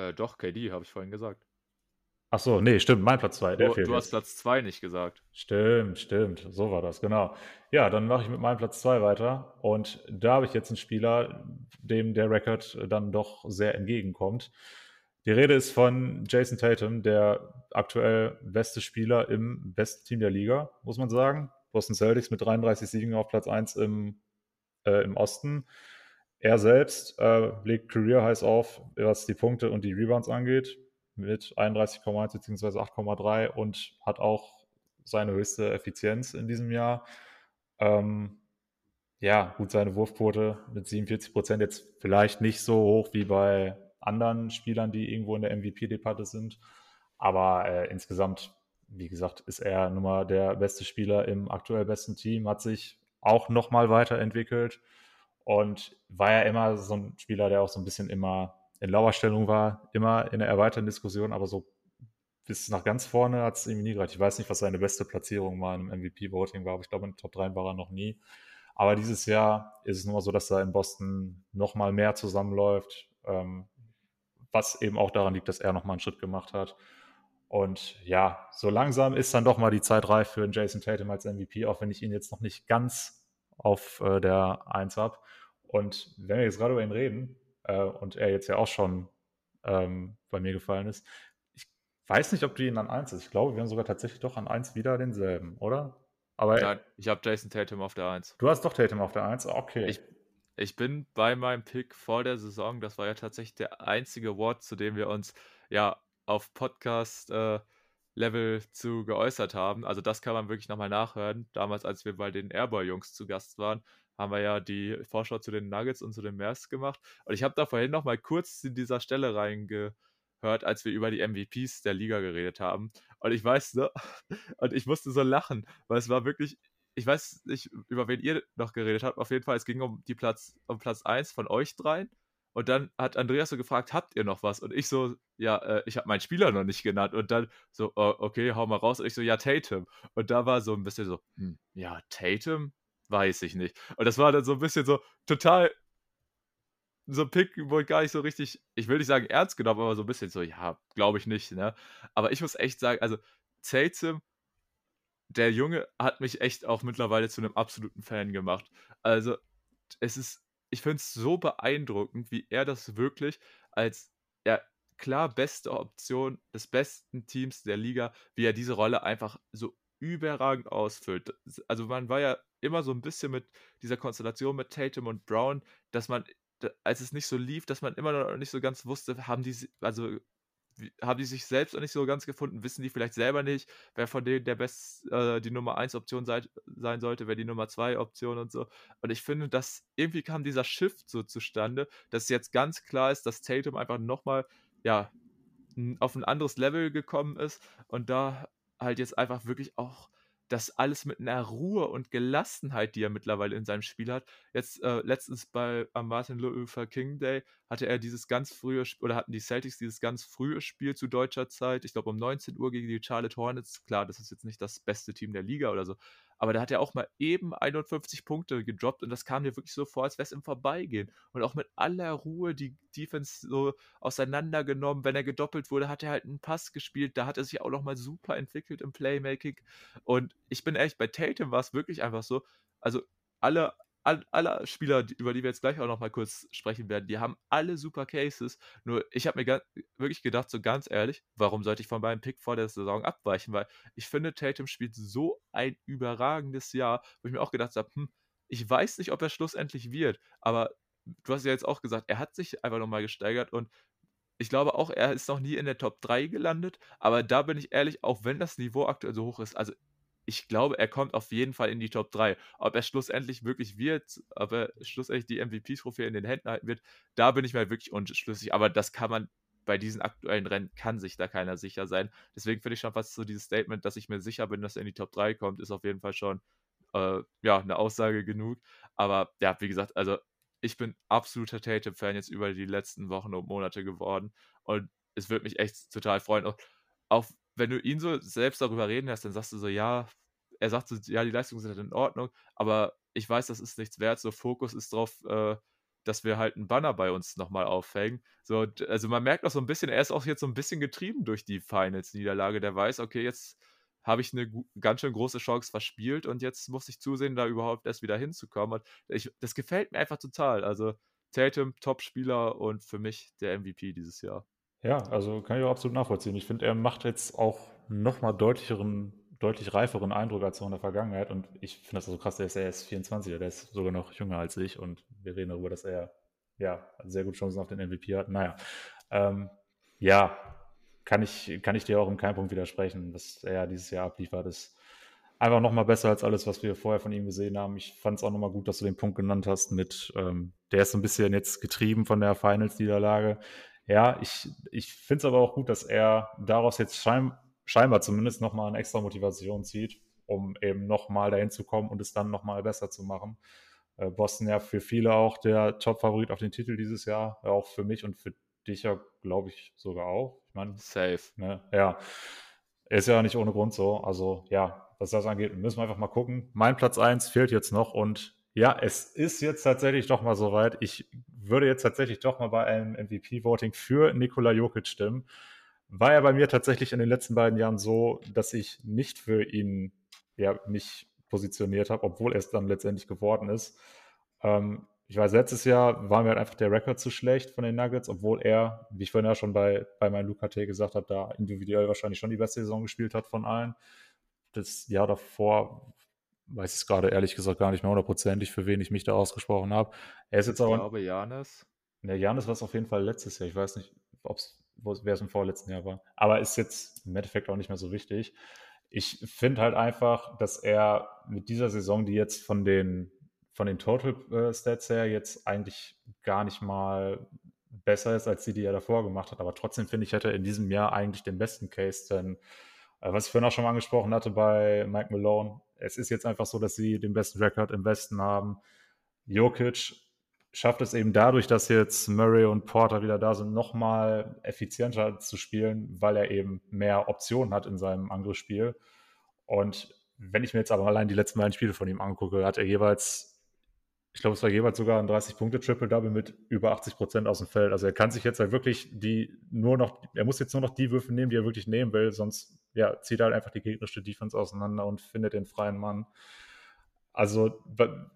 Speaker 1: Äh, doch, KD, habe ich vorhin gesagt.
Speaker 2: Ach so, nee, stimmt, mein Platz 2.
Speaker 1: Du, du hast Platz 2 nicht gesagt.
Speaker 2: Stimmt, stimmt, so war das, genau. Ja, dann mache ich mit meinem Platz 2 weiter. Und da habe ich jetzt einen Spieler, dem der Rekord dann doch sehr entgegenkommt. Die Rede ist von Jason Tatum, der aktuell beste Spieler im besten Team der Liga, muss man sagen. Boston Celtics mit 33 Siegen auf Platz 1 im, äh, im Osten. Er selbst äh, legt Career Highs auf, was die Punkte und die Rebounds angeht, mit 31,1 bzw. 8,3 und hat auch seine höchste Effizienz in diesem Jahr. Ähm, ja, gut, seine Wurfquote mit 47 Prozent jetzt vielleicht nicht so hoch wie bei anderen Spielern, die irgendwo in der MVP-Debatte sind. Aber äh, insgesamt, wie gesagt, ist er nun mal der beste Spieler im aktuell besten Team, hat sich auch nochmal weiterentwickelt und war ja immer so ein Spieler, der auch so ein bisschen immer in Lauerstellung war, immer in der erweiterten Diskussion, aber so bis nach ganz vorne hat es ihm nie gereicht. Ich weiß nicht, was seine beste Platzierung mal im MVP-Voting war, aber ich glaube, in den Top 3 war er noch nie. Aber dieses Jahr ist es nur so, dass da in Boston noch mal mehr zusammenläuft, ähm, was eben auch daran liegt, dass er noch mal einen Schritt gemacht hat. Und ja, so langsam ist dann doch mal die Zeit reif für einen Jason Tatum als MVP, auch wenn ich ihn jetzt noch nicht ganz auf äh, der 1 habe. Und wenn wir jetzt gerade über ihn reden äh, und er jetzt ja auch schon ähm, bei mir gefallen ist, ich weiß nicht, ob du ihn an 1 ist. Ich glaube, wir haben sogar tatsächlich doch an 1 wieder denselben, oder?
Speaker 1: Aber Nein, ich habe Jason Tatum auf der 1.
Speaker 2: Du hast doch Tatum auf der 1, okay.
Speaker 1: Ich, ich bin bei meinem Pick vor der Saison, das war ja tatsächlich der einzige Award, zu dem wir uns ja auf Podcast äh, Level zu geäußert haben. Also das kann man wirklich nochmal nachhören. Damals, als wir bei den Airboy-Jungs zu Gast waren, haben wir ja die Vorschau zu den Nuggets und zu den Mavs gemacht. Und ich habe da vorhin noch mal kurz in dieser Stelle reingehört, als wir über die MVPs der Liga geredet haben. Und ich weiß, ne, *laughs* und ich musste so lachen, weil es war wirklich, ich weiß nicht, über wen ihr noch geredet habt. Auf jeden Fall, es ging um die Platz, um Platz 1 von euch dreien. Und dann hat Andreas so gefragt, habt ihr noch was? Und ich so, ja, äh, ich habe meinen Spieler noch nicht genannt. Und dann so, oh, okay, hau mal raus. Und ich so, ja, Tatum. Und da war so ein bisschen so, hm, ja, Tatum? weiß ich nicht. Und das war dann so ein bisschen so total so ein Pick, ich gar nicht so richtig, ich will nicht sagen ernst genommen, aber so ein bisschen so, ja, glaube ich nicht, ne? Aber ich muss echt sagen, also Tatum, der Junge hat mich echt auch mittlerweile zu einem absoluten Fan gemacht. Also, es ist, ich finde es so beeindruckend, wie er das wirklich als, ja, klar beste Option des besten Teams der Liga, wie er diese Rolle einfach so überragend ausfüllt. Also man war ja immer so ein bisschen mit dieser Konstellation mit Tatum und Brown, dass man, als es nicht so lief, dass man immer noch nicht so ganz wusste, haben die, also haben die sich selbst noch nicht so ganz gefunden, wissen die vielleicht selber nicht, wer von denen der best, äh, die Nummer 1 Option sei, sein sollte, wer die Nummer 2 Option und so. Und ich finde, dass irgendwie kam dieser Shift so zustande, dass jetzt ganz klar ist, dass Tatum einfach nochmal, ja, auf ein anderes Level gekommen ist und da halt jetzt einfach wirklich auch das alles mit einer Ruhe und Gelassenheit, die er mittlerweile in seinem Spiel hat. Jetzt äh, letztens bei am Martin Luther King Day hatte er dieses ganz frühe oder hatten die Celtics dieses ganz frühe Spiel zu deutscher Zeit, ich glaube um 19 Uhr gegen die Charlotte Hornets. Klar, das ist jetzt nicht das beste Team der Liga oder so, aber da hat er auch mal eben 51 Punkte gedroppt und das kam mir wirklich so vor, als wäre es im Vorbeigehen. Und auch mit aller Ruhe die Defense so auseinandergenommen. Wenn er gedoppelt wurde, hat er halt einen Pass gespielt. Da hat er sich auch nochmal super entwickelt im Playmaking. Und ich bin ehrlich, bei Tatum war es wirklich einfach so. Also alle alle Spieler, über die wir jetzt gleich auch noch mal kurz sprechen werden, die haben alle super Cases. Nur ich habe mir wirklich gedacht, so ganz ehrlich, warum sollte ich von meinem Pick vor der Saison abweichen? Weil ich finde, Tatum spielt so ein überragendes Jahr, wo ich mir auch gedacht habe, hm, ich weiß nicht, ob er schlussendlich wird, aber du hast ja jetzt auch gesagt, er hat sich einfach nochmal gesteigert und ich glaube auch, er ist noch nie in der Top 3 gelandet, aber da bin ich ehrlich, auch wenn das Niveau aktuell so hoch ist, also ich glaube, er kommt auf jeden Fall in die Top 3. Ob er schlussendlich wirklich wird, ob er schlussendlich die MVP-Trophäe in den Händen halten wird, da bin ich mir wirklich unschlüssig. Aber das kann man bei diesen aktuellen Rennen, kann sich da keiner sicher sein. Deswegen finde ich schon fast so dieses Statement, dass ich mir sicher bin, dass er in die Top 3 kommt, ist auf jeden Fall schon äh, ja, eine Aussage genug. Aber ja, wie gesagt, also ich bin absoluter Tatum-Fan jetzt über die letzten Wochen und Monate geworden. Und es würde mich echt total freuen. Und auch wenn du ihn so selbst darüber reden lässt, dann sagst du so, ja, er sagt so, ja, die Leistungen sind halt in Ordnung, aber ich weiß, das ist nichts wert. So, Fokus ist drauf, äh, dass wir halt einen Banner bei uns nochmal aufhängen. So, also man merkt auch so ein bisschen, er ist auch jetzt so ein bisschen getrieben durch die Finals-Niederlage. Der weiß, okay, jetzt habe ich eine ganz schön große Chance verspielt und jetzt muss ich zusehen, da überhaupt erst wieder hinzukommen. Und ich, das gefällt mir einfach total. Also Tatum, Top-Spieler und für mich der MVP dieses Jahr.
Speaker 2: Ja, also kann ich auch absolut nachvollziehen. Ich finde, er macht jetzt auch nochmal deutlicheren deutlich reiferen Eindruck als noch in der Vergangenheit. Und ich finde das so krass, der ist erst 24, der ist sogar noch jünger als ich. Und wir reden darüber, dass er ja sehr gute Chancen auf den MVP hat. Naja, ähm, ja, kann ich, kann ich dir auch im keinen Punkt widersprechen, was er dieses Jahr abliefert, ist einfach nochmal besser als alles, was wir vorher von ihm gesehen haben. Ich fand es auch nochmal gut, dass du den Punkt genannt hast mit, ähm, der ist so ein bisschen jetzt getrieben von der Finals-Niederlage. Ja, ich, ich finde es aber auch gut, dass er daraus jetzt scheinbar scheinbar zumindest nochmal eine extra Motivation zieht, um eben nochmal dahin zu kommen und es dann nochmal besser zu machen. Äh, Boston ja für viele auch der Top-Favorit auf den Titel dieses Jahr, auch für mich und für dich ja, glaube ich, sogar auch. Ich meine,
Speaker 1: safe.
Speaker 2: Ne, ja, ist ja nicht ohne Grund so. Also ja, was das angeht, müssen wir einfach mal gucken. Mein Platz 1 fehlt jetzt noch und ja, es ist jetzt tatsächlich doch mal soweit. Ich würde jetzt tatsächlich doch mal bei einem MVP-Voting für Nikola Jokic stimmen war ja bei mir tatsächlich in den letzten beiden Jahren so, dass ich nicht für ihn ja, mich positioniert habe, obwohl er es dann letztendlich geworden ist. Ähm, ich weiß, letztes Jahr war mir halt einfach der Rekord zu schlecht von den Nuggets, obwohl er, wie ich vorhin ja schon bei, bei meinem Luca T gesagt habe, da individuell wahrscheinlich schon die beste Saison gespielt hat von allen. Das Jahr davor weiß ich es gerade ehrlich gesagt gar nicht mehr hundertprozentig, für wen ich mich da ausgesprochen habe. Er ist jetzt aber.
Speaker 1: Ich glaube, Janis.
Speaker 2: Ne, Janis war es auf jeden Fall letztes Jahr. Ich weiß nicht, ob es wer es im vorletzten Jahr war. Aber ist jetzt im Endeffekt auch nicht mehr so wichtig. Ich finde halt einfach, dass er mit dieser Saison, die jetzt von den, von den Total äh, Stats her jetzt eigentlich gar nicht mal besser ist als die, die er davor gemacht hat. Aber trotzdem finde ich, hätte er in diesem Jahr eigentlich den besten Case, denn äh, was ich vorhin auch schon mal angesprochen hatte bei Mike Malone, es ist jetzt einfach so, dass sie den besten Rekord im Westen haben. Jokic schafft es eben dadurch, dass jetzt Murray und Porter wieder da sind, nochmal effizienter zu spielen, weil er eben mehr Optionen hat in seinem Angriffsspiel. Und wenn ich mir jetzt aber allein die letzten beiden Spiele von ihm angucke, hat er jeweils, ich glaube, es war jeweils sogar ein 30-Punkte-Triple-Double mit über 80 Prozent aus dem Feld. Also er kann sich jetzt halt wirklich die nur noch, er muss jetzt nur noch die Würfe nehmen, die er wirklich nehmen will, sonst ja, zieht er halt einfach die gegnerische Defense auseinander und findet den freien Mann. Also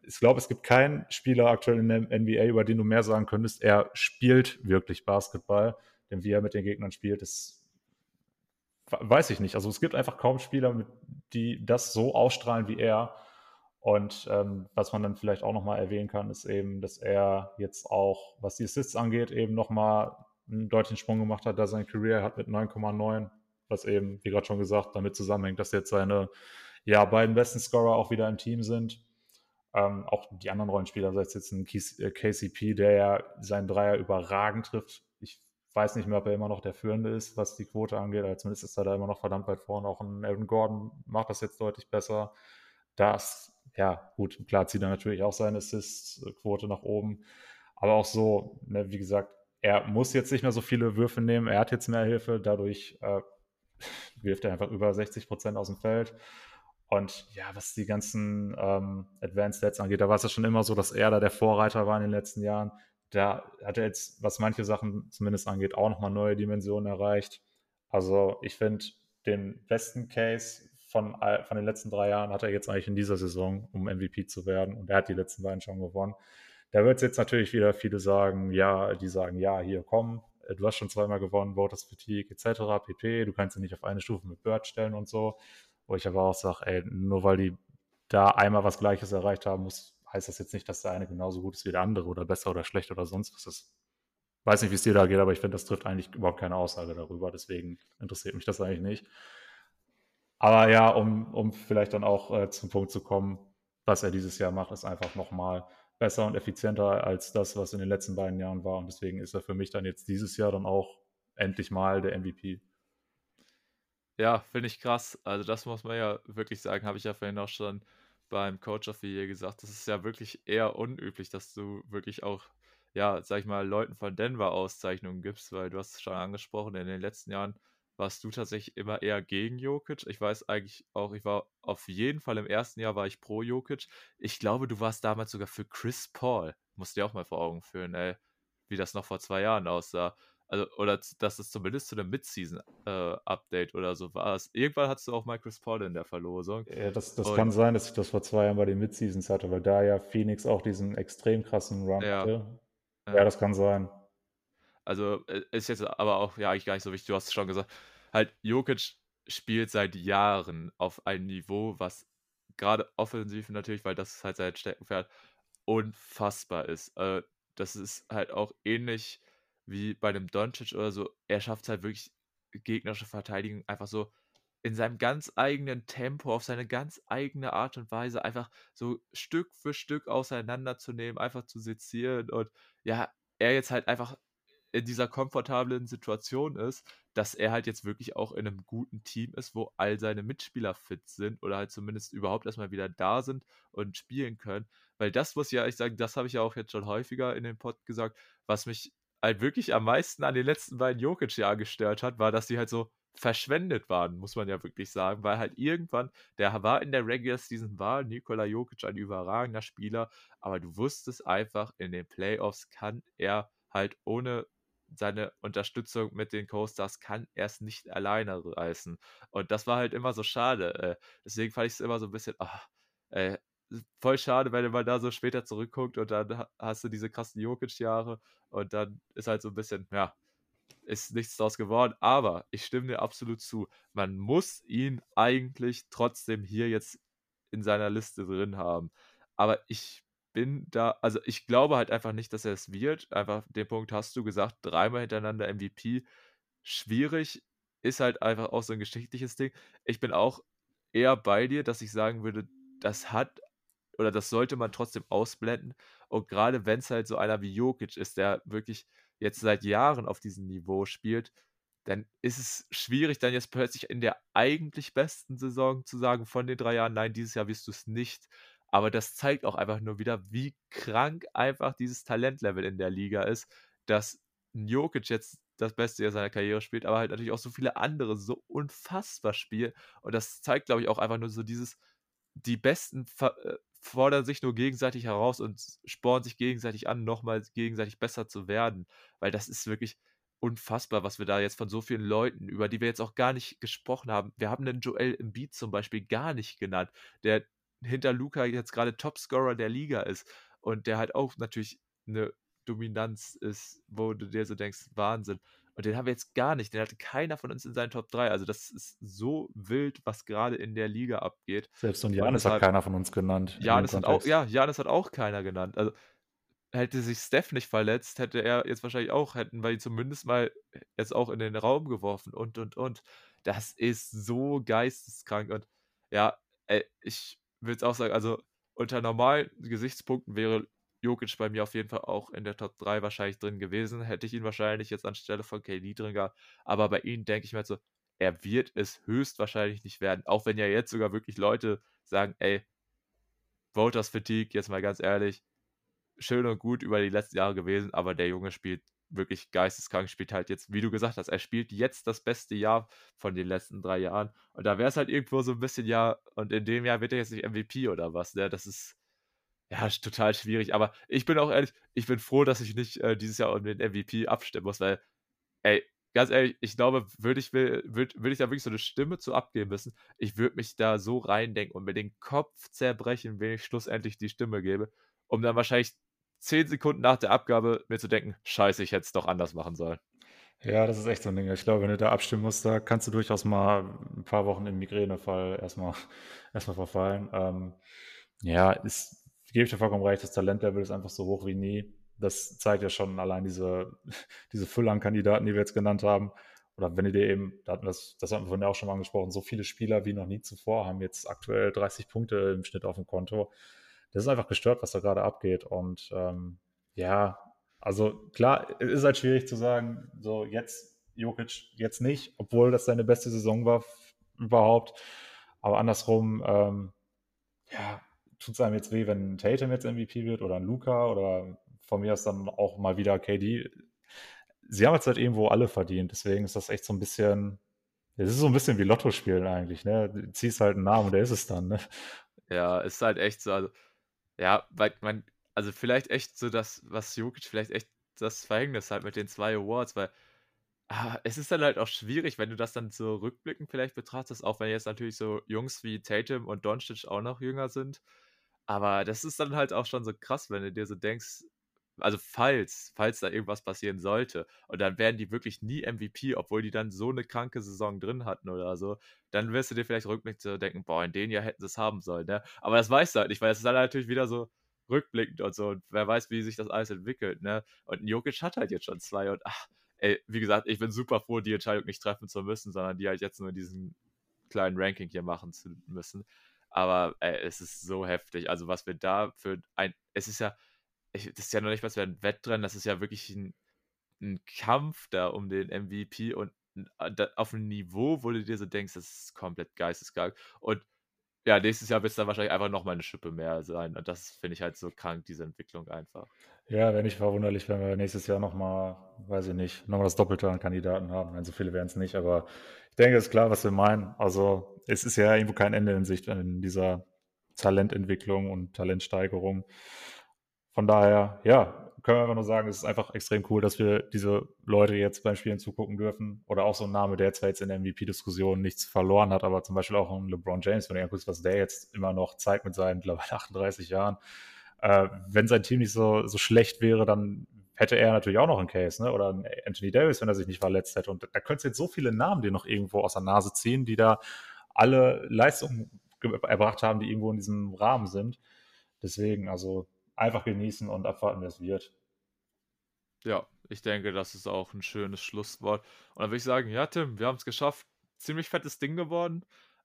Speaker 2: ich glaube, es gibt keinen Spieler aktuell in der NBA, über den du mehr sagen könntest, er spielt wirklich Basketball. Denn wie er mit den Gegnern spielt, ist weiß ich nicht. Also es gibt einfach kaum Spieler, die das so ausstrahlen wie er. Und ähm, was man dann vielleicht auch nochmal erwähnen kann, ist eben, dass er jetzt auch, was die Assists angeht, eben nochmal einen deutlichen Sprung gemacht hat, da sein Career hat mit 9,9, was eben, wie gerade schon gesagt, damit zusammenhängt, dass jetzt seine ja, beiden besten Scorer auch wieder im Team sind. Ähm, auch die anderen Rollenspieler, sei es jetzt ein KCP, äh, der ja seinen Dreier überragend trifft. Ich weiß nicht mehr, ob er immer noch der Führende ist, was die Quote angeht, aber zumindest ist er da immer noch verdammt weit vorne. Auch ein Aaron Gordon macht das jetzt deutlich besser. Das, ja, gut, klar zieht er natürlich auch seine Assist-Quote nach oben. Aber auch so, ne, wie gesagt, er muss jetzt nicht mehr so viele Würfe nehmen. Er hat jetzt mehr Hilfe. Dadurch äh, wirft er einfach über 60 Prozent aus dem Feld. Und ja, was die ganzen ähm, Advanced Stats angeht, da war es ja schon immer so, dass er da der Vorreiter war in den letzten Jahren. Da hat er jetzt, was manche Sachen zumindest angeht, auch nochmal neue Dimensionen erreicht. Also ich finde, den besten Case von, von den letzten drei Jahren hat er jetzt eigentlich in dieser Saison, um MVP zu werden. Und er hat die letzten beiden schon gewonnen. Da wird es jetzt natürlich wieder viele sagen, ja, die sagen, ja, hier komm, du hast schon zweimal gewonnen, Voters Fatigue etc., pp. Du kannst ihn nicht auf eine Stufe mit Bird stellen und so. Wo ich aber auch sage, ey, nur weil die da einmal was Gleiches erreicht haben, muss, heißt das jetzt nicht, dass der eine genauso gut ist wie der andere oder besser oder schlecht oder sonst was ist. Weiß nicht, wie es dir da geht, aber ich finde, das trifft eigentlich überhaupt keine Aussage darüber. Deswegen interessiert mich das eigentlich nicht. Aber ja, um, um vielleicht dann auch äh, zum Punkt zu kommen, was er dieses Jahr macht, ist einfach nochmal besser und effizienter als das, was in den letzten beiden Jahren war. Und deswegen ist er für mich dann jetzt dieses Jahr dann auch endlich mal der MVP.
Speaker 1: Ja, finde ich krass. Also das muss man ja wirklich sagen, habe ich ja vorhin auch schon beim Coach of the Year gesagt. Das ist ja wirklich eher unüblich, dass du wirklich auch, ja, sag ich mal, Leuten von Denver Auszeichnungen gibst, weil du hast es schon angesprochen, in den letzten Jahren warst du tatsächlich immer eher gegen Jokic. Ich weiß eigentlich auch, ich war auf jeden Fall im ersten Jahr war ich pro Jokic. Ich glaube, du warst damals sogar für Chris Paul. Musst dir auch mal vor Augen führen, ey, wie das noch vor zwei Jahren aussah. Also, oder dass es zumindest zu einem Mid-Season-Update äh, oder so war. Irgendwann hattest du auch mal Chris Paul in der Verlosung.
Speaker 2: Ja, das, das kann sein, dass ich das vor zwei Jahren bei den Mid-Seasons hatte, weil da ja Phoenix auch diesen extrem krassen Run ja. hatte. Ja. ja, das kann sein.
Speaker 1: Also äh, ist jetzt aber auch ja eigentlich gar nicht so wichtig. Du hast es schon gesagt. Halt, Jokic spielt seit Jahren auf einem Niveau, was gerade offensiv natürlich, weil das halt sein Steckenpferd unfassbar ist. Äh, das ist halt auch ähnlich wie bei einem Doncic oder so. Er schafft es halt wirklich gegnerische Verteidigung einfach so in seinem ganz eigenen Tempo, auf seine ganz eigene Art und Weise einfach so Stück für Stück auseinanderzunehmen, einfach zu sezieren und ja, er jetzt halt einfach in dieser komfortablen Situation ist, dass er halt jetzt wirklich auch in einem guten Team ist, wo all seine Mitspieler fit sind oder halt zumindest überhaupt erstmal wieder da sind und spielen können. Weil das muss ja, ich sagen, das habe ich ja auch jetzt schon häufiger in dem Pod gesagt, was mich halt wirklich am meisten an den letzten beiden Jokic-Jahren gestört hat, war, dass die halt so verschwendet waren, muss man ja wirklich sagen, weil halt irgendwann, der war in der Regular Season, war Nikola Jokic ein überragender Spieler, aber du wusstest einfach, in den Playoffs kann er halt ohne seine Unterstützung mit den Co-Stars kann er es nicht alleine reißen. Und das war halt immer so schade. Äh, deswegen fand ich es immer so ein bisschen, ach, äh, voll schade, wenn man da so später zurückguckt und dann hast du diese krassen Jokic-Jahre und dann ist halt so ein bisschen, ja, ist nichts daraus geworden. Aber ich stimme dir absolut zu. Man muss ihn eigentlich trotzdem hier jetzt in seiner Liste drin haben. Aber ich bin da, also ich glaube halt einfach nicht, dass er es wird. Einfach den Punkt hast du gesagt, dreimal hintereinander MVP. Schwierig, ist halt einfach auch so ein geschichtliches Ding. Ich bin auch eher bei dir, dass ich sagen würde, das hat oder das sollte man trotzdem ausblenden. Und gerade wenn es halt so einer wie Jokic ist, der wirklich jetzt seit Jahren auf diesem Niveau spielt, dann ist es schwierig, dann jetzt plötzlich in der eigentlich besten Saison zu sagen, von den drei Jahren, nein, dieses Jahr wirst du es nicht. Aber das zeigt auch einfach nur wieder, wie krank einfach dieses Talentlevel in der Liga ist, dass Jokic jetzt das Beste Jahr seiner Karriere spielt, aber halt natürlich auch so viele andere so unfassbar spielen. Und das zeigt, glaube ich, auch einfach nur so dieses, die Besten äh, fordern sich nur gegenseitig heraus und spornen sich gegenseitig an, nochmal gegenseitig besser zu werden. Weil das ist wirklich unfassbar, was wir da jetzt von so vielen Leuten, über die wir jetzt auch gar nicht gesprochen haben. Wir haben den Joel Embiid zum Beispiel gar nicht genannt, der hinter Luca jetzt gerade Topscorer der Liga ist und der halt auch natürlich eine Dominanz ist, wo du dir so denkst, Wahnsinn. Und den haben wir jetzt gar nicht. Den hatte keiner von uns in seinen Top 3. Also das ist so wild, was gerade in der Liga abgeht.
Speaker 2: Selbst und Janis hat keiner von uns genannt.
Speaker 1: Janis hat auch, ja, Janis hat auch keiner genannt. Also hätte sich Steph nicht verletzt, hätte er jetzt wahrscheinlich auch, hätten wir ihn zumindest mal jetzt auch in den Raum geworfen und, und, und. Das ist so geisteskrank. Und ja, ey, ich würde es auch sagen, also unter normalen Gesichtspunkten wäre Jokic bei mir auf jeden Fall auch in der Top 3 wahrscheinlich drin gewesen. Hätte ich ihn wahrscheinlich jetzt anstelle von KD drin gehabt. Aber bei ihm denke ich mir halt so, er wird es höchstwahrscheinlich nicht werden. Auch wenn ja jetzt sogar wirklich Leute sagen, ey, Voters Fatigue, jetzt mal ganz ehrlich, schön und gut über die letzten Jahre gewesen, aber der Junge spielt wirklich geisteskrank, spielt halt jetzt, wie du gesagt hast, er spielt jetzt das beste Jahr von den letzten drei Jahren. Und da wäre es halt irgendwo so ein bisschen, ja, und in dem Jahr wird er jetzt nicht MVP oder was, ne? Das ist ja total schwierig. Aber ich bin auch ehrlich, ich bin froh, dass ich nicht äh, dieses Jahr um den MVP abstimmen muss, weil, ey, ganz ehrlich, ich glaube, würde ich, würd, würd ich da wirklich so eine Stimme zu abgeben müssen, ich würde mich da so reindenken und mir den Kopf zerbrechen, wenn ich schlussendlich die Stimme gebe, um dann wahrscheinlich zehn Sekunden nach der Abgabe mir zu denken, scheiße, ich hätte es doch anders machen sollen.
Speaker 2: Ja, das ist echt so ein Ding. Ich glaube, wenn du da abstimmen musst, da kannst du durchaus mal ein paar Wochen im Migränefall erstmal, *laughs* erstmal verfallen. Ähm, ja, ist, gebe ich dir vollkommen recht, das Talentlevel ist einfach so hoch wie nie. Das zeigt ja schon allein diese, *laughs* diese Fülle an Kandidaten, die wir jetzt genannt haben. Oder wenn du dir eben, das, das hatten wir vorhin auch schon mal angesprochen, so viele Spieler wie noch nie zuvor haben jetzt aktuell 30 Punkte im Schnitt auf dem Konto das ist einfach gestört, was da gerade abgeht. Und ähm, ja, also klar, es ist halt schwierig zu sagen, so jetzt Jokic, jetzt nicht, obwohl das seine beste Saison war überhaupt. Aber andersrum, ähm, ja, tut es einem jetzt weh, wenn Tatum jetzt MVP wird oder ein Luca oder von mir aus dann auch mal wieder KD. Sie haben jetzt halt irgendwo alle verdient, deswegen ist das echt so ein bisschen, es ist so ein bisschen wie Lotto spielen eigentlich, ne? Du ziehst halt einen Namen und der ist es dann, ne?
Speaker 1: Ja, ist halt echt so, also ja, weil man also vielleicht echt so das, was Jokic vielleicht echt das Verhängnis hat mit den zwei Awards, weil ah, es ist dann halt auch schwierig, wenn du das dann so rückblickend vielleicht betrachtest, auch wenn jetzt natürlich so Jungs wie Tatum und Doncic auch noch jünger sind. Aber das ist dann halt auch schon so krass, wenn du dir so denkst, also falls, falls da irgendwas passieren sollte und dann werden die wirklich nie MVP, obwohl die dann so eine kranke Saison drin hatten oder so, dann wirst du dir vielleicht rückblickend denken, boah, in den Jahr hätten sie es haben sollen, ne? Aber das weißt du halt nicht, weil es ist dann natürlich wieder so rückblickend und so und wer weiß, wie sich das alles entwickelt, ne? Und Jokic hat halt jetzt schon zwei und ach, ey, wie gesagt, ich bin super froh, die Entscheidung nicht treffen zu müssen, sondern die halt jetzt nur in diesem kleinen Ranking hier machen zu müssen. Aber ey, es ist so heftig. Also was wir da für ein, es ist ja, ich, das ist ja noch nicht was wie ein Wettrennen, das ist ja wirklich ein, ein Kampf da um den MVP und äh, auf einem Niveau, wo du dir so denkst, das ist komplett geisteskrank. Und ja, nächstes Jahr wird es dann wahrscheinlich einfach nochmal eine Schippe mehr sein. Und das finde ich halt so krank, diese Entwicklung einfach.
Speaker 2: Ja, wäre nicht verwunderlich, wenn wir nächstes Jahr nochmal, weiß ich nicht, nochmal das Doppelte an Kandidaten haben. Nein, so viele wären es nicht, aber ich denke, es ist klar, was wir meinen. Also es ist ja irgendwo kein Ende in Sicht in dieser Talententwicklung und Talentsteigerung. Von daher, ja, können wir einfach nur sagen, es ist einfach extrem cool, dass wir diese Leute jetzt beim Spielen zugucken dürfen. Oder auch so ein Name, der zwar jetzt in der MVP-Diskussion nichts verloren hat, aber zum Beispiel auch ein LeBron James, wenn du anguckst, was der jetzt immer noch zeigt mit seinen mittlerweile *laughs* 38 Jahren. Äh, wenn sein Team nicht so, so schlecht wäre, dann hätte er natürlich auch noch einen Case, ne? Oder ein Anthony Davis, wenn er sich nicht verletzt hätte. Und da könntest du jetzt so viele Namen dir noch irgendwo aus der Nase ziehen, die da alle Leistungen erbracht haben, die irgendwo in diesem Rahmen sind. Deswegen, also einfach genießen und abwarten, wie es wird.
Speaker 1: Ja, ich denke, das ist auch ein schönes Schlusswort. Und dann würde ich sagen, ja, Tim, wir haben es geschafft. Ziemlich fettes Ding geworden.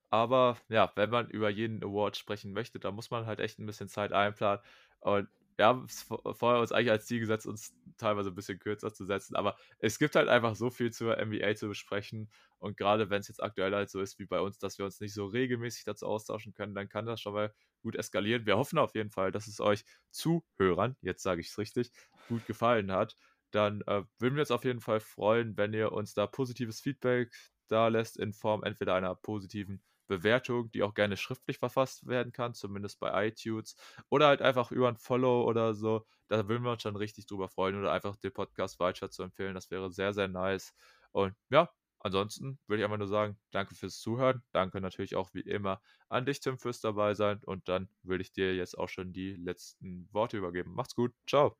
Speaker 1: Aber ja, wenn man über jeden Award sprechen möchte, dann muss man halt echt ein bisschen Zeit einplanen. Und wir haben vorher uns eigentlich als Ziel gesetzt, uns teilweise ein bisschen kürzer zu setzen, aber es gibt halt einfach so viel zur NBA zu besprechen und gerade wenn es jetzt aktuell halt so ist wie bei uns, dass wir uns nicht so regelmäßig dazu austauschen können, dann kann das schon mal gut eskalieren. Wir hoffen auf jeden Fall, dass es euch Zuhörern, jetzt sage ich es richtig, gut gefallen hat. Dann äh, würden wir uns auf jeden Fall freuen, wenn ihr uns da positives Feedback da lässt in Form entweder einer positiven Bewertung, die auch gerne schriftlich verfasst werden kann, zumindest bei iTunes. Oder halt einfach über ein Follow oder so. Da würden wir uns schon richtig drüber freuen. Oder einfach den Podcast weiter zu empfehlen. Das wäre sehr, sehr nice. Und ja, ansonsten würde ich einfach nur sagen, danke fürs Zuhören. Danke natürlich auch wie immer an dich, Tim, fürs dabei sein. Und dann würde ich dir jetzt auch schon die letzten Worte übergeben. Macht's gut. Ciao.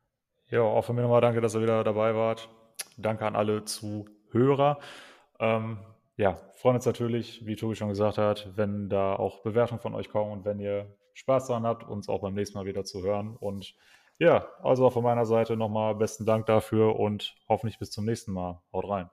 Speaker 2: Ja, auch von mir nochmal danke, dass ihr wieder dabei wart. Danke an alle Zuhörer. Hörer. Ähm, ja, freuen uns natürlich, wie Tobi schon gesagt hat, wenn da auch Bewertungen von euch kommen und wenn ihr Spaß daran habt, uns auch beim nächsten Mal wieder zu hören. Und ja, also von meiner Seite nochmal besten Dank dafür und hoffentlich bis zum nächsten Mal. Haut rein.